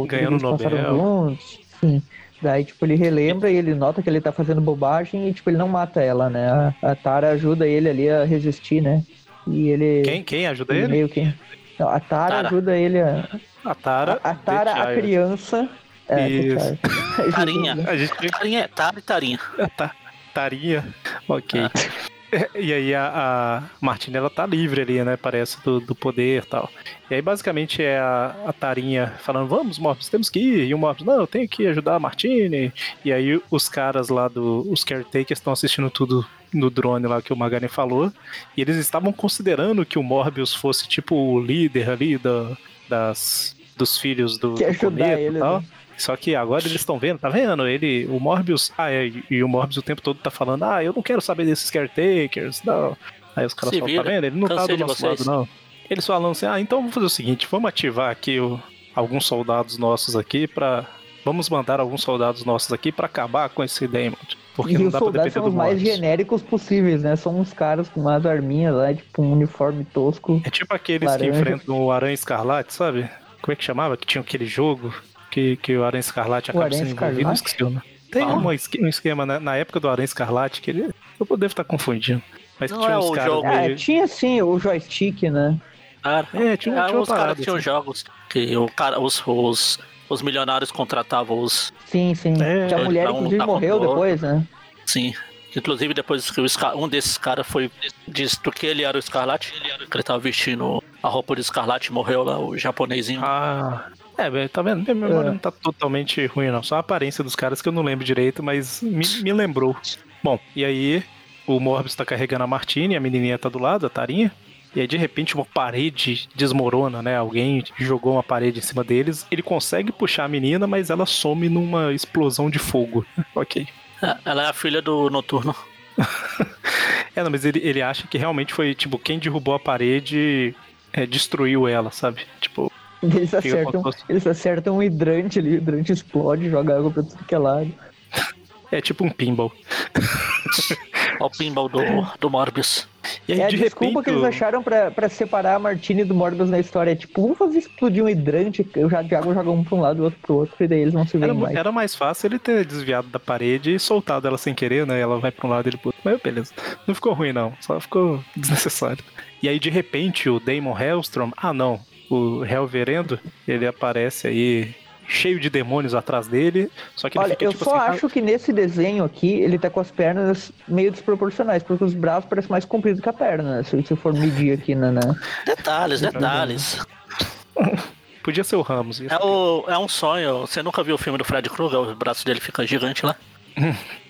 Ganhando o Nobel. Juntos. Sim. Daí, tipo, ele relembra e ele nota que ele tá fazendo bobagem e, tipo, ele não mata ela, né? A, a Tara ajuda ele ali a resistir, né? E ele... Quem? Quem ajuda ele? Meio que... Não, a Tara, Tara, ajuda ele a... A Tara... A, a Tara, a criança... É, Isso. *laughs* Tarinha. A gente... Tarinha é Tara e Tarinha. *laughs* Tá. Tarinha. Ok. Ah. *laughs* E aí a, a Martina, ela tá livre ali, né? Parece do, do poder e tal. E aí basicamente é a, a Tarinha falando, vamos, Morbius, temos que ir. E o Morbius, não, eu tenho que ajudar a Martine. E aí os caras lá do... Os caretakers estão assistindo tudo no drone lá que o Magani falou. E eles estavam considerando que o Morbius fosse tipo o líder ali da, das, dos filhos do, que do cometa e tal. Né? Só que agora eles estão vendo, tá vendo? Ele, o Morbius. Ah, é, e o Morbius o tempo todo tá falando, ah, eu não quero saber desses caretakers, não. Aí os caras falam, tá vendo? Ele não tá Cansei tá do nosso lado, não. Eles falam assim, ah, então vamos fazer o seguinte, vamos ativar aqui o, alguns soldados nossos aqui pra. Vamos mandar alguns soldados nossos aqui para acabar com esse Demon. Porque e não os dá soldados são os mais genéricos possíveis, né? São uns caras com umas arminhas lá, tipo um uniforme tosco. É tipo aqueles laranja. que enfrentam o Aranha Escarlate, sabe? Como é que chamava? Que tinha aquele jogo que, que o Aranha Escarlate acaba sendo envolvido, esqueci o Tem ah. um, esquema na, na, época do Aranha Escarlate que ele. Eu devo estar confundindo. Mas não tinha é uns caras. Meio... É, tinha sim o joystick, né? Ah, é, tinha, tinha os caras tinham assim. jogos que o cara, os, os, os milionários contratavam os. Sim, sim. É, que a mulher, inclusive, morreu depois, né? Sim. Inclusive, depois que um desses caras foi. Disse que ele era o Escarlate, que ele tava vestindo a roupa de Escarlate morreu lá, o japonesinho. Ah, é, tá vendo? Minha memória é. não tá totalmente ruim, não. Só a aparência dos caras que eu não lembro direito, mas me, me lembrou. Bom, e aí o Morbius tá carregando a Martine, a menininha tá do lado, a Tarinha. E aí, de repente, uma parede desmorona, né? Alguém jogou uma parede em cima deles. Ele consegue puxar a menina, mas ela some numa explosão de fogo. *laughs* ok. É, ela é a filha do Noturno. *laughs* é, não, mas ele, ele acha que realmente foi, tipo, quem derrubou a parede é, destruiu ela, sabe? Tipo, *laughs* eles acertam, eles acertam um hidrante ali, o hidrante explode, joga água pra tudo que é lado. É tipo um pinball. *laughs* Olha o pinball do, do Morbius. E aí, é a de desculpa repente... que eles acharam pra, pra separar a Martini do Morbius na história. É tipo, vamos fazer explodir um hidrante, eu já de água joga um pra um lado e outro pro outro, e daí eles não se veem era, mais. Era mais fácil ele ter desviado da parede e soltado ela sem querer, né? Ela vai pra um lado e ele pro outro. Mas beleza. Não ficou ruim, não. Só ficou desnecessário. E aí, de repente, o Damon Hellstrom. Ah, não o Helverendo, ele aparece aí cheio de demônios atrás dele. Só que Olha, fica, eu tipo, só assim, acho que nesse desenho aqui ele tá com as pernas meio desproporcionais, porque os braços parecem mais compridos que a perna, né? se, se for medir aqui na. na... Detalhes, detalhes. *laughs* Podia ser o Ramos. É, o, é um sonho. Você nunca viu o filme do Fred Krueger? O braço dele fica gigante lá. *laughs*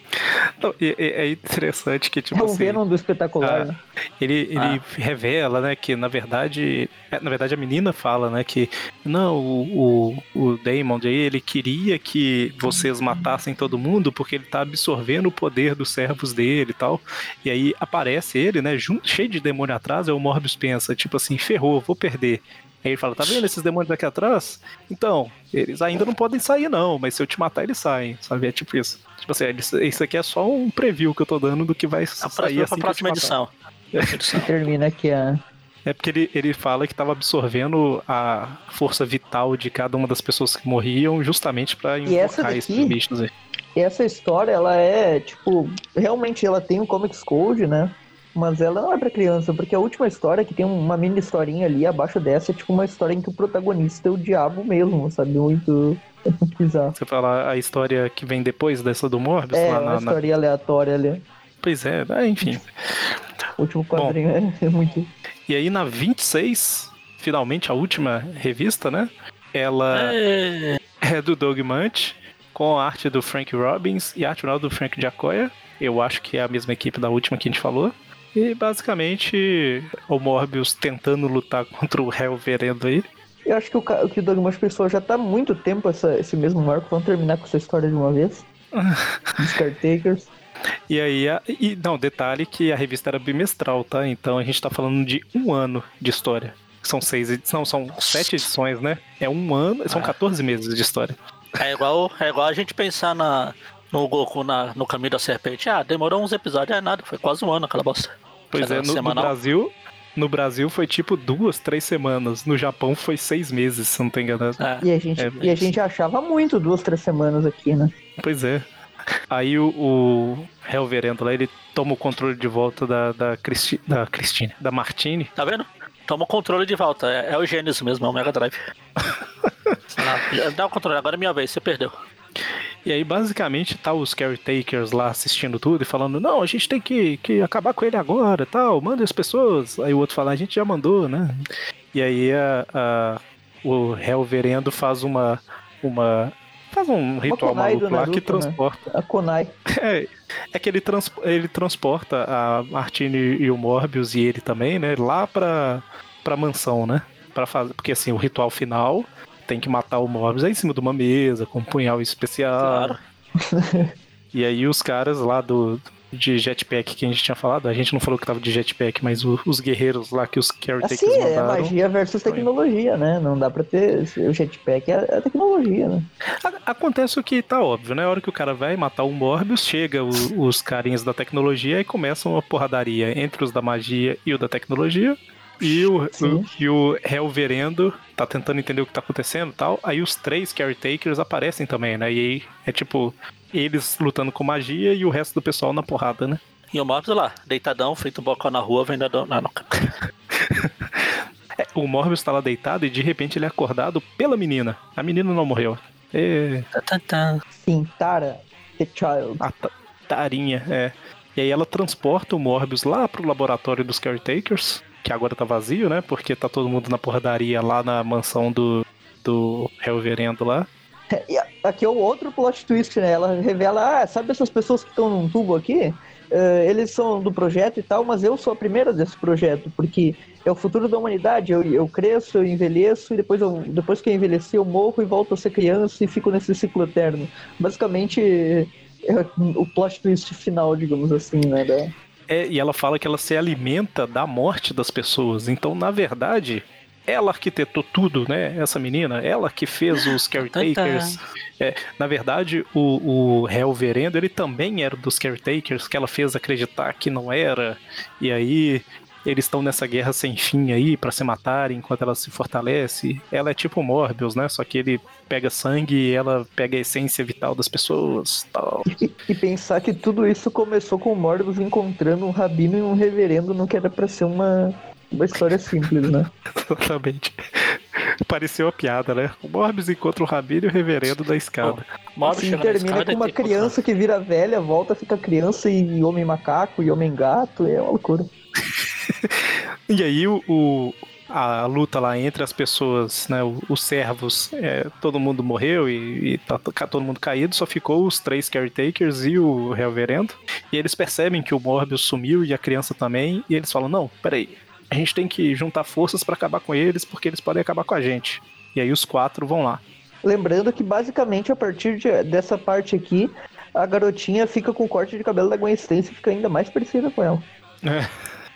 Não, é, é, interessante que, tipo. É o assim, Venom do espetacular, né? Ele, ele ah. revela, né, que na verdade. É, na verdade, a menina fala, né, que. Não, o, o, o Damon aí, ele queria que vocês matassem todo mundo porque ele tá absorvendo o poder dos servos dele e tal. E aí aparece ele, né, junto, cheio de demônio atrás, aí o Morbius pensa, tipo assim, ferrou, vou perder. Aí ele fala, tá vendo esses demônios aqui atrás? Então, eles ainda não podem sair não, mas se eu te matar eles saem, sabe? É tipo isso. Tipo assim, isso aqui é só um preview que eu tô dando do que vai a sair assim a próxima edição. edição. Termina aqui a... É porque ele, ele fala que estava absorvendo a força vital de cada uma das pessoas que morriam justamente para invocar esses bichos aí. E essa história, ela é, tipo, realmente ela tem um Comics Code, né? Mas ela não é pra criança, porque a última história, que tem uma mini historinha ali abaixo dessa, é tipo uma história em que o protagonista é o diabo mesmo, sabe? Muito. É *laughs* muito bizarro. Você fala a história que vem depois dessa do Morbius? É, lá uma história na... aleatória ali. Pois é, enfim. O último quadrinho Bom, é, é muito. E aí na 26, finalmente a última revista, né? Ela é, *laughs* é do Doug Munch, com a arte do Frank Robbins e a arte final do Frank Giacoya. Eu acho que é a mesma equipe da última que a gente falou. E basicamente o Morbius tentando lutar *laughs* contra o Hell Verendo aí. Eu acho que o, que o Dogmas Pessoa já tá há muito tempo essa, esse mesmo marco. Vamos terminar com essa história de uma vez. *laughs* Os Caretakers. E aí, e, não, detalhe que a revista era bimestral, tá? Então a gente tá falando de um ano de história. São seis edições, são sete edições, né? É um ano, são 14 meses de história. É igual, é igual a gente pensar na, no Goku na, no caminho da serpente. Ah, demorou uns episódios, é nada, foi quase um ano aquela bosta. Pois é, no, no, Brasil. No Brasil foi tipo duas, três semanas. No Japão foi seis meses, se não tem enganado. É. E, a gente, é, e a gente achava muito duas, três semanas aqui, né? Pois é. Aí o, o Helverendo lá, ele toma o controle de volta da, da, Cristi, da Cristine, da Martine. Tá vendo? Toma o controle de volta. É, é o Gênesis mesmo, é o Mega Drive. *laughs* Dá o controle, agora é minha vez, você perdeu. E aí, basicamente, tá os caretakers lá assistindo tudo e falando: não, a gente tem que, que acabar com ele agora tal, manda as pessoas. Aí o outro fala: a gente já mandou, né? E aí a, a o Verendo faz uma. uma faz um ritual maluco lá Naruto, que né? transporta. Né? A Konai. É, é que ele, trans, ele transporta a Martine e o Morbius e ele também, né? Lá pra, pra mansão, né? Pra fazer, porque assim, o ritual final tem que matar o Morbius é em cima de uma mesa, com um punhal especial. Claro. *laughs* e aí os caras lá do de jetpack que a gente tinha falado, a gente não falou que tava de jetpack, mas o, os guerreiros lá que os caretakers assim, mandaram... é magia versus tecnologia, né? Não dá pra ter... O jetpack é, é tecnologia, né? Acontece o que tá óbvio, né? A hora que o cara vai matar o Morbius, chega o, os carinhas da tecnologia e começam uma porradaria entre os da magia e o da tecnologia. E o, o, e o Verendo tá tentando entender o que tá acontecendo e tal. Aí os três Caretakers aparecem também, né? E aí é tipo, eles lutando com magia e o resto do pessoal na porrada, né? E o Morbius lá, deitadão, feito um bocão na rua, vendedor. Não, não. *laughs* é, o Morbius tá lá deitado e de repente ele é acordado pela menina. A menina não morreu. E... Sim, Tara, the child. A Tarinha, é. E aí ela transporta o Morbius lá pro laboratório dos Caretakers que agora tá vazio, né? Porque tá todo mundo na porradaria lá na mansão do, do Reverendo lá. E aqui é o outro plot twist, né? Ela revela, ah, sabe essas pessoas que estão num tubo aqui? Uh, eles são do projeto e tal, mas eu sou a primeira desse projeto, porque é o futuro da humanidade. Eu, eu cresço, eu envelheço, e depois, eu, depois que eu envelheci, eu morro e volto a ser criança e fico nesse ciclo eterno. Basicamente, é o plot twist final, digamos assim, né? É, e ela fala que ela se alimenta da morte das pessoas. Então, na verdade, ela arquitetou tudo, né? Essa menina, ela que fez os *laughs* caretakers. É, na verdade, o, o Hell Verendo, ele também era dos caretakers, que ela fez acreditar que não era. E aí eles estão nessa guerra sem fim aí para se matarem enquanto ela se fortalece. Ela é tipo Morbius, né? Só que ele pega sangue e ela pega a essência vital das pessoas tal. E, e pensar que tudo isso começou com o Morbius encontrando um rabino e um reverendo no que era pra ser uma, uma história simples, né? *laughs* Exatamente. Pareceu uma piada, né? O Morbius encontra o rabino e o reverendo da escada. Oh, assim, termina com uma criança que vira velha, volta, fica criança e homem macaco e homem gato, é uma loucura. *laughs* *laughs* e aí o, o, a luta lá entre as pessoas, né, os servos, é, todo mundo morreu e, e tá, tá todo mundo caído, só ficou os três caretakers e o reverendo. E eles percebem que o Morbius sumiu e a criança também, e eles falam: Não, peraí, a gente tem que juntar forças para acabar com eles, porque eles podem acabar com a gente. E aí os quatro vão lá. Lembrando que basicamente a partir de, dessa parte aqui, a garotinha fica com o corte de cabelo da Gwen Stacy e fica ainda mais parecida com ela. É.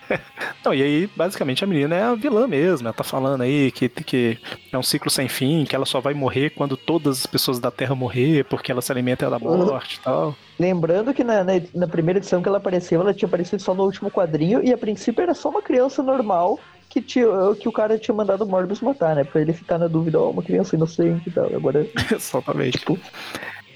*laughs* Não, e aí, basicamente, a menina é a vilã mesmo. Ela tá falando aí que, que é um ciclo sem fim, que ela só vai morrer quando todas as pessoas da Terra morrer, porque ela se alimenta da morte e tal. Lembrando que na, na, na, primeira edição que ela apareceu, ela tinha aparecido só no último quadrinho, e a princípio era só uma criança normal que, tinha, que o cara tinha mandado o Morbius matar, né? Pra ele ficar na dúvida, ó, oh, uma criança inocente e tal. Agora. *laughs* Exatamente. Tipo,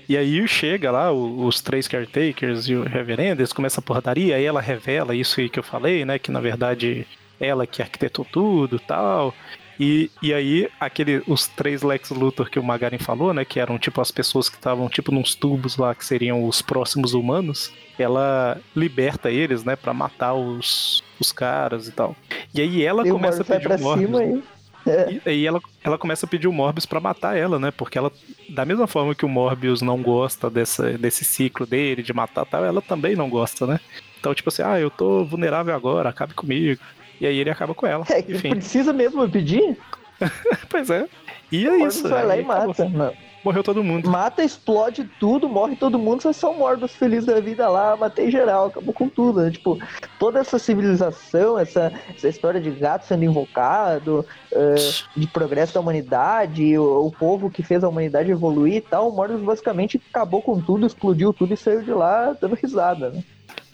e aí chega lá os três caretakers e o reverendo, eles começam a porradaria, aí ela revela isso aí que eu falei, né? Que na verdade ela que arquitetou tudo tal. E, e aí, aquele, os três Lex Luthor que o Magarin falou, né? Que eram tipo as pessoas que estavam tipo nos tubos lá, que seriam os próximos humanos. Ela liberta eles, né? Pra matar os, os caras e tal. E aí ela e começa a pedir o Morbius. Cima, e aí ela, ela começa a pedir o Morbius para matar ela, né? Porque ela, da mesma forma que o Morbius não gosta dessa, desse ciclo dele, de matar tal, ela também não gosta, né? Então, tipo assim, ah, eu tô vulnerável agora, acabe comigo. E aí ele acaba com ela. É, Enfim. Precisa mesmo pedir? *laughs* pois é. E é isso. vai lá e mata. Não morreu todo mundo. Mata, explode tudo, morre todo mundo, só são mortos felizes da vida lá, matei geral, acabou com tudo, né? Tipo, toda essa civilização, essa, essa história de gato sendo invocado, uh, de progresso da humanidade, o, o, povo que fez a humanidade evoluir e tal, o Morbius basicamente acabou com tudo, explodiu tudo e saiu de lá dando risada, né?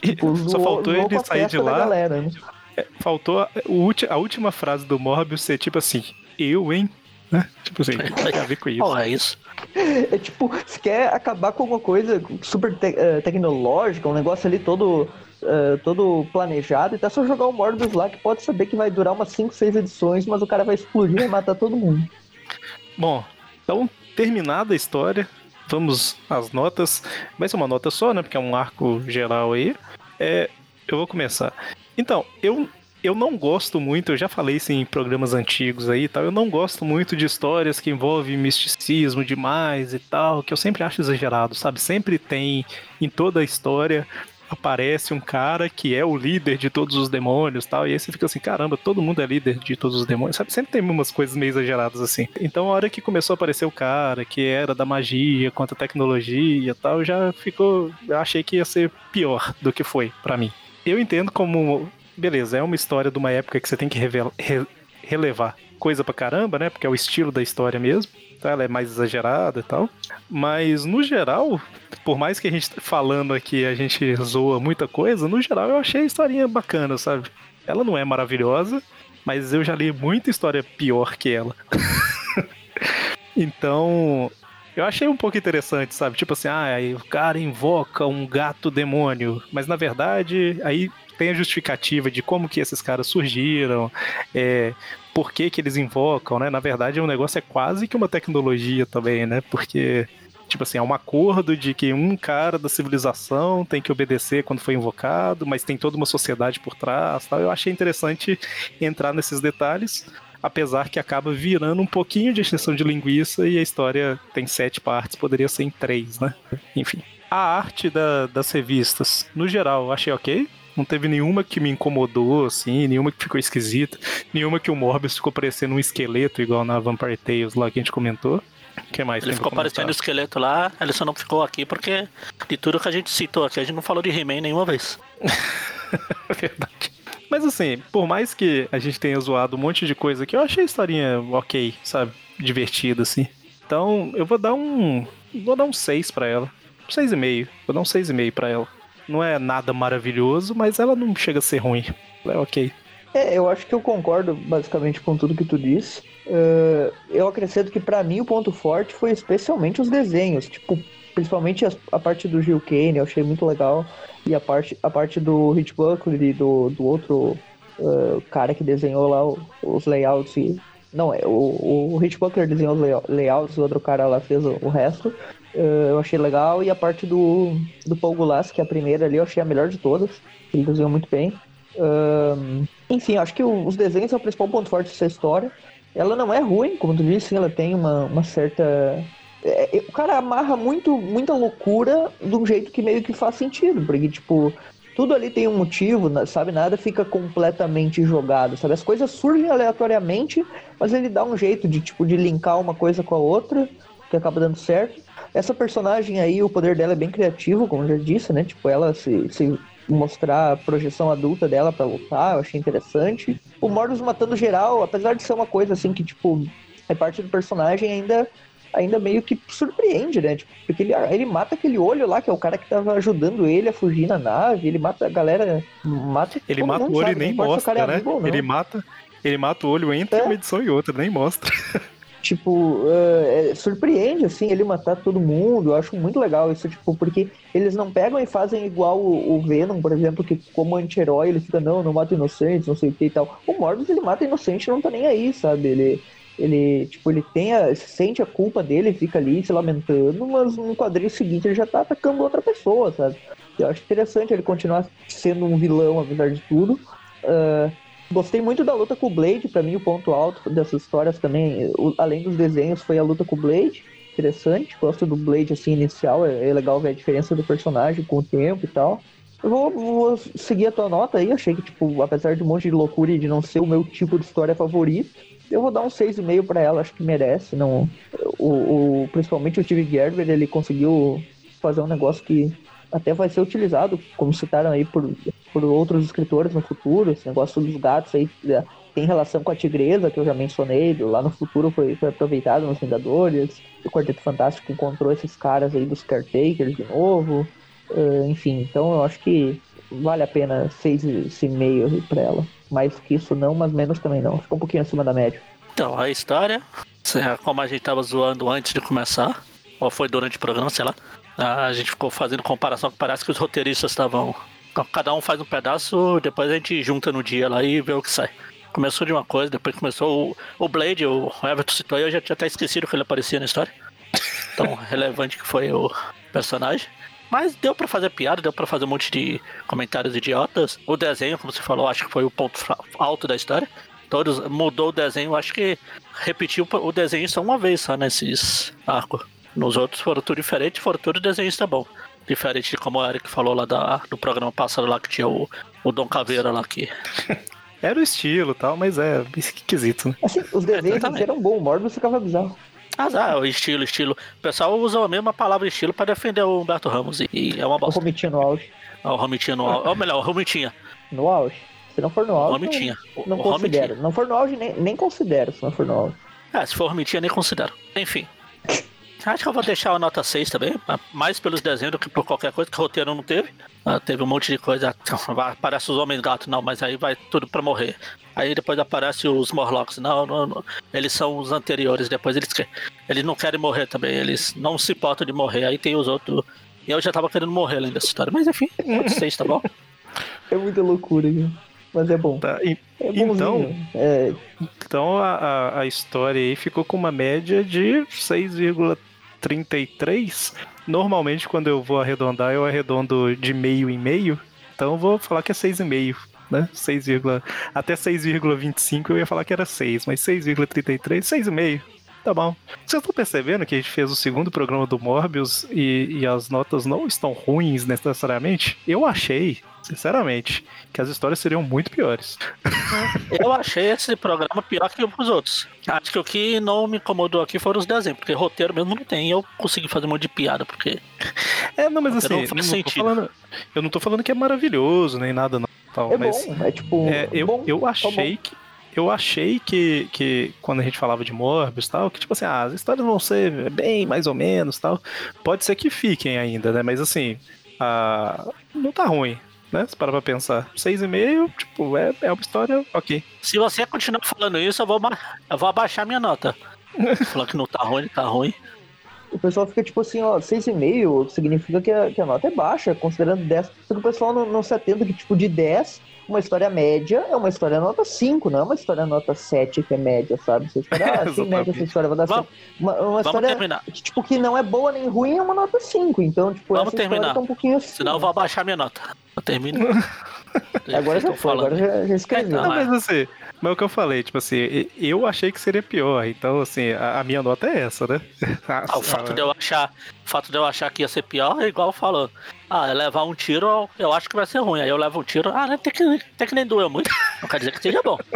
Tipo, só faltou ele sair de lá. Galera, né? É, faltou a, a última frase do Morbius ser tipo assim, eu, hein? Né? *laughs* Tipo assim, tem a ver com isso. Oh, é isso. É tipo, se quer acabar com alguma coisa super te uh, tecnológica, um negócio ali todo, uh, todo planejado, então é só jogar o Morbius lá que pode saber que vai durar umas 5, 6 edições, mas o cara vai explodir e matar todo mundo. Bom, então terminada a história, vamos às notas. Vai ser uma nota só, né? Porque é um arco geral aí. É, eu vou começar. Então, eu eu não gosto muito, eu já falei isso em programas antigos aí e tal, eu não gosto muito de histórias que envolvem misticismo demais e tal, que eu sempre acho exagerado, sabe? Sempre tem em toda a história aparece um cara que é o líder de todos os demônios tal, e aí você fica assim, caramba, todo mundo é líder de todos os demônios, sabe? Sempre tem umas coisas meio exageradas assim. Então a hora que começou a aparecer o cara que era da magia, quanto a tecnologia tal, já ficou, eu achei que ia ser pior do que foi para mim. Eu entendo como beleza, é uma história de uma época que você tem que revela, re, relevar coisa pra caramba, né? Porque é o estilo da história mesmo. Então ela é mais exagerada e tal. Mas no geral, por mais que a gente falando aqui, a gente zoa muita coisa, no geral eu achei a historinha bacana, sabe? Ela não é maravilhosa, mas eu já li muita história pior que ela. *laughs* então, eu achei um pouco interessante, sabe? Tipo assim, ah, aí o cara invoca um gato demônio, mas na verdade, aí tem a justificativa de como que esses caras surgiram, é, por que que eles invocam, né? Na verdade, o negócio é quase que uma tecnologia também, né? Porque tipo assim, é um acordo de que um cara da civilização tem que obedecer quando foi invocado, mas tem toda uma sociedade por trás. Tal. Eu achei interessante entrar nesses detalhes, apesar que acaba virando um pouquinho de extensão de linguiça e a história tem sete partes, poderia ser em três, né? Enfim. A arte da, das revistas, no geral, achei ok. Não teve nenhuma que me incomodou, assim, nenhuma que ficou esquisita, nenhuma que o Morbius ficou parecendo um esqueleto, igual na Vampire Tales lá que a gente comentou. que mais Ele ficou parecendo um esqueleto lá, ele só não ficou aqui porque de tudo que a gente citou aqui, a gente não falou de He-Man nenhuma vez. *laughs* Verdade. Mas assim, por mais que a gente tenha zoado um monte de coisa aqui, eu achei a historinha ok, sabe? Divertida, assim. Então, eu vou dar um. Vou dar um 6 pra ela. 6,5. Vou dar um 6,5 pra ela. Não é nada maravilhoso, mas ela não chega a ser ruim. É ok. É, eu acho que eu concordo basicamente com tudo que tu disse. Uh, eu acrescento que para mim o ponto forte foi especialmente os desenhos, tipo, principalmente a, a parte do Gil Kane, eu achei muito legal, e a parte, a parte do Rich Buckley do, do outro uh, cara que desenhou lá os layouts. E, não, é o, o Rich Buckler desenhou os layouts, o outro cara lá fez o, o resto. Uh, eu achei legal. E a parte do, do Paul Goulash, que é a primeira ali, eu achei a melhor de todas. Ele desenhou muito bem. Um, enfim, acho que os desenhos são o principal ponto forte dessa história. Ela não é ruim, como tu disse, ela tem uma, uma certa. É, é, o cara amarra muito, muita loucura de um jeito que meio que faz sentido, porque, tipo, tudo ali tem um motivo, sabe? Nada fica completamente jogado, sabe? As coisas surgem aleatoriamente, mas ele dá um jeito de, tipo, de linkar uma coisa com a outra, que acaba dando certo. Essa personagem aí, o poder dela é bem criativo, como já disse, né? Tipo, ela se, se mostrar a projeção adulta dela para lutar, eu achei interessante. O Mordos matando geral, apesar de ser uma coisa assim que, tipo, é parte do personagem, ainda ainda meio que surpreende, né? Tipo, porque ele, ele mata aquele olho lá, que é o cara que tava ajudando ele a fugir na nave, ele mata a galera, mata Ele mata o olho sabe, e nem mostra, é né? ele mata, ele mata o olho entre é. uma edição e outra, nem mostra. *laughs* tipo, uh, é, surpreende, assim, ele matar todo mundo. Eu acho muito legal isso, tipo, porque eles não pegam e fazem igual o, o Venom, por exemplo, que como anti-herói ele fica, não, não mata inocentes, não sei o que e tal. O Morbius, ele mata inocente não tá nem aí, sabe? Ele, ele, tipo, ele tem a, sente a culpa dele, fica ali se lamentando, mas no quadrinho seguinte ele já tá atacando outra pessoa, sabe? Eu acho interessante ele continuar sendo um vilão, apesar de tudo. Uh, Gostei muito da luta com o Blade, para mim o ponto alto dessas histórias também, além dos desenhos, foi a luta com o Blade. Interessante, gosto do Blade assim inicial, é, é legal ver a diferença do personagem com o tempo e tal. Eu vou, vou, seguir a tua nota aí, achei que, tipo, apesar de um monte de loucura e de não ser o meu tipo de história favorito, eu vou dar um 6,5 para ela, acho que merece. Não, o, o, principalmente o Steve Gerber, ele conseguiu fazer um negócio que até vai ser utilizado, como citaram aí por, por outros escritores no futuro, esse negócio dos gatos aí tem relação com a tigresa, que eu já mencionei, lá no futuro foi, foi aproveitado nos Vingadores, o Quarteto Fantástico encontrou esses caras aí dos Caretakers de novo, uh, enfim, então eu acho que vale a pena 6,5 para ela. Mais que isso não, mas menos também não, ficou um pouquinho acima da média. Então, a história, como a gente tava zoando antes de começar, ou foi durante o programa, sei lá, a gente ficou fazendo comparação que parece que os roteiristas estavam. Cada um faz um pedaço, depois a gente junta no dia lá e vê o que sai. Começou de uma coisa, depois começou o, o Blade, o Everton citou eu já tinha até esquecido que ele aparecia na história. Tão *laughs* relevante que foi o personagem. Mas deu para fazer piada, deu para fazer um monte de comentários idiotas. O desenho, como você falou, acho que foi o ponto alto da história. Todos mudou o desenho, acho que repetiu o desenho só uma vez só nesses arcos. Nos outros foram tudo diferente, foram tudo desenhista bom. Diferente de como o Eric falou lá da, do programa passado lá que tinha o, o Dom Caveira lá aqui. Era o estilo tal, mas é esquisito, né? Assim, os desenhos *laughs* é, eram bons, o Morbius ficava bizarro. Ah, ah, o estilo, estilo. O pessoal usa a mesma palavra estilo para defender o Humberto Ramos e é uma bosta. O Romitinha no auge. Ah, o Romitinha no auge. Ou melhor, o Romitinha. No auge. Se não for no auge, Romitinha. não, não o considero. Romitinha. Não for no auge, nem, nem considero se não for no auge. É, se for Romitinha, nem considero. Enfim. Acho que eu vou deixar a nota 6 também, mais pelos desenhos do que por qualquer coisa, que o roteiro não teve. Ah, teve um monte de coisa, *laughs* aparece os homens gatos, não, mas aí vai tudo pra morrer. Aí depois aparece os Morlocks, não, não, não, eles são os anteriores, depois eles, eles não querem morrer também, eles não se importam de morrer. Aí tem os outros. E eu já tava querendo morrer além dessa história, mas enfim, 6, tá bom? *laughs* É muita loucura, viu? Mas é bom. Tá, e, é então, é... então a, a história aí ficou com uma média de 6,3 33. Normalmente, quando eu vou arredondar, eu arredondo de meio em meio. Então, vou falar que é 6,5. Né? 6, até 6,25 eu ia falar que era 6, mas 6,33, 6,5. Tá bom. Vocês estão percebendo que a gente fez o segundo programa do Morbius e, e as notas não estão ruins necessariamente? Eu achei sinceramente, que as histórias seriam muito piores. *laughs* Eu achei esse programa pior que os outros. Acho que o que não me incomodou aqui foram os desenhos, porque roteiro mesmo não tem. Eu consegui fazer um monte de piada, porque. *laughs* É, não, mas assim, não, não falando, eu não tô falando que é maravilhoso, nem nada, não. Tal, é mas, bom, é tipo. É, eu, bom, eu achei que eu achei que, que quando a gente falava de Morbius tal, que tipo assim, ah, as histórias vão ser bem mais ou menos tal. Pode ser que fiquem ainda, né? Mas assim, ah, não tá ruim né? Se parar pra pensar. 6,5, tipo, é, é uma história ok. Se você continuar falando isso, eu vou, eu vou abaixar minha nota. *laughs* Falar que não tá ruim, tá ruim. O pessoal fica tipo assim, ó, 6,5 significa que a, que a nota é baixa, considerando 10. Porque o pessoal não, não se atenta que, tipo, de 10 uma história média é uma história nota 5, não é uma história nota 7 que é média, sabe? Você espera, *laughs* ah, sim, média essa história vai dar vamos, uma, uma história terminar. Que, tipo, que não é boa nem ruim é uma nota 5. Então, tipo, vamos essa terminar. tá um pouquinho assim. Senão eu vou abaixar minha nota. Eu termino. *laughs* Agora já foi, agora já, já escreveu. Não, mas assim, mas é o que eu falei, tipo assim, eu achei que seria pior, então assim, a, a minha nota é essa, né? *laughs* Ah, o fato de eu achar, o fato de eu achar que ia ser pior é igual falando. Ah, é levar um tiro, eu acho que vai ser ruim. Aí eu levo um tiro, ah, até que, até que nem doeu muito. Não quer dizer que seja bom. *laughs*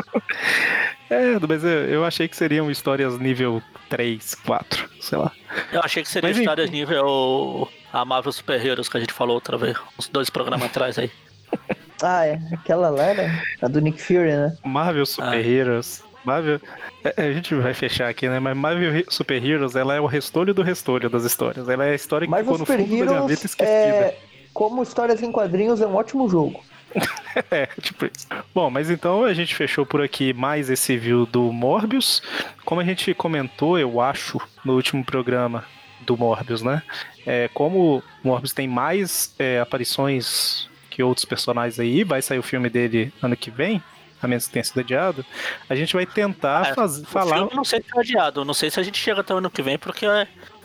É, mas eu, eu achei que seriam histórias nível 3, 4, sei lá. Eu achei que seriam histórias enfim. nível a Marvel Super Heroes que a gente falou outra vez, uns dois programas atrás aí. *laughs* Ah, é. Aquela lá, né? A do Nick Fury, né? Marvel Super ah. Heroes. Marvel. É, é, a gente vai fechar aqui, né? Mas Marvel Super Heroes, ela é o restolho do restolho das histórias. Ela é a história que Marvel ficou no Super fundo Heroes da gaveta esquecida. É... Como histórias em quadrinhos, é um ótimo jogo. *laughs* é, tipo isso. Bom, mas então a gente fechou por aqui mais esse view do Morbius. Como a gente comentou, eu acho, no último programa do Morbius, né? É, como o Morbius tem mais é, aparições que outros personagens aí, vai sair o filme dele ano que vem, a menos que tenha sido adiado, a gente vai tentar é, faz, falar. Filme não sei se foi adiado, não sei se a gente chega até o ano que vem, porque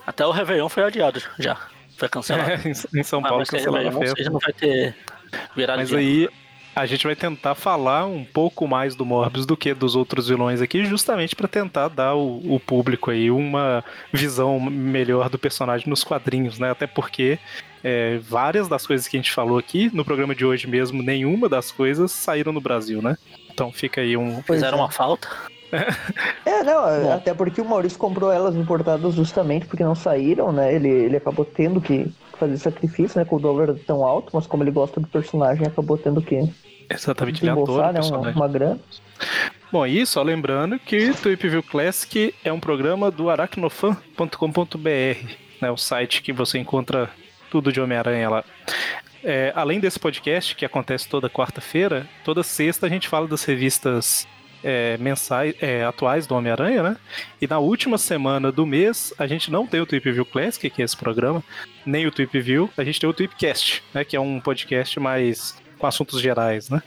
até o Réveillon foi adiado já. Foi cancelado. *laughs* É, em São Paulo cancelado a festa. Não vai ter virado Mas aí a gente vai tentar falar um pouco mais do Morbius do que dos outros vilões aqui, justamente para tentar dar o, o, público aí uma visão melhor do personagem nos quadrinhos, né? Até porque é, várias das coisas que a gente falou aqui no programa de hoje mesmo, nenhuma das coisas saíram no Brasil, né? Então fica aí um. Fizeram uma falta. *laughs* é, não, Bom. até porque o Maurício comprou elas importadas justamente porque não saíram, né? Ele, ele acabou tendo que fazer sacrifício, né? Com o dólar tão alto, mas como ele gosta do personagem, acabou tendo que Exatamente, ele adora né, uma, uma grana. Bom, e só lembrando que Tweep View Classic é um programa do aracnofan.com.br, né, o site que você encontra tudo de Homem-Aranha lá. É, além desse podcast, que acontece toda quarta-feira, toda sexta a gente fala das revistas é, mensais, é, atuais do Homem-Aranha, né? E na última semana do mês, a gente não tem o Tweep View Classic, que é esse programa, nem o Tweep View, a gente tem o Tweepcast, né? Que é um podcast mais com assuntos gerais, né?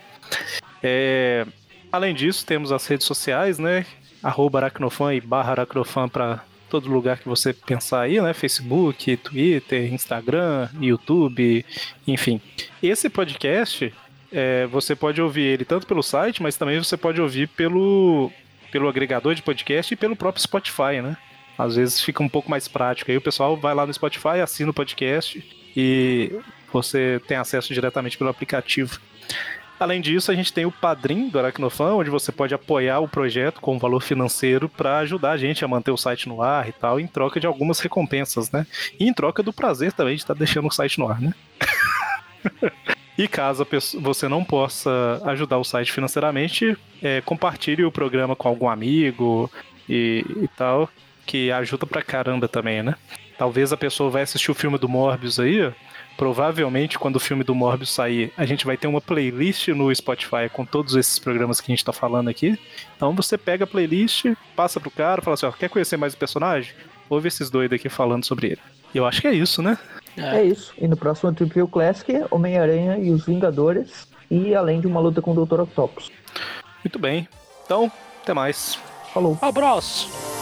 É, além disso, temos as redes sociais, né? Arroba Aracnofan e barra Aracnofan para todo lugar que você pensar aí, né? Facebook, Twitter, Instagram, YouTube, enfim. Esse podcast, é, você pode ouvir ele tanto pelo site, mas também você pode ouvir pelo, pelo agregador de podcast e pelo próprio Spotify, né? Às vezes fica um pouco mais prático. Aí o pessoal vai lá no Spotify, assina o podcast e você tem acesso diretamente pelo aplicativo. Além disso, a gente tem o Padrim do Aracnofan, onde você pode apoiar o projeto com valor financeiro para ajudar a gente a manter o site no ar e tal, em troca de algumas recompensas, né? E em troca do prazer também de estar tá deixando o site no ar, né? *laughs* *laughs* e caso você não possa ajudar o site financeiramente, é, compartilhe o programa com algum amigo e, e tal, que ajuda pra caramba também, né? Talvez a pessoa vai assistir o filme do Morbius aí, provavelmente quando o filme do Morbius sair, a gente vai ter uma playlist no Spotify com todos esses programas que a gente tá falando aqui. Então você pega a playlist, passa pro cara, fala assim, ó, quer conhecer mais o personagem? Ouve esses doidos aqui falando sobre ele. E eu acho que é isso, né? É, é isso. E no próximo Triple Classic, Homem-Aranha e os Vingadores. E além de uma luta com o Dr. Octopus. Muito bem. Então, até mais. Falou. Abraço.